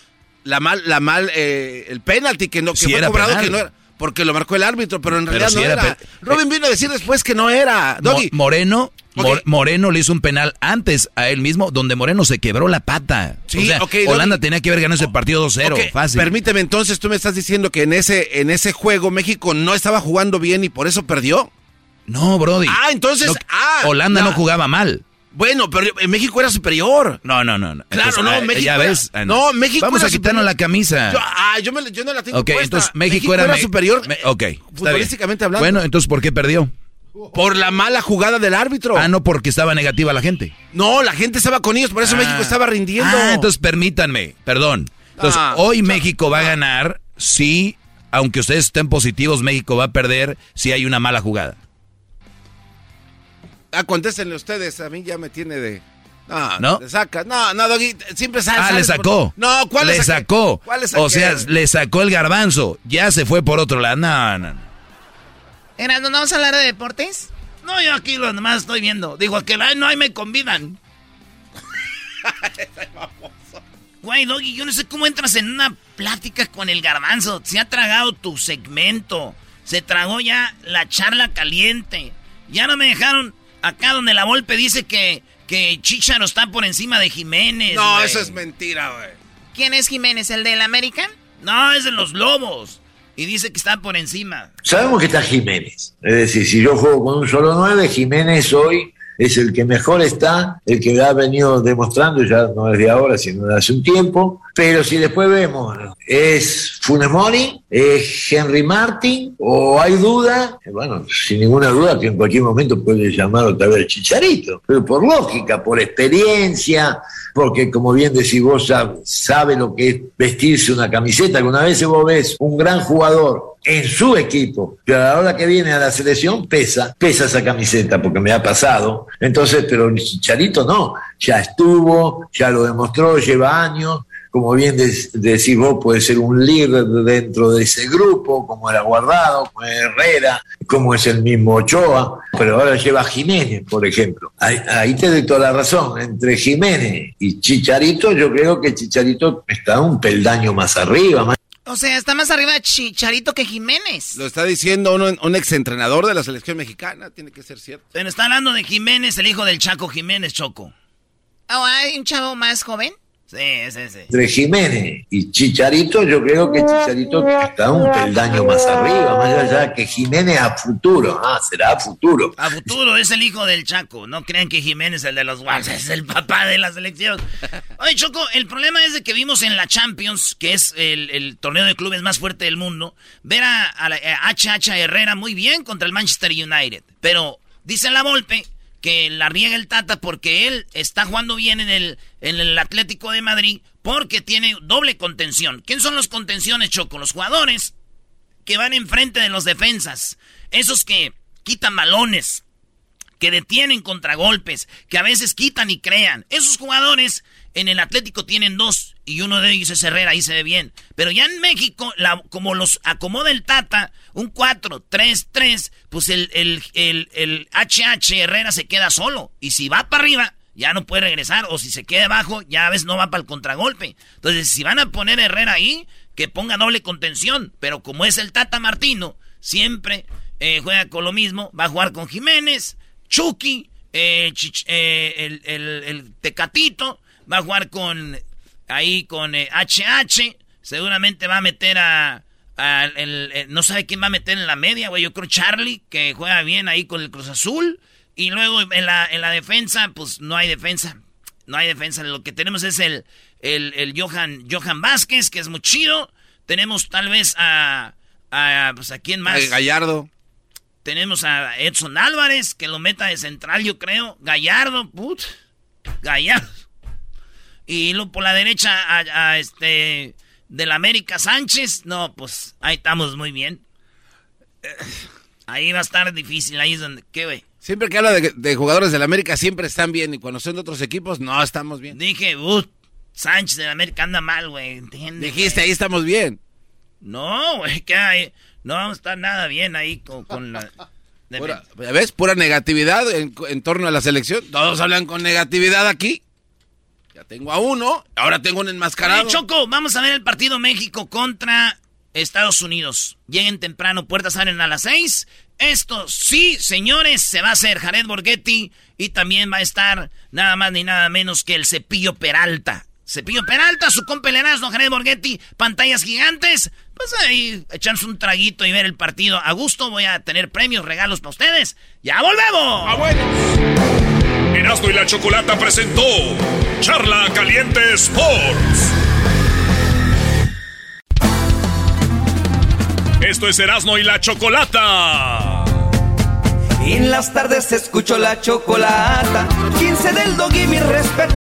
La mal, la mal, eh, el penalti que no que Sí fue cobrado penal. que no era. Porque lo marcó el árbitro, pero en Pero realidad sí no era era. Robin vino a decir después que no era. Mo- Doggy, Moreno, Moreno le hizo un penal antes a él mismo, donde Moreno se quebró la pata. Sí, o sea, Holanda tenía que haber ganado ese partido 2-0, Ok, fácil. Permíteme, entonces tú me estás diciendo que en ese, en ese juego México no estaba jugando bien y por eso perdió. No, Brody. Ah, entonces. No, ah, Holanda no jugaba mal. Bueno, pero en México era superior. No, no, no. no. Claro, Entonces, no, ah, México Ya era- ves. Ah, no, México Vamos era a quitarnos superior. la camisa. Yo, ah, yo, me, yo no la tengo ok, puesta. entonces México, era, me- superior. me- ok, futbolísticamente hablando. Bueno, entonces ¿por qué perdió? Por la mala jugada del árbitro. Ah, no, porque estaba negativa la gente. No, la gente estaba con ellos, por eso Ah. México estaba rindiendo. Ah, entonces permítanme, perdón. Entonces, Ah, hoy México va a ganar si, aunque ustedes estén positivos, México va a perder si hay una mala jugada. Ah, contéstenle ustedes, a mí ya me tiene de. No, ¿No? Le saca. No, no, Doggy, siempre sale. Ah, sales le por- sacó. No, ¿cuál le sacó? ¿Cuál? O sea, le sacó el garbanzo. Ya se fue por otro lado. No, no, no. Erasmo, ¿no vamos a hablar de deportes? No, yo aquí lo demás estoy viendo. Digo, que la- no hay me convidan. Güey, Doggy, yo no sé cómo entras en una plática con el garbanzo. Se ha tragado tu segmento. Se tragó ya la charla caliente. Ya no me dejaron acá donde la Volpe dice que, que Chicharo está por encima de Jiménez. No, eso es mentira, güey. ¿Quién es Jiménez? ¿El del American? No, es de los Lobos. Y dice que está por encima. Sabemos que está Jiménez. Es decir, si yo juego con un solo 9, Jiménez hoy es el que mejor está, el que ha venido demostrando, ya no es de ahora, sino de hace un tiempo. Pero si después vemos, ¿es Funes Mori? ¿Es Henry Martin? ¿O hay duda? Eh, Bueno, sin ninguna duda que en cualquier momento puede llamar otra vez Chicharito. Pero por lógica, por experiencia, porque como bien decís vos, sab- sabe lo que es vestirse una camiseta, que una vez vos ves un gran jugador en su equipo, pero a la hora que viene a la selección pesa, pesa esa camiseta, porque me ha pasado. Entonces, pero Chicharito no, ya estuvo, ya lo demostró, lleva años. Como bien decís vos, puede ser un líder dentro de ese grupo, como era Guardado, como era Herrera, como es el mismo Ochoa, pero ahora lleva Jiménez, por ejemplo. Ahí, ahí te doy toda la razón. Entre Jiménez y Chicharito, yo creo que Chicharito está un peldaño más arriba, más O sea, está más arriba Chicharito que Jiménez. Lo está diciendo un, un exentrenador de la selección mexicana, tiene que ser cierto. Pero está hablando de Jiménez, el hijo del Chaco Jiménez, Choco. Oh, ¿Hay un chavo más joven? Sí, sí, sí. Entre Jiménez y Chicharito, yo creo que Chicharito está un peldaño más arriba, más allá que Jiménez a futuro. Ah, será a futuro. A futuro es el hijo del Chaco. No crean que Jiménez, el de los Wolves, es el papá de la selección. Oye, Choco, el problema es de que vimos en la Champions, que es el, el torneo de clubes más fuerte del mundo, ver a, a, la- a HH Herrera muy bien contra el Manchester United. Pero dice la Volpe que la riega el Tata porque él está jugando bien en el, en el Atlético de Madrid porque tiene doble contención. ¿Quién son los contenciones, Choco? Los jugadores que van enfrente de los defensas. Esos que quitan balones, que detienen contragolpes, que a veces quitan y crean. Esos jugadores en el Atlético tienen dos y uno de ellos es Herrera, ahí se ve bien. Pero ya en México, como los acomoda el Tata, un 4-3-3, pues el, el, el, el HH Herrera se queda solo. Y si va para arriba, ya no puede regresar. O si se queda abajo, ya a veces no va para el contragolpe. Entonces, si van a poner Herrera ahí, que ponga doble contención. Pero como es el Tata Martino, siempre eh, juega con lo mismo. Va a jugar con Jiménez, Chucky, eh, Chich- eh, el, el- el Tecatito. Va a jugar con ahí con eh, HH. Seguramente va a meter a... a el- el- no sabe quién va a meter en la media, güey. Yo creo Charlie, que juega bien ahí con el Cruz Azul. Y luego en la, en la defensa, pues no hay defensa. No hay defensa. Lo que tenemos es el, el, el Johan, Johan Vázquez, que es muy chido. Tenemos tal vez a. a pues a quién más. Eh, Gallardo. Tenemos a Edson Álvarez, que lo meta de central, yo creo. Gallardo, put. Gallardo. Y luego por la derecha a, a este. Del América Sánchez. No, pues ahí estamos muy bien. Eh, Ahí va a estar difícil. Ahí es donde. ¿Qué, güey? Siempre que habla de, de jugadores del América siempre están bien y cuando son de otros equipos no estamos bien. Dije, uh, Sánchez del América anda mal, güey. ¿Entiendes? Dijiste, ahí estamos bien. No, güey, que hay- no vamos a estar nada bien ahí con, con la. Pura- ¿Ya ves? Pura negatividad en, en torno a la selección. Todos hablan con negatividad aquí. Tengo a uno, ahora tengo un enmascarado. Oye, Choco, vamos a ver el partido México contra Estados Unidos. Lleguen temprano, puertas abren a las seis. Esto sí, señores, se va a hacer Jared Borghetti y también va a estar nada más ni nada menos que el Cepillo Peralta. Cepillo Peralta, su compa el Erasmo, Jared Borghetti, pantallas gigantes. Pues ahí echarse un traguito y ver el partido. A gusto voy a tener premios, regalos para ustedes. ¡Ya volvemos! Erasmo y la Chocolata presentó Charla Caliente Sports. Esto es Erasmo y la Chocolata. En las tardes escucho la chocolata. 15 del dog y mi respeto.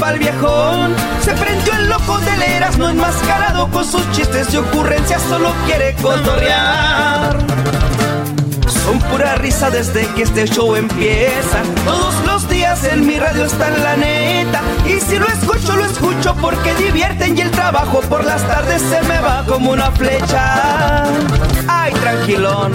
Pa'l viejón, se prendió el loco del Erasmo enmascarado con sus chistes y ocurrencias, solo quiere cotorrear. Son pura risa desde que este show empieza. Todos los días en mi radio está la neta. Y si lo escucho, lo escucho porque divierten y el trabajo por las tardes se me va como una flecha. Ay, tranquilón.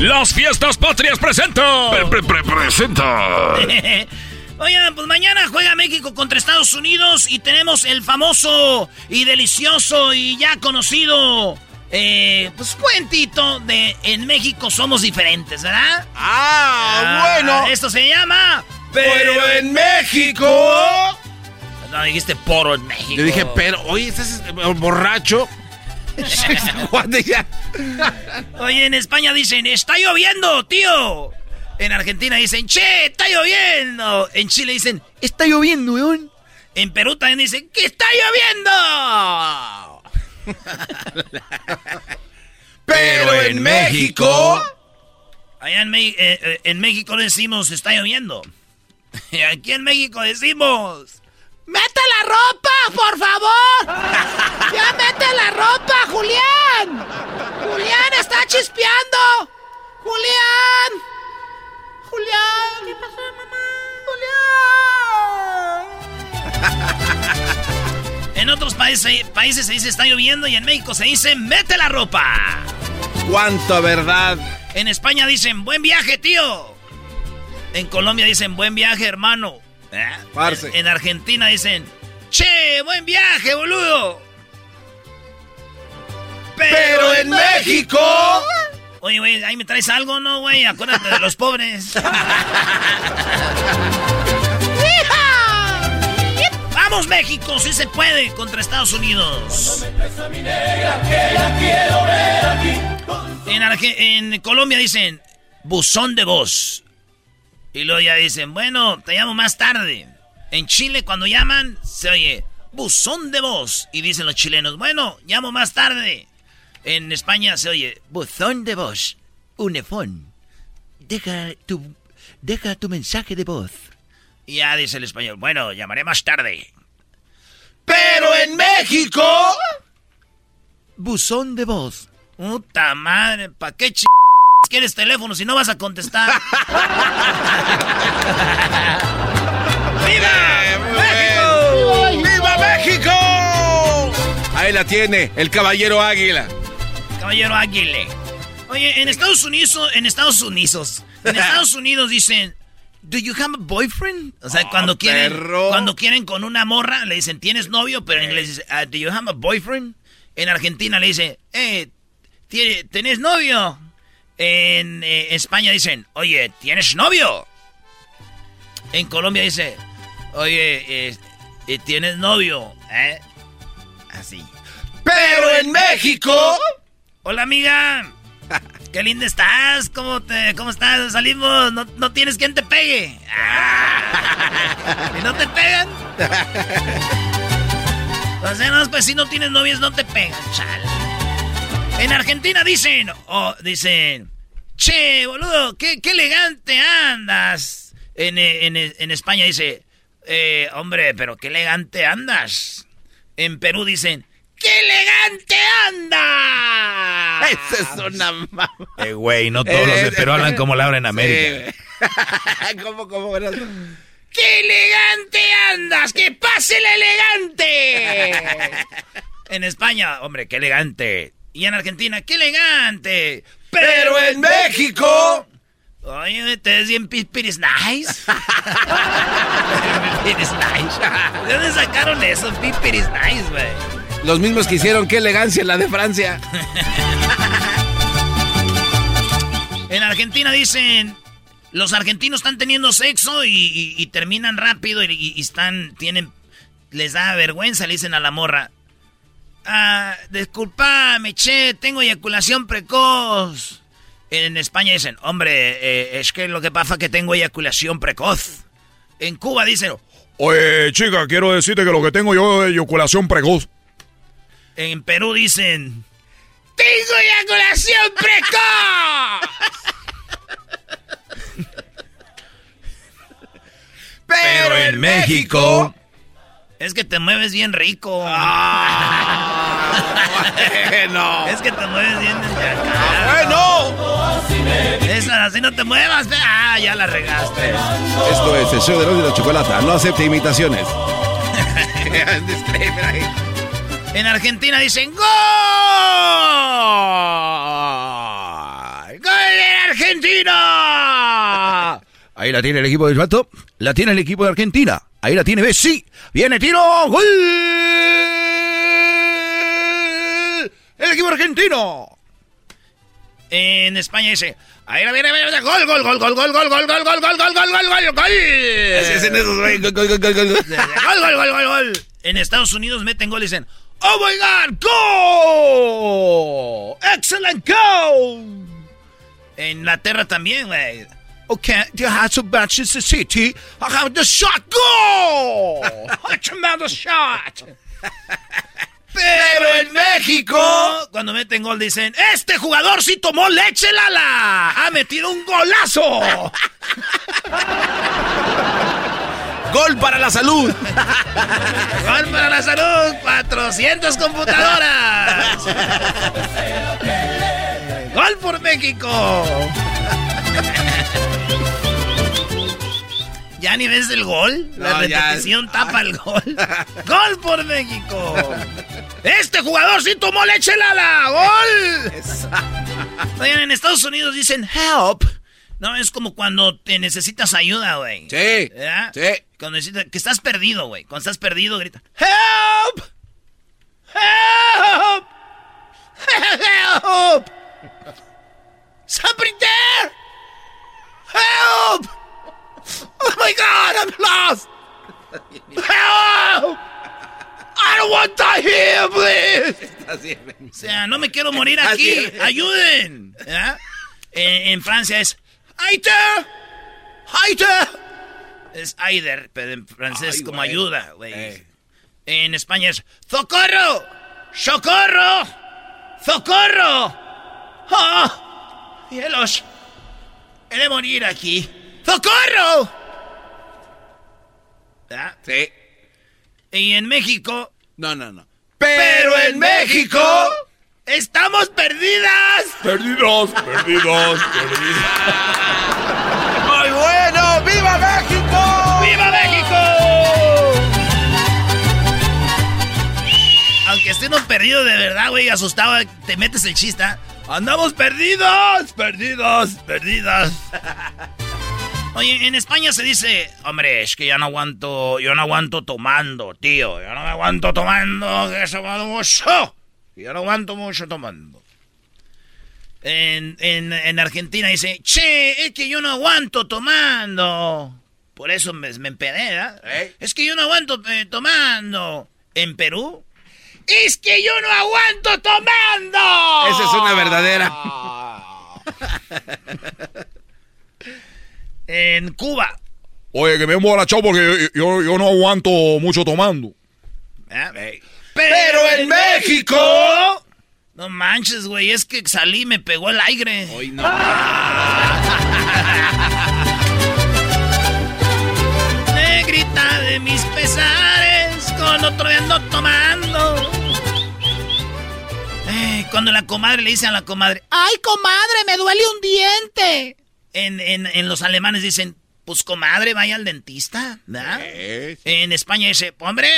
Las fiestas patrias presentan. presenta. Oigan, pues mañana juega México contra Estados Unidos y tenemos el famoso y delicioso y ya conocido, eh, pues cuentito de En México somos diferentes, ¿verdad? Ah, bueno. Esto se llama... Pero en México. No, dijiste poro en México. Yo dije, pero, oye, estás borracho. Oye, en España dicen, está lloviendo, tío. En Argentina dicen, che, está lloviendo. En Chile dicen, está lloviendo, weón. En Perú también dicen, que está lloviendo. Pero en México... Allá en, Me- eh, eh, en México decimos, está lloviendo. Y aquí en México decimos, ¡mete la ropa, por favor! ¡Ya mete la ropa, Julián! ¡Julián está chispeando! ¡Julián! ¡Julián! ¿Qué pasó, mamá? En otros países, países se dice está lloviendo y en México se dice mete la ropa. ¡Cuánta verdad! En España dicen buen viaje, tío. En Colombia dicen buen viaje, hermano. ¿Eh? Parce. En, en Argentina dicen che, buen viaje, boludo. Pero en México... Oye, güey, ahí me traes algo, ¿no, güey? Acuérdate de los pobres. ¡Vamos, México! ¡Sí se puede! Contra Estados Unidos. En, Arge- en Colombia dicen buzón de voz. Y luego ya dicen, bueno, te llamo más tarde. En Chile, cuando llaman, se oye buzón de voz. Y dicen los chilenos, bueno, llamo más tarde. En España se oye buzón de voz. Unefón. Deja tu, deja tu mensaje de voz. Y ya dice el español, bueno, llamaré más tarde. Pero en México... Buzón de voz. Puta madre, ¿pa' qué ch... quieres teléfono si no vas a contestar? ¡Viva! ¡Viva México! Ahí la tiene, el caballero águila. Caballero Aguile. Oye, en Estados Unidos, en Estados Unidos, en Estados Unidos dicen, ¿Do you have a boyfriend? O sea, cuando quieren, perro. cuando quieren con una morra, le dicen, ¿tienes novio? Pero en inglés dice, "Ah, ¿Do you have a boyfriend? En Argentina le dicen, eh, ¿tie- ¿tenés novio? En eh, España dicen, oye, ¿tienes novio? En Colombia dice, oye, eh, ¿tienes novio? ¿Eh? Así. Pero en México... Hola, amiga. Qué linda estás. ¿Cómo, te, cómo estás? Salimos. No, no tienes quien te pegue. Ah. ¿Y no te pegan? No, pues si no tienes novias, no te pegan, chal. En Argentina dicen, oh, dicen, che, boludo, qué, qué elegante andas. En, eh, en, en España dice, eh, hombre, pero qué elegante andas. En Perú dicen, ¡qué elegante andas! Esa es una mamá. Eh, güey, no todos los de Perú hablan como la hora en América. ¿Cómo, cómo? ¡Qué elegante andas! ¡Que pase el elegante! en España, hombre, qué elegante. Y en Argentina, qué elegante. Pero en México... Oye, te ves bien pispiris nice. pispiris nice. ¿De dónde sacaron eso? Pispiris nice, güey. Los mismos que hicieron, qué elegancia la de Francia. En Argentina dicen, los argentinos están teniendo sexo y, y- y terminan rápido y, y- y están, tienen, les da vergüenza, le dicen a la morra. Ah, disculpame, che, tengo eyaculación precoz. En España dicen, hombre, eh, es que lo que pasa es que tengo eyaculación precoz. En Cuba dicen, Oye, chica, quiero decirte que lo que tengo yo es eyaculación precoz. en Perú dicen, tengo eyaculación precoz. Pero en México... Es que te mueves bien rico. bueno. Es que te mueves bien desde acá. ¡Bueno! Esa, así no te muevas. Ah, ya la regaste. Esto es el show de los de la chocolata. No acepte imitaciones. En Argentina dicen ¡Gol! ¡Gol de Argentina! Ahí la tiene el equipo del Vato. La tiene el equipo de Argentina. Ahí la tiene Messi. Viene tiro. ¡Gol! El equipo argentino. En España dice Ahí la viene, gol, gol, gol, gol, gol, gol, gol, gol, gol, gol, gol, gol, gol, gol, gol. Así hacen esos, güey. Gol, gol, gol, gol, gol. Gol, gol, gol, gol, gol. En Estados Unidos meten gol y dicen ¡Oh my God! ¡Go! ¡Excellent go! En Inglaterra también, güey. Okay, you have to Manchester City. I have the shot. Go! A tremendous shot. Pero en México, cuando meten gol dicen, este jugador sí tomó leche Lala. Ha metido un golazo. Gol para la salud. Gol para la salud. 400 computadoras. Gol por México. ¿Ya ni ves el gol? La No, ya. repetición tapa el gol. ¡Gol por México! ¡Este jugador sí tomó leche Lala! ¡Gol! Oigan, en Estados Unidos dicen help. No, es como cuando te necesitas ayuda, güey. Sí. ¿Verdad? Sí. Cuando necesitas, que estás perdido, güey. Cuando estás perdido, grita help. Help. Help. Somebody there. Help. Oh my God, I'm lost. Help. I don't want to die here, please. O sea, no me quiero morir aquí. Ayuden. En, en Francia es Aider. Aider. Es Aider, pero en francés Ay, como ayuda, güey. Eh. En España es ¡Socorro! ¡Socorro! ¡Socorro! ¡Ah! ¡Cielos! He de morir aquí. ¡Socorro! ¿Verdad? Sí. Y en México. No, no, no. Pero en México. ¡Estamos perdidas! Perdidos, perdidos, perdidos. ¡Muy bueno! ¡Viva México! ¡Viva México! Aunque esté uno perdido de verdad, güey, asustado, te metes el chiste. ¿ah? ¡Andamos perdidos! ¡Perdidos! ¡Perdidas! Oye, en España se dice, hombre, es que ya no aguanto, yo no aguanto tomando, tío, yo no me aguanto tomando, que se va mucho, yo no aguanto mucho tomando. En, en, en Argentina dice, che, es que yo no aguanto tomando. Por eso me, me. Es que yo no aguanto eh, tomando. En Perú, es que yo no aguanto tomando. Esa es una verdadera. En Cuba. Oye, que me emborrachado porque yo, yo no aguanto mucho tomando. ¿eh? Pero en México. No manches, güey, es que salí y me pegó el aire. Hoy no. Negrita de mis pesares, con otro ando tomando. Eh, cuando la comadre le dice a la comadre, ¡ay, comadre, me duele un diente! En, en, en los alemanes dicen, pues comadre, vaya al dentista, ¿verdad? En España dice, hombre,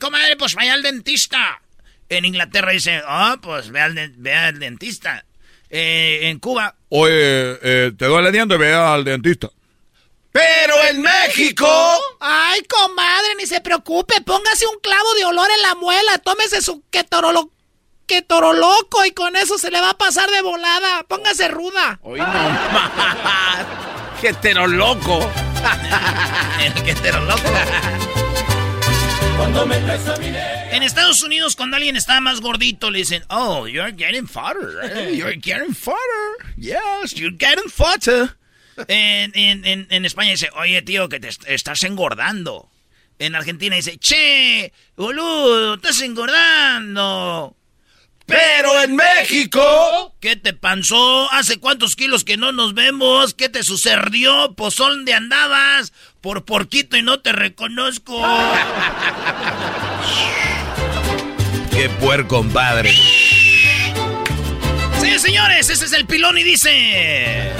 comadre, pues vaya al dentista. En Inglaterra dice, oh, pues ve al, de- ve al dentista. Eh, en Cuba, Oye, eh, te duele el diente, ve al dentista. Pero en México. Ay, comadre, ni se preocupe. Póngase un clavo de olor en la muela. Tómese su ketorolo, ketoroloco y con eso se le va a pasar de volada. Póngase ruda. Hoy no más. ¡Qué loco! El ketoroloco. En Estados Unidos, cuando alguien está más gordito, le dicen, oh, you're getting fatter. eh, You're getting fatter. Yes, you're getting fatter. En, en, en, en España dice, oye, tío, que te est- estás engordando. En Argentina dice, che, boludo, estás engordando. Pero en México, ¿qué te pasó? ¿Hace cuántos kilos que no nos vemos? ¿Qué te sucedió? Pues ¿dónde andabas? Por porquito y no te reconozco. Qué puerco, compadre. Sí, señores, ese es el pilón y dice...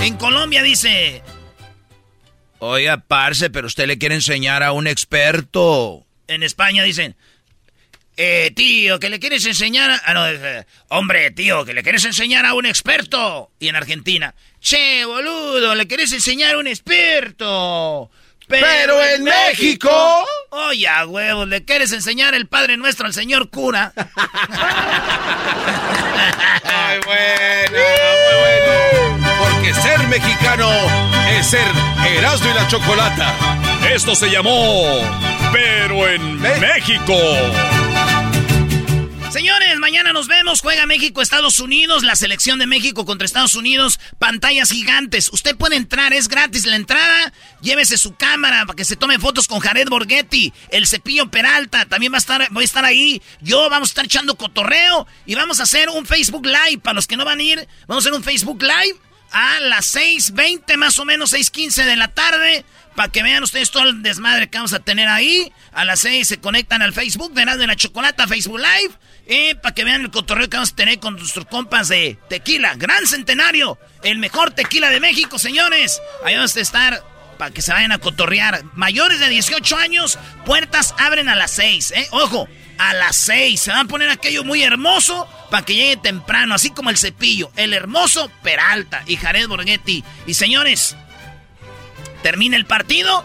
En Colombia dice... Oiga, parce, pero usted le quiere enseñar a un experto. En España dicen... Eh, tío, que le quieres enseñar a... ah, no, eh, hombre, tío, que le quieres enseñar a un experto. Y en Argentina... Che, boludo, le quieres enseñar a un experto. Pero, en México... Oye, huevos, le quieres enseñar el Padre Nuestro al señor cura. Muy bueno, muy bueno. ¿Por que ser mexicano es ser Erasmo y la Chocolata. Esto se llamó Pero en México. Mañana nos vemos. Juega México, Estados Unidos, la selección de México contra Estados Unidos. Pantallas gigantes. Usted puede entrar, es gratis la entrada. Llévese su cámara para que se tome fotos con Jared Borghetti, el Cepillo Peralta. También va a estar, voy a estar ahí. Yo vamos a estar echando cotorreo y vamos a hacer un Facebook Live. Para los que no van a ir, vamos a hacer un Facebook Live a las 6.20 más o menos, 6.15 de la tarde. Para que vean ustedes todo el desmadre que vamos a tener ahí. A las 6 se conectan al Facebook de de la Chocolata, Facebook Live. Y para que vean el cotorreo que vamos a tener con nuestros compas de tequila. Gran centenario. El mejor tequila de México, señores. Ahí vamos a estar para que se vayan a cotorrear. Mayores de 18 años, puertas abren a las 6. ¿eh? Ojo, a las 6. Se van a poner aquello muy hermoso para que llegue temprano. Así como el cepillo. El hermoso Peralta y Jared Borghetti. Y señores, termina el partido.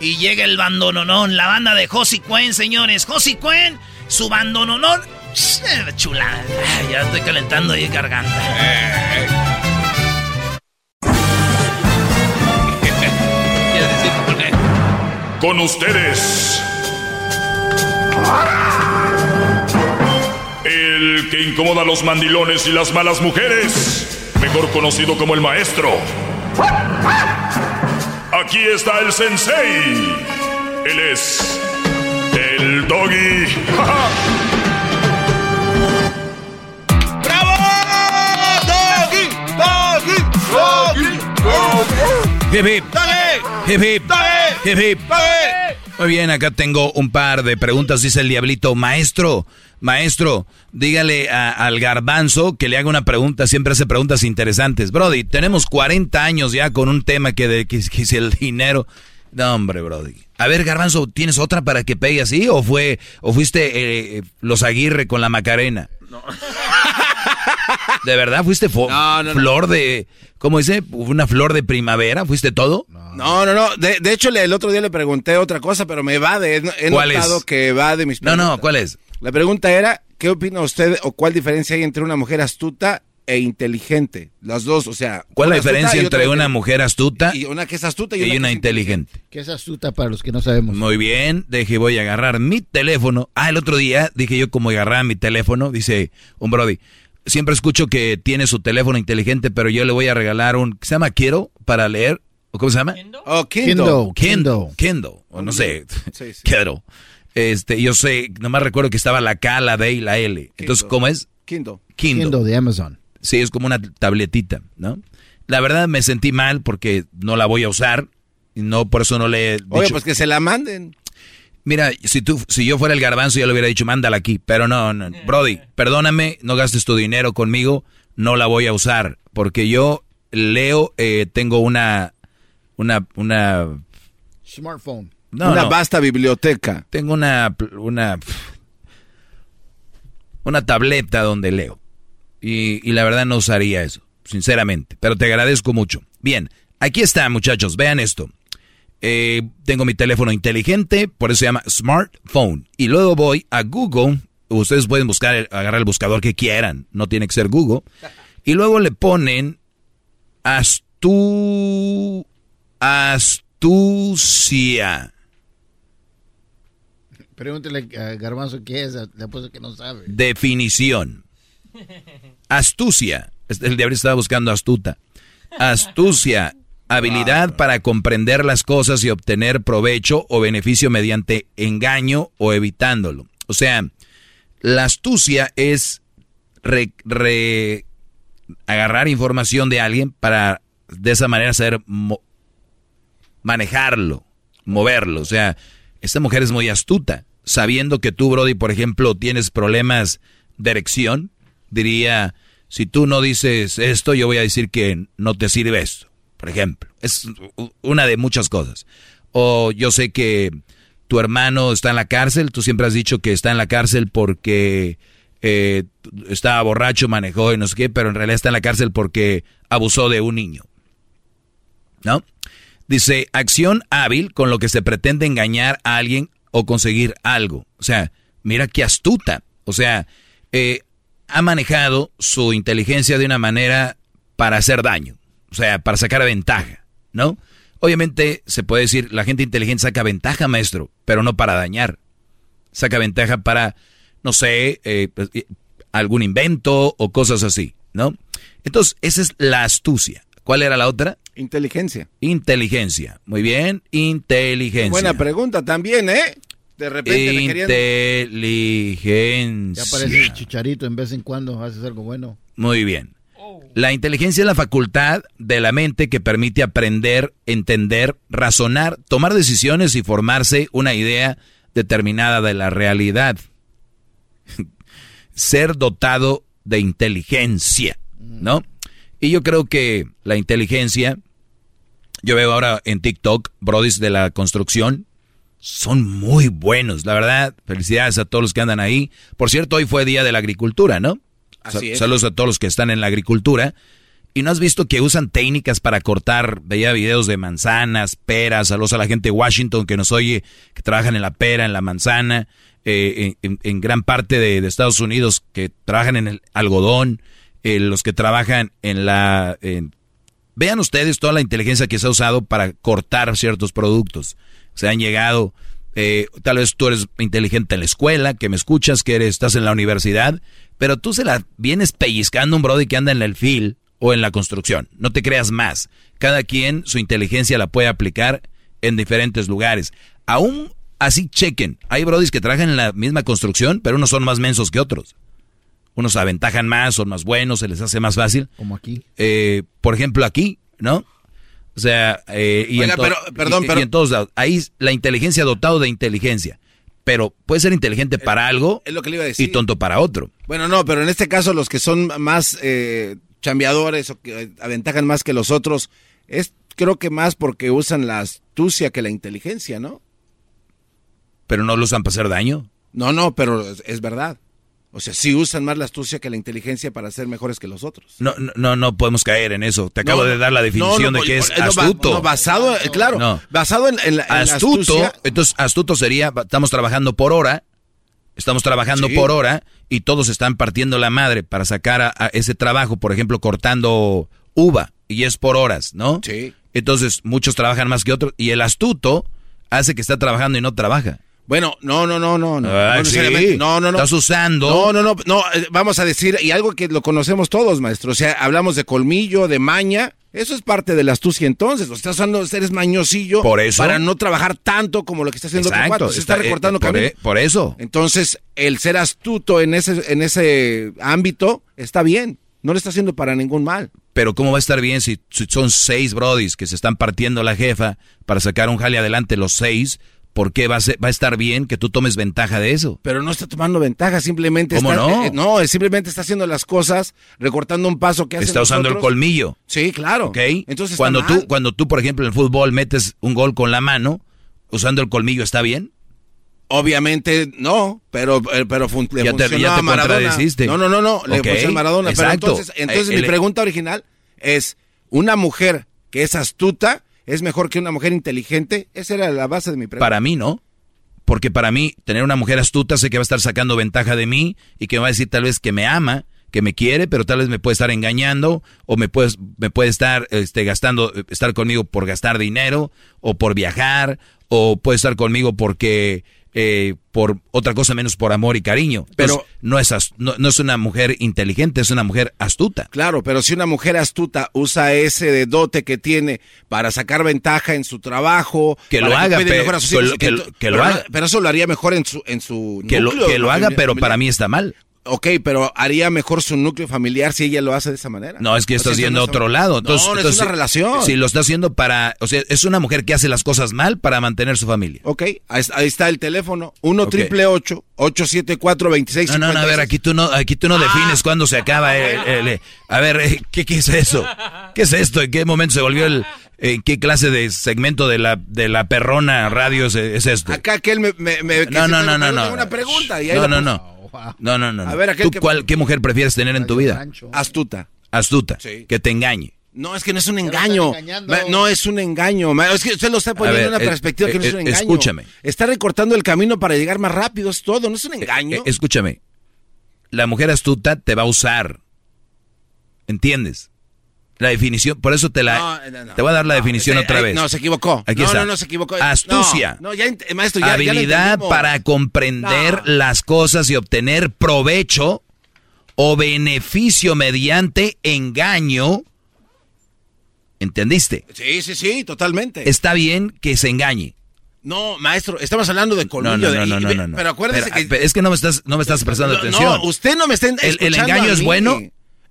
Y llega el bandononón, la banda de Josie Cuen, señores. Josie Cuen, su bandononón Chula. Ya estoy calentando ahí garganta. Con ustedes. El que incomoda a los mandilones y las malas mujeres. Mejor conocido como el maestro. Aquí está el sensei. Él es el doggy. Hip hip. Hip hip. Hip hip. Muy bien, acá tengo un par de preguntas, dice el diablito. Maestro, maestro, dígale al garbanzo que le haga una pregunta, siempre hace preguntas interesantes. Brody, tenemos 40 años ya con un tema que, de, que, que es el dinero. No, hombre, Brody. A ver, Garbanzo, ¿tienes otra para que pegue así? ¿O fue, o fuiste eh, los Aguirre con la Macarena? No. ¿De verdad fuiste flor de, ¿cómo dice? ¿Una flor de primavera? ¿Fuiste todo? No, no, no. De, hecho, el otro día le pregunté otra cosa, pero me va de... He ¿Cuál notado que va de mis preguntas. No, no, ¿cuál es? La pregunta era, ¿qué opina usted o cuál diferencia hay entre una mujer astuta e inteligente. Las dos, o sea. ¿Cuál es la diferencia entre una mujer astuta y una que es astuta y, una, inteligente? ¿Qué es astuta para los que no sabemos? Muy bien, deje, voy a agarrar mi teléfono. Ah, el otro día dije yo como agarrar mi teléfono, dice un Brody. Siempre escucho que tiene su teléfono inteligente, pero yo le voy a regalar un. ¿Se llama Quiero? Para leer. ¿O cómo se llama? Oh, Kindle. Kindle. Kindle. O no sé. Sí, Kindle. Este, yo sé, nomás recuerdo que estaba la K, la D y la L. Entonces, ¿cómo es? Kindle. Kindle. Kindle de Amazon. Sí, es como una tabletita, ¿no? La verdad me sentí mal porque no la voy a usar y no por eso no le he dicho. Oye, pues que se la manden. Mira, si tú, si yo fuera el garbanzo, ya le hubiera dicho, mándala aquí. Pero no, no, Brody, perdóname, no gastes tu dinero conmigo, no la voy a usar. Porque yo leo, eh, tengo una, una, una... Smartphone. una vasta biblioteca. Tengo una, una, una tableta donde leo. Y, la verdad no usaría eso, sinceramente. Pero te agradezco mucho. Bien, aquí está, muchachos. Vean esto. Eh, tengo mi teléfono inteligente, por eso se llama smartphone. Y luego voy a Google. Ustedes pueden buscar, agarrar el buscador que quieran. No tiene que ser Google. Y luego le ponen astu, astucia. Pregúntele a Garbanzo qué es, le que no sabe. Definición. Astucia. El de estaba buscando astuta. Astucia. Habilidad para comprender las cosas y obtener provecho o beneficio mediante engaño o evitándolo. O sea, la astucia es agarrar información de alguien para de esa manera saber manejarlo, moverlo. O sea, esta mujer es muy astuta, sabiendo que tú, Brody, por ejemplo, tienes problemas de erección, diría, si tú no dices esto, yo voy a decir que no te sirve esto, por ejemplo. Es una de muchas cosas. O yo sé que tu hermano está en la cárcel, tú siempre has dicho que está en la cárcel porque eh, estaba borracho, manejó y no sé qué, pero en realidad está en la cárcel porque abusó de un niño. ¿No? Dice, acción hábil con lo que se pretende engañar a alguien o conseguir algo. O sea, mira qué astuta. O sea, eh, ha manejado su inteligencia de una manera para hacer daño. O sea, para sacar ventaja, ¿no? Obviamente se puede decir, la gente inteligente saca ventaja, maestro, pero no para dañar. Saca ventaja para, no sé, eh, pues, eh, algún invento o cosas así, ¿no? Entonces, esa es la astucia. ¿Cuál era la otra? Inteligencia. Inteligencia. Muy bien, inteligencia. Buena pregunta también, ¿eh? De repente. Inteligencia. Ya parece el chicharito en vez en cuando haces algo bueno. Muy bien. La inteligencia es la facultad de la mente que permite aprender, entender, razonar, tomar decisiones y formarse una idea determinada de la realidad. Ser dotado de inteligencia, ¿no? Y yo creo que la inteligencia, yo veo ahora en TikTok, brodis de la construcción, son muy buenos, la verdad. Felicidades a todos los que andan ahí. Por cierto, hoy fue Día de la Agricultura, ¿no? Así es. Saludos a todos los que están en la agricultura. ¿Y no has visto que usan técnicas para cortar? Veía videos de manzanas, peras. Saludos a la gente de Washington que nos oye, que trabajan en la pera, en la manzana. eh, en, en gran parte de, de Estados Unidos que trabajan en el algodón. eh, los que trabajan en la... en- vean ustedes toda la inteligencia que se ha usado para cortar ciertos productos. Se han llegado... eh, tal vez tú eres inteligente en la escuela, que me escuchas, que eres, estás en la universidad, pero tú se la vienes pellizcando a un brody que anda en el fil o en la construcción. No te creas más. Cada quien su inteligencia la puede aplicar en diferentes lugares. Aún así chequen. Hay brodis que trabajan en la misma construcción, pero unos son más mensos que otros. Unos aventajan más, son más buenos, se les hace más fácil. Como aquí. Eh, por ejemplo, aquí, ¿no? O sea, eh, y, Oiga, en to- pero- perdón, y- en todos lados. Ahí la inteligencia dotado de inteligencia. Pero puede ser inteligente para algo es lo que le iba a decir. y tonto para otro. Bueno, no, pero en este caso los que son más eh, chambeadores o que aventajan más que los otros, es creo que más porque usan la astucia que la inteligencia, ¿no? Pero no lo usan para hacer daño. No, no, pero es, es verdad. O sea, sí usan más la astucia que la inteligencia para ser mejores que los otros. No, no, no, no podemos caer en eso. Te acabo No, de dar la definición no, no, de que es no, no, ba- astuto. no, basado, claro, No. basado en, en la, en la astuto, astucia. entonces astuto sería, estamos trabajando por hora, estamos trabajando Sí. por hora y todos están partiendo la madre para sacar a, a ese trabajo, por ejemplo, cortando uva y es por horas, ¿no? Sí. Entonces muchos trabajan más que otros y el astuto hace que está trabajando y no trabaja. Bueno, no, no, no, no, no. Ah, no sí. No, no, no. Estás usando. No, no, no, no. eh, Vamos a decir, y algo que lo conocemos todos, maestro. O sea, hablamos de colmillo, de maña. Eso es parte de la astucia entonces. Lo estás usando, eres mañosillo. Por eso. Para no trabajar tanto como lo que está haciendo Exacto. Se está, está- eh, recortando por camino. e- por eso. Entonces, el ser astuto en ese, en ese ámbito está bien. No le está haciendo para ningún mal. Pero ¿cómo va a estar bien si, si son seis brodis que se están partiendo la jefa para sacar un jale adelante los seis? ¿Por qué va a, ser- va a estar bien que tú tomes ventaja de eso? Pero no está tomando ventaja, simplemente ¿Cómo está, no? eh, no, simplemente está haciendo las cosas, recortando un paso que hace Está usando el colmillo. Sí, claro. ¿Ok? Entonces cuando mal. tú, cuando tú, por ejemplo, en el fútbol metes un gol con la mano, usando el colmillo, ¿está bien? Obviamente no, pero, eh, pero fun- le Ya te- funcionó ya te a Maradona. No, no, no, no, le Ok, funcionó a Maradona. Pero exacto. entonces, entonces Eh, mi el- pregunta original es, ¿una mujer que es astuta es mejor que una mujer inteligente? Esa era la base de mi pregunta. Para mí no. Porque para mí, tener una mujer astuta sé que va a estar sacando ventaja de mí y que me va a decir tal vez que me ama, que me quiere, pero tal vez me puede estar engañando o me puede, me puede estar este, gastando, estar conmigo por gastar dinero o por viajar o puede estar conmigo porque eh, por otra cosa menos por amor y cariño. Pero no es, no, no es una mujer inteligente, es una mujer astuta. Claro, pero si una mujer astuta usa ese de dote que tiene para sacar ventaja en su trabajo, Que lo haga, pero, eso lo haría mejor en su en su Que lo, que lo haga, pero para mí está mal. Ok, pero haría mejor su núcleo familiar si ella lo hace de esa manera. No, es que estás no es- otro lado. Entonces, no, no entonces, es una relación. Si lo está haciendo para, o sea, es una mujer que hace las cosas mal para mantener su familia. Ok, ahí está, ahí está el teléfono, 1 triple 874 26 No, no, no, a ver, aquí tú no, aquí tú no Ah. defines cuándo se acaba el, el- el- a ver, eh, ¿qué, ¿qué es eso? ¿Qué es esto? ¿En qué momento se volvió el, en qué clase de segmento de la, de la perrona radio es, es esto? Acá aquel me... me, me No, no, no, no, no. una pregunta y ahí No, la no, no. No, no, no. A ver, ¿Tú que- cuál, qué mujer prefieres tener en tu vida? Astuta. Astuta. Sí. Que te engañe. No, es que no es un engaño. No es un engaño. Es que usted lo está poniendo ver, en una eh, perspectiva que no es eh, un engaño. escúchame. Está recortando el camino para llegar más rápido, es todo. No es un engaño. Eh, escúchame. La mujer astuta te va a usar. ¿Entiendes? La definición, por eso te la... No, no, no. te voy a dar la definición este, otra vez. No, se equivocó. Aquí no, está. no, no, se equivocó. Astucia. Ya, maestro, ya, habilidad para comprender las cosas y obtener provecho o beneficio mediante engaño. ¿Entendiste? Sí, sí, sí, totalmente. Está bien que se engañe. No, maestro, estamos hablando de colmillo. No, no, no, no, no. Pero acuérdese que... Es que no me estás, no me estás prestando atención. No, usted no me está ¿El- el escuchando engaño a es bueno?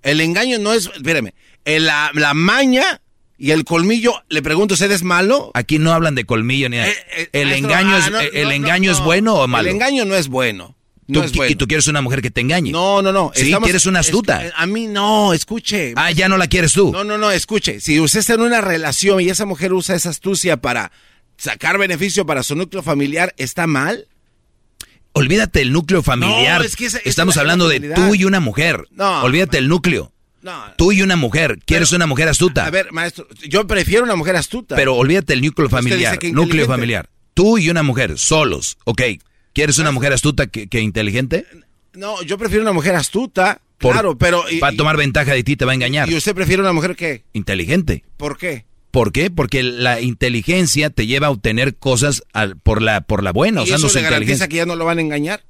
El engaño no es... Espérame. El- la, la maña y el colmillo, le pregunto, ¿usted es malo? Aquí no hablan de colmillo ni nada. ¿El maestro, engaño, ah, es, no, el no, engaño no, es no. bueno o malo? El engaño no es bueno. No ¿Tú, es bueno. ¿Y tú quieres una mujer que te engañe? No, no, no. Sí, estamos- quieres una astuta. es- a mí no, escuche. Ah, ya no la quieres tú. No, no, no, escuche. Si usted está en una relación y esa mujer usa esa astucia para sacar beneficio para su núcleo familiar, ¿está mal? Olvídate del núcleo familiar. No, es que esa- esa Estamos es la- hablando la de tú y una mujer. No, Olvídate del núcleo. No. Tú y una mujer. ¿Quieres una mujer astuta? A ver, maestro, yo prefiero una mujer astuta. Pero olvídate del núcleo familiar. Núcleo familiar. Tú y una mujer, solos. Ok. ¿Quieres una mujer astuta que, que inteligente? No, yo prefiero una mujer astuta, Por- claro, pero... y- Para tomar ventaja de ti te va a engañar. ¿Y usted prefiere una mujer que? Inteligente. ¿Por qué? ¿Por qué? Porque la inteligencia te lleva a obtener cosas al- por, la, por la buena, ¿Y usando eso le garantiza inteligencia. que ya no lo van a engañar?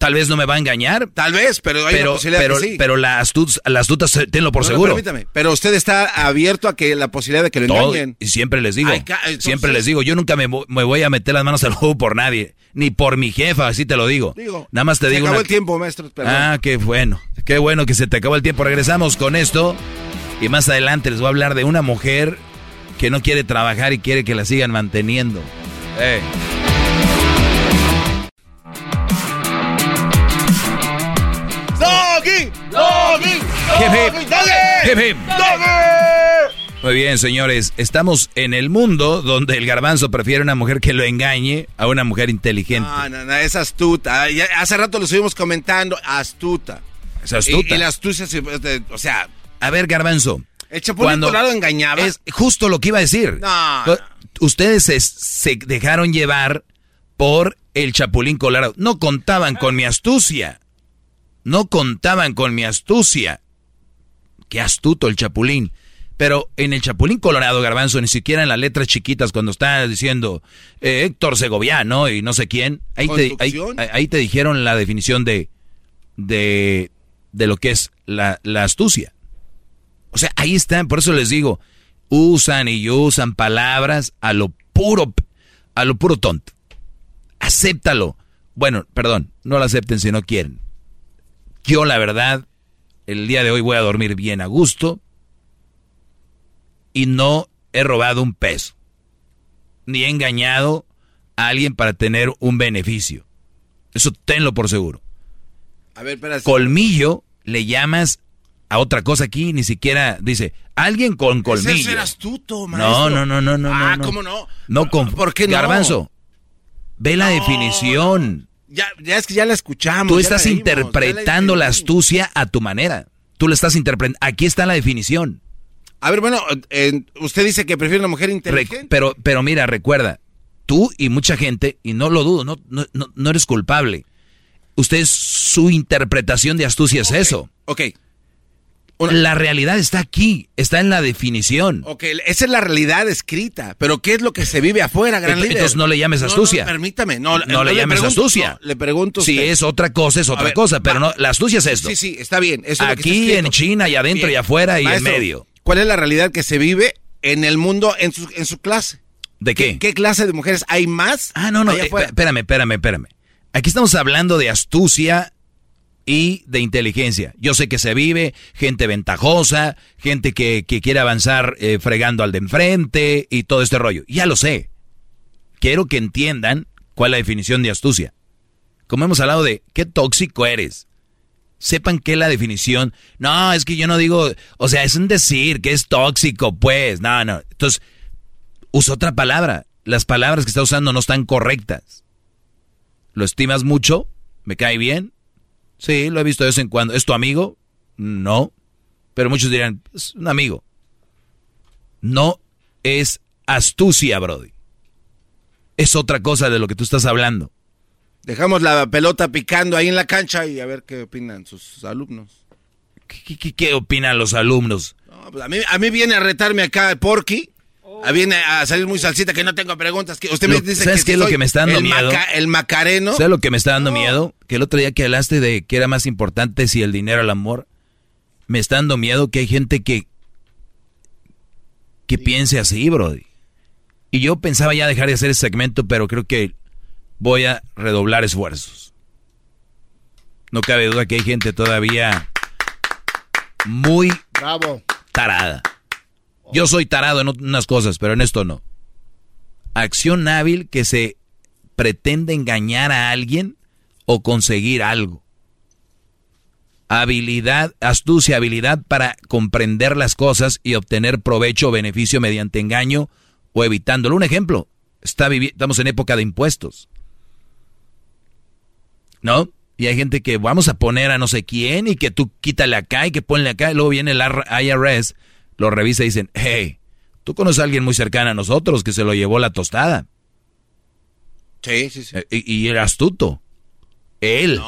Tal vez no me va a engañar. Tal vez, pero hay pero, una posibilidad pero, que sí. pero la, astut, la astuta, se- tenlo por No, no, seguro. permítame, pero usted está abierto a que la posibilidad de que lo Todo- engañen. y siempre les digo, Ay, ca- entonces- siempre les digo, yo nunca me, vo- me voy a meter las manos al juego por nadie, ni por mi jefa, así te lo digo. Digo, Nada más te se digo acabó una- el tiempo, maestro. perdón. Ah, qué bueno, qué bueno que se te acabó el tiempo. Regresamos con esto y más adelante les voy a hablar de una mujer que no quiere trabajar y quiere que la sigan manteniendo. Eh. ¡Doggy! ¡Doggy! ¡Doggy! Muy bien, señores, estamos en el mundo donde el garbanzo prefiere una mujer que lo engañe a una mujer inteligente. No, no, no, es astuta. Hace rato lo estuvimos comentando, astuta. Es astuta. Y, y la astucia, este, o sea, A ver, garbanzo. el Chapulín Colorado engañaba. Es justo lo que iba a decir. No, Ustedes se, se dejaron llevar por el Chapulín Colorado. No contaban con mi astucia. No contaban con mi astucia. Qué astuto el Chapulín. Pero en el Chapulín Colorado, Garbanzo, ni siquiera en las letras chiquitas, cuando está diciendo eh, Héctor Segoviano y no sé quién, ahí te, ahí, ahí te dijeron la definición de, de, de lo que es la, la astucia. O sea, ahí están, por eso les digo, usan y usan palabras a lo puro, a lo puro tonto. Acéptalo. Bueno, perdón, no lo acepten si no quieren. Yo, la verdad, el día de hoy voy a dormir bien a gusto y no he robado un peso, ni he engañado a alguien para tener un beneficio. Eso tenlo por seguro. a ver, espera. Colmillo le llamas a otra cosa aquí, ni siquiera dice, alguien con colmillo. es ser astuto, maestro. No, no, no, no, no. Ah, no. ¿cómo no? No con ¿Por qué no? Garbanzo. Ve la definición. Ya, ya es que ya la escuchamos. Tú estás la leímos, ya la interpretando la astucia a tu manera. Tú la estás interpretando. Aquí está la definición. A ver, bueno, eh, usted dice que prefiere una mujer Re- inteligente. pero, pero mira, recuerda, tú y mucha gente, y no lo dudo, no, no, no, no eres culpable. Usted, su interpretación de astucia es eso. Ok. La realidad está aquí, está en la definición. Ok, esa es la realidad escrita, pero ¿qué es lo que se vive afuera, gran líder? entonces no le llames No, astucia. No, permítame, no, No le llames pregunto- astucia. no, le pregunto. Si es otra cosa, es otra ver, cosa, pero va. no, la astucia es esto. Sí, sí, está bien. eso es lo que está Aquí, en China, y adentro, Bien. y afuera, y en medio. ¿Cuál es la realidad que se vive en el mundo, en su, en su clase? ¿De qué? ¿Qué clase de mujeres hay más? Ah, no, no, eh, espérame, espérame, espérame. Aquí estamos hablando de astucia y de inteligencia. Yo sé que se vive gente ventajosa, gente que, que quiere avanzar eh, fregando al de enfrente y todo este rollo. Ya lo sé. Quiero que entiendan cuál es la definición de astucia. Como hemos hablado de qué tóxico eres. Sepan qué es la definición. No, es que yo no digo, o sea, es un decir que es tóxico, pues. No, no. Entonces, usa otra palabra. Las palabras que está usando no están correctas. ¿Lo estimas mucho? ¿Me cae bien? Sí, lo he visto de vez en cuando. ¿Es tu amigo? No. Pero muchos dirán, es un amigo. No es astucia, Brody. Es otra cosa de lo que tú estás hablando. Dejamos la pelota picando ahí en la cancha y a ver qué opinan sus alumnos. ¿Qué, qué- qué opinan los alumnos? No, pues a, mí, a mí viene a retarme acá Porky. A viene a salir muy salsita que no tengo preguntas. Que usted me dice ¿Sabes que qué es lo que me está dando el miedo? maca- el macareno. ¿Sabes lo que me está dando miedo? Que el otro día que hablaste de que era más importante si el dinero o el amor, me está dando miedo que hay gente que que piense así, brody. Y yo pensaba ya dejar de hacer ese segmento, pero creo que voy a redoblar esfuerzos. No cabe duda que hay gente todavía muy Bravo. tarada. Yo soy tarado en unas cosas, pero en esto no. Acción hábil que se pretende engañar a alguien o conseguir algo. Habilidad, astucia, habilidad para comprender las cosas y obtener provecho o beneficio mediante engaño o evitándolo. Un ejemplo, está estamos en época de impuestos. ¿No? Y hay gente que vamos a poner a no sé quién y que tú quítale acá y que ponle acá. Y luego viene el IRS, lo revisa y dicen, hey, tú conoces a alguien muy cercano a nosotros que se lo llevó la tostada. Sí, sí, sí. Eh, Y, y era astuto. Él.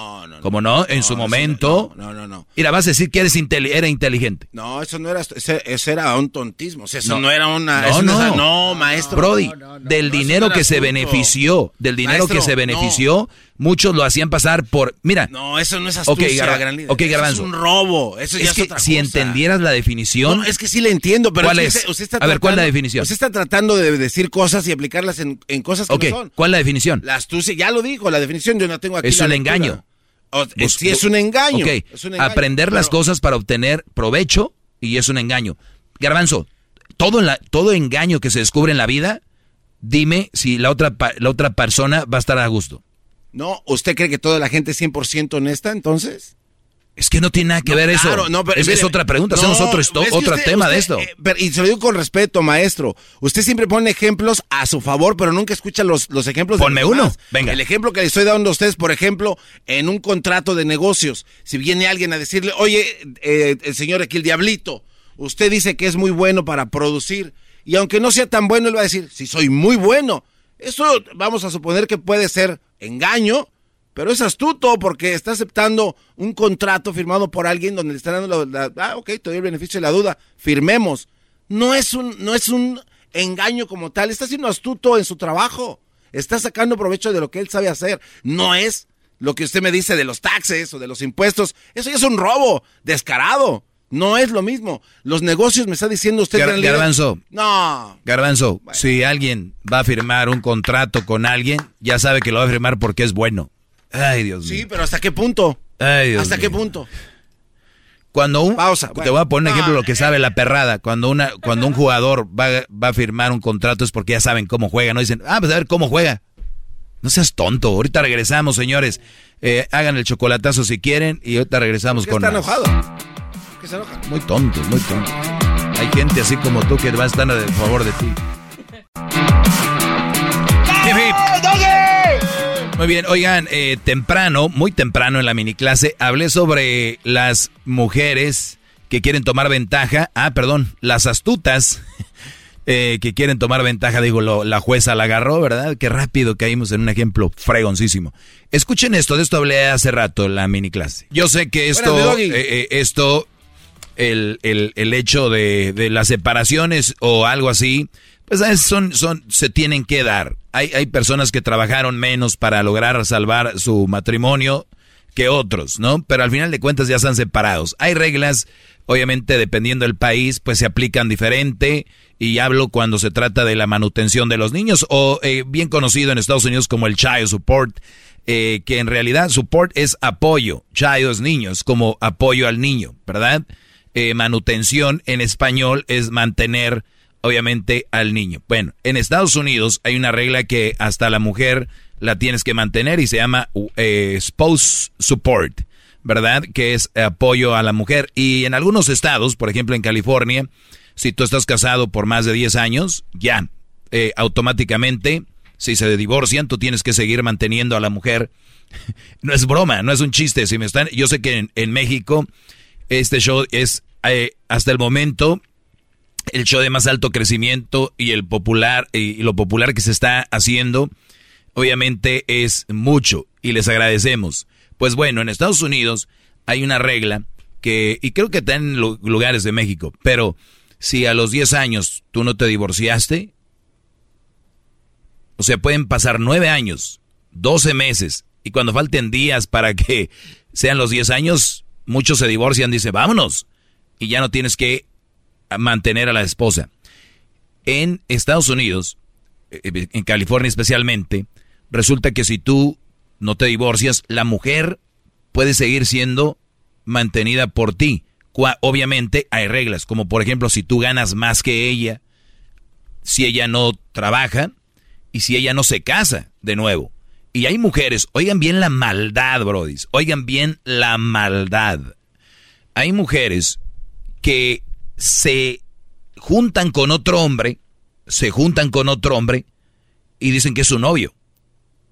Como no, en su momento. No, no, no. Mira, vas a decir que eres era inteligente. No, eso no era, ese, ese era un tontismo. O sea, eso No. no, era una. No, eso no. no, maestro. Brody, del dinero que se benefició, del dinero Maestro, que se benefició, muchos lo hacían pasar por. Mira. No, eso no es astucia, Garba- gran líder. ok, Eso Garbanzo. Es un robo. Eso ya es es, que otra si entendieras la definición. No, es que sí le entiendo, pero ¿Cuál es? usted- usted está a ver, ¿cuál es la tratando- definición? Usted está tratando de decir cosas y aplicarlas en, en cosas que no son. ¿cuál es la definición? La astucia, ya lo dijo, la definición, yo no tengo aquí Es la un lectura. engaño. O- eh, sí, es un engaño. Es un engaño, aprender las cosas para obtener provecho y es un engaño. Garbanzo, todo, en la, todo engaño que se descubre en la vida, dime si la otra, la otra persona va a estar a gusto. No, ¿usted cree que toda la gente es 100% honesta entonces? Es que no tiene nada que No, ver claro, eso. no, pero es, mire, es otra pregunta, no, hacemos otro, es otro usted- tema de esto. eh, pero- y se lo digo con respeto, maestro. Usted siempre pone ejemplos a su favor, pero nunca escucha los, los ejemplos de Ponme los uno, demás. venga. El ejemplo que le estoy dando a ustedes, por ejemplo, en un contrato de negocios, si viene alguien a decirle, oye, eh, el señor aquí, el diablito, usted dice que es muy bueno para producir, y aunque no sea tan bueno, él va a decir, si soy muy bueno. Eso vamos a suponer que puede ser engaño, pero es astuto porque está aceptando un contrato firmado por alguien donde le están dando la, ah, ok, te doy el beneficio de la duda, firmemos. No es un, no es un engaño como tal, está siendo astuto en su trabajo, está sacando provecho de lo que él sabe hacer, no es lo que usted me dice de los taxes o de los impuestos, eso ya es un robo descarado, no es lo mismo. Los negocios me está diciendo usted... Gar- Garbanzo. No, Garbanzo, si alguien va a firmar un contrato con alguien, ya sabe que lo va a firmar porque es bueno. Ay, Dios mío. sí, pero ¿hasta qué punto? Ay, Dios ¿Hasta qué punto? Cuando un, Pausa, te bueno. voy a poner un ejemplo de lo que No, sabe la perrada. Cuando una, cuando un jugador va, va a firmar un contrato es porque ya saben cómo juega, no dicen, ah, pues a ver cómo juega. No seas tonto. Ahorita regresamos, señores. Eh, hagan el chocolatazo si quieren y ahorita regresamos ¿Por con está más. enojado? Muy tonto, muy tonto. Hay gente así como tú que va a estar a favor de ti. Muy bien, oigan, eh, temprano, muy temprano en la mini clase, hablé sobre las mujeres que quieren tomar ventaja. Ah, perdón, las astutas eh, que quieren tomar ventaja. Digo, lo- la jueza la agarró, ¿verdad? Qué rápido caímos en un ejemplo fregoncísimo. Escuchen esto, de esto hablé hace rato en la mini clase. Yo sé que esto, eh, eh, esto, el, el- el hecho de, de las separaciones o algo así, pues es- son, son, se tienen que dar. Hay, hay personas que trabajaron menos para lograr salvar su matrimonio que otros, ¿no? Pero al final de cuentas ya están separados. Hay reglas, obviamente dependiendo del país, pues se aplican diferente. Y hablo cuando se trata de la manutención de los niños o eh, bien conocido en Estados Unidos como el child support, eh, que en realidad support es apoyo, child es niños, como apoyo al niño, ¿verdad? Eh, manutención en español es mantener obviamente al niño. Bueno, en Estados Unidos hay una regla que hasta la mujer la tienes que mantener y se llama eh, spouse support, ¿verdad? Que es apoyo a la mujer. Y en algunos estados, por ejemplo en California, si tú estás casado por más de 10 años, ya, eh, automáticamente, si se divorcian, tú tienes que seguir manteniendo a la mujer. No es broma, no es un chiste. Si me están, yo sé que en, en México este show es eh, hasta el momento el show de más alto crecimiento y el popular y lo popular que se está haciendo obviamente es mucho y les agradecemos. Pues bueno, en Estados Unidos hay una regla que, y creo que está en lu- lugares de México, pero si a los 10 años tú no te divorciaste, o sea, pueden pasar 9 años, 12 meses, y cuando falten días para que sean los 10 años, muchos se divorcian, dice, vámonos, y ya no tienes que mantener a la esposa. En Estados Unidos, eh, en California especialmente, resulta que si tú no te divorcias, la mujer puede seguir siendo mantenida por ti. Obviamente hay reglas, como por ejemplo si tú ganas más que ella, si ella no trabaja y si ella no se casa de nuevo. Y hay mujeres, oigan bien la maldad, brodis, oigan bien la maldad. Hay mujeres que se juntan con otro hombre, se juntan con otro hombre y dicen que es su novio.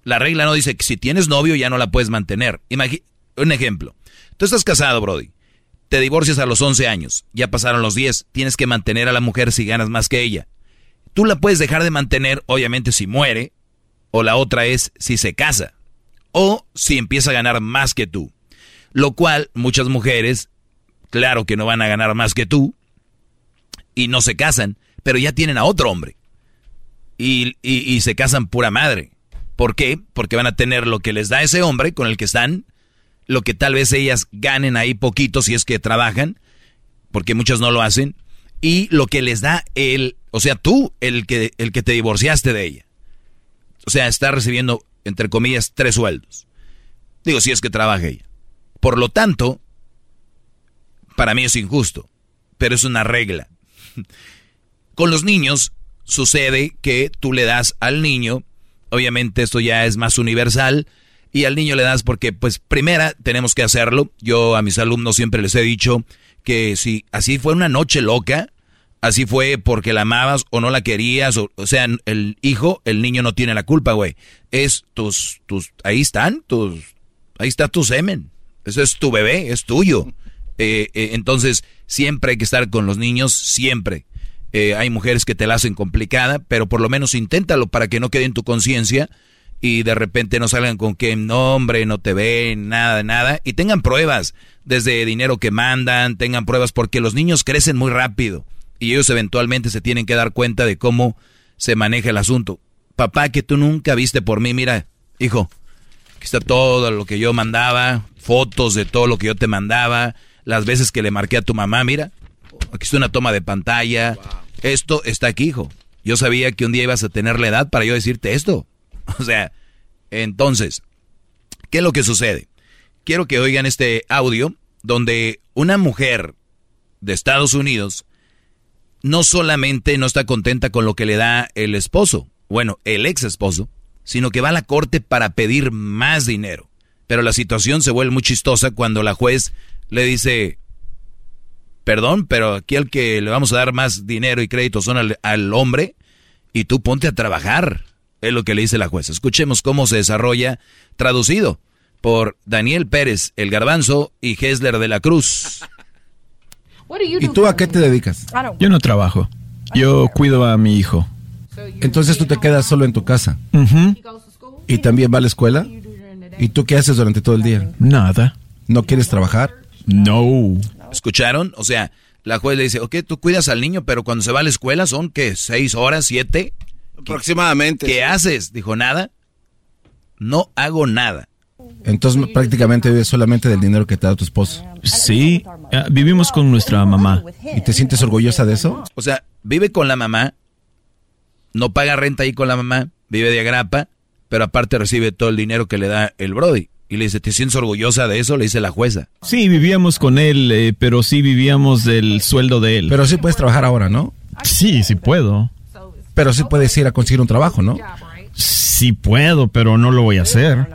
La regla no dice que si tienes novio ya no la puedes mantener. Un ejemplo. Tú estás casado, Brody. Te divorcias a los 11 años. Ya pasaron los 10. Tienes que mantener a la mujer si ganas más que ella. Tú la puedes dejar de mantener, obviamente, si muere. O la otra es si se casa. O si empieza a ganar más que tú. Lo cual muchas mujeres, claro que no van a ganar más que tú. Y no se casan. Pero ya tienen a otro hombre. Y, y- se casan pura madre. ¿Por qué? Porque van a tener lo que les da ese hombre con el que están, lo que tal vez ellas ganen ahí poquito si es que trabajan, porque muchas no lo hacen, y lo que les da el, o sea, tú, el que, el que te divorciaste de ella. O sea, está recibiendo, entre comillas, tres sueldos. Digo, si es que trabaja ella. Por lo tanto, para mí es injusto, pero es una regla. Con los niños sucede que tú le das al niño, obviamente esto ya es más universal, y al niño le das porque, pues, primera, tenemos que hacerlo. Yo a mis alumnos siempre les he dicho que si así fue una noche loca, así fue porque la amabas o no la querías, o, o sea, el hijo, el niño no tiene la culpa, güey. Es tus, tus, ahí están, tus, ahí está tu semen. Eso es tu bebé, es tuyo. Eh, eh, entonces, siempre hay que estar con los niños, siempre. Eh, hay mujeres que te la hacen complicada, pero por lo menos inténtalo para que no quede en tu conciencia y de repente no salgan con que no, hombre, no te ven, nada nada. Y tengan pruebas, desde dinero que mandan, tengan pruebas, porque los niños crecen muy rápido y ellos eventualmente se tienen que dar cuenta de cómo se maneja el asunto. Papá, que tú nunca viste por mí, mira, hijo, aquí está todo lo que yo mandaba, fotos de todo lo que yo te mandaba, las veces que le marqué a tu mamá, mira, aquí está una toma de pantalla, esto está aquí, hijo. Yo sabía que un día ibas a tener la edad para yo decirte esto. O sea, entonces, ¿qué es lo que sucede? Quiero que oigan este audio donde una mujer de Estados Unidos no solamente no está contenta con lo que le da el esposo, bueno, el ex esposo, sino que va a la corte para pedir más dinero. Pero la situación se vuelve muy chistosa cuando la juez le dice, perdón, pero aquí al que le vamos a dar más dinero y crédito son al, hombre y tú ponte a trabajar, es lo que le dice la jueza. Escuchemos cómo se desarrolla, traducido por Daniel Pérez, el garbanzo, y Hesler de la Cruz. ¿Y tú a qué te dedicas? Yo no trabajo. Yo cuido a mi hijo. Entonces tú te quedas solo en tu casa. ¿Y también va a la escuela? ¿Y tú qué haces durante todo el día? Nada. ¿No quieres trabajar? No. ¿Escucharon? O sea, la juez le dice, ok, tú cuidas al niño, pero cuando se va a la escuela son, ¿qué? ¿Seis horas? ¿Siete? Aproximadamente. ¿Qué haces? Dijo, nada. No hago nada. Entonces prácticamente vives solamente del dinero que te da tu esposo. Sí, eh, vivimos con nuestra mamá. ¿Y te sientes orgullosa de eso? O sea, vive con la mamá, no paga renta ahí con la mamá, vive de agrapa, pero aparte recibe todo el dinero que le da el Brody. Y le dice, ¿te sientes orgullosa de eso? Le dice la jueza. Sí, vivíamos con él, eh, pero sí vivíamos del sueldo de él. Pero sí puedes trabajar ahora, ¿no? Sí, sí puedo. Pero sí puedes ir a conseguir un trabajo, ¿no? Sí puedo, pero no lo voy a hacer.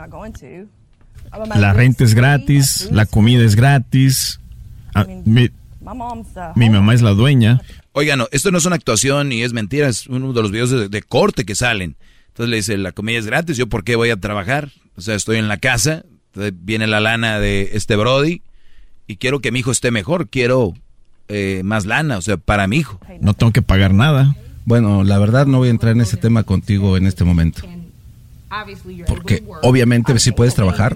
La renta es gratis, la comida es gratis. Ah, mi, mi mamá es la dueña. Oigan, no, esto no es una actuación ni es mentira, es uno de los videos de, de corte que salen. Entonces le dice, la comida es gratis, ¿yo por qué voy a trabajar? O sea, estoy en la casa, entonces viene la lana de este Brody y quiero que mi hijo esté mejor, quiero eh, más lana, o sea, para mi hijo. No tengo que pagar nada. Bueno, la verdad no voy a entrar en ese tema contigo en este momento. Porque obviamente sí puedes trabajar.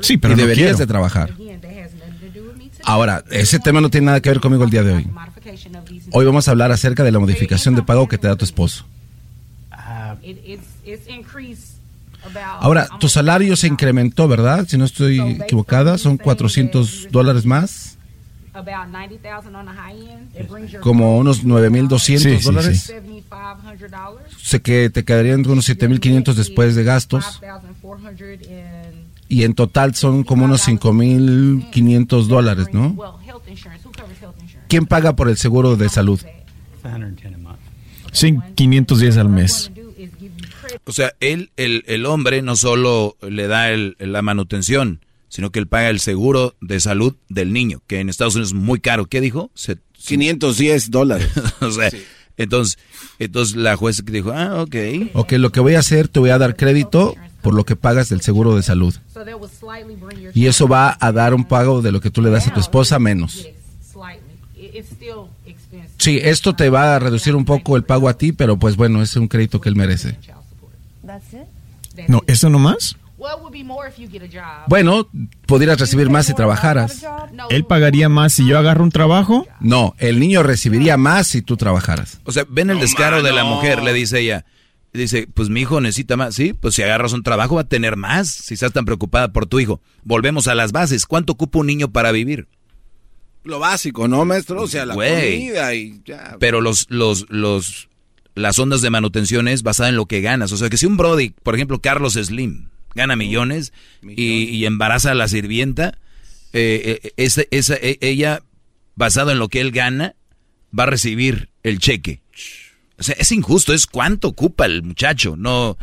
Sí, pero y no deberías quiero. de trabajar. Ahora, ese tema no tiene nada que ver conmigo el día de hoy. Hoy vamos a hablar acerca de la modificación de pago que te da tu esposo. Ahora, tu salario se incrementó, ¿verdad? Si no estoy equivocada, son 400 dólares más. Como unos 9.200 dólares. Sé que te quedarían unos 7.500 después de gastos. Y en total son como unos 5.500 dólares, ¿no? ¿Quién paga por el seguro de salud? Sí, 510 al mes. O sea, él, el, el hombre no solo le da el, la manutención, sino que él paga el seguro de salud del niño, que en Estados Unidos es muy caro. ¿Qué dijo? Se, 510 dólares. o sea, entonces, entonces la jueza dijo, ah, ok. Ok, lo que voy a hacer, te voy a dar crédito por lo que pagas del seguro de salud. Y eso va a dar un pago de lo que tú le das a tu esposa menos. Sí, esto te va a reducir un poco el pago a ti, pero pues bueno, es un crédito que él merece. No, ¿eso nomás? Bueno, podrías recibir más si trabajaras. ¿Él pagaría más si yo agarro un trabajo? No, el niño recibiría más si tú trabajaras. O sea, ven el descaro de la mujer, le dice ella. Dice, pues mi hijo necesita más. Sí, pues si agarras un trabajo va a tener más si estás tan preocupada por tu hijo. Volvemos a las bases. ¿Cuánto ocupa un niño para vivir? Lo básico, ¿no, maestro? O sea, la comida y ya. Pero los, los, los, las ondas de manutención es basada en lo que ganas. O sea, que si un Brody, por ejemplo, Carlos Slim, gana millones, Y, embaraza a la sirvienta, eh, eh, esa, esa, ella, basado en lo que él gana, va a recibir el cheque. O sea, es injusto, es cuánto ocupa el muchacho, no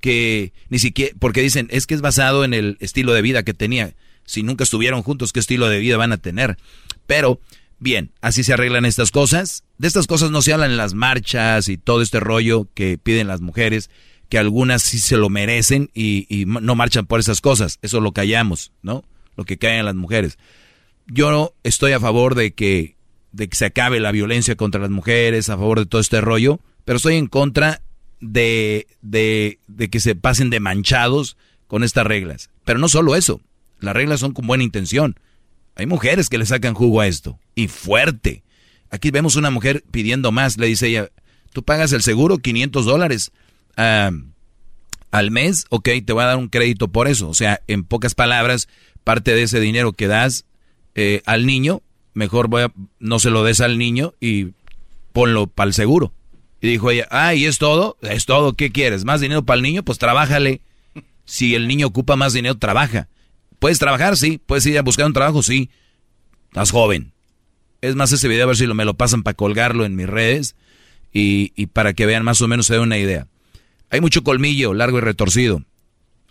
que ni siquiera, porque dicen, es que es basado en el estilo de vida que tenía. Si nunca estuvieron juntos, ¿qué estilo de vida van a tener? Pero, bien, así se arreglan estas cosas. De estas cosas no se hablan en las marchas y todo este rollo que piden las mujeres, que algunas sí se lo merecen y, no marchan por esas cosas. Eso lo callamos, ¿no? Lo que caen las mujeres. Yo estoy a favor de que, de que se acabe la violencia contra las mujeres, a favor de todo este rollo, pero estoy en contra de, de, de que se pasen de manchados con estas reglas. Pero no solo eso, las reglas son con buena intención. Hay mujeres que le sacan jugo a esto. Y fuerte. Aquí vemos una mujer pidiendo más. Le dice ella, tú pagas el seguro 500 dólares al mes. Ok, te voy a dar un crédito por eso. O sea, en pocas palabras, parte de ese dinero que das eh, al niño, mejor voy a, no se lo des al niño y ponlo para el seguro. Y dijo ella, ah, ¿y es todo? Es todo, ¿qué quieres? ¿Más dinero para el niño? Pues trabájale. Si el niño ocupa más dinero, trabaja. ¿Puedes trabajar? Sí. ¿Puedes ir a buscar un trabajo? Sí. Estás joven. Es más, ese video a ver si lo, me lo pasan para colgarlo en mis redes y, y para que vean más o menos se dé una idea. Hay mucho colmillo, largo y retorcido.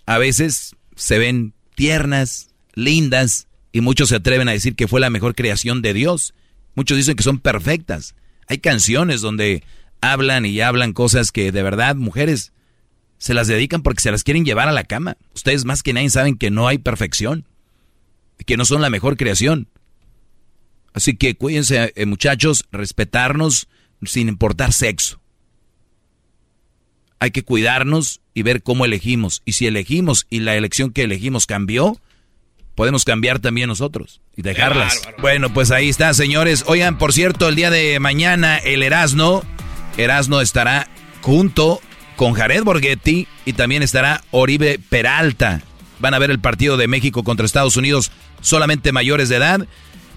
A veces se ven tiernas, lindas, y muchos se atreven a decir que fue la mejor creación de Dios. Muchos dicen que son perfectas. Hay canciones donde hablan y hablan cosas que de verdad, mujeres, se las dedican porque se las quieren llevar a la cama. Ustedes más que nadie saben que no hay perfección, que no son la mejor creación. Así que cuídense, eh, muchachos, respetarnos sin importar sexo. Hay que cuidarnos y ver cómo elegimos. Y si elegimos y la elección que elegimos cambió, podemos cambiar también nosotros y dejarlas. Bueno, pues ahí está, señores. Oigan, por cierto, el día de mañana el Erasno, Erasno estará junto con Jared Borghetti y también estará Oribe Peralta. Van a ver el partido de México contra Estados Unidos solamente mayores de edad.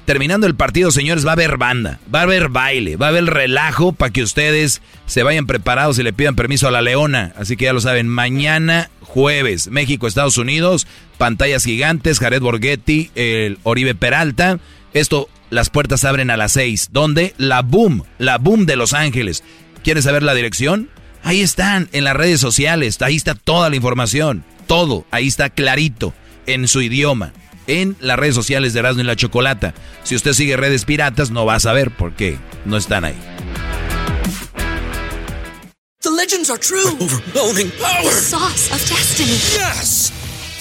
Terminando el partido, señores, va a haber banda, va a haber baile, va a haber relajo para que ustedes se vayan preparados y le pidan permiso a la Leona. Así que ya lo saben, mañana jueves, México, Estados Unidos, pantallas gigantes, Jared Borghetti, el Oribe Peralta. Esto, las puertas abren a las seis. ¿Dónde? La Boom, la Boom de Los Ángeles. ¿Quieres saber la dirección? Ahí están, en las redes sociales, ahí está toda la información, todo, ahí está clarito, en su idioma, en las redes sociales de Erasmo y la Chocolata. Si usted sigue redes piratas, no va a saber por qué no están ahí. The legends are true. overwhelming power. sauce of destiny. Yes.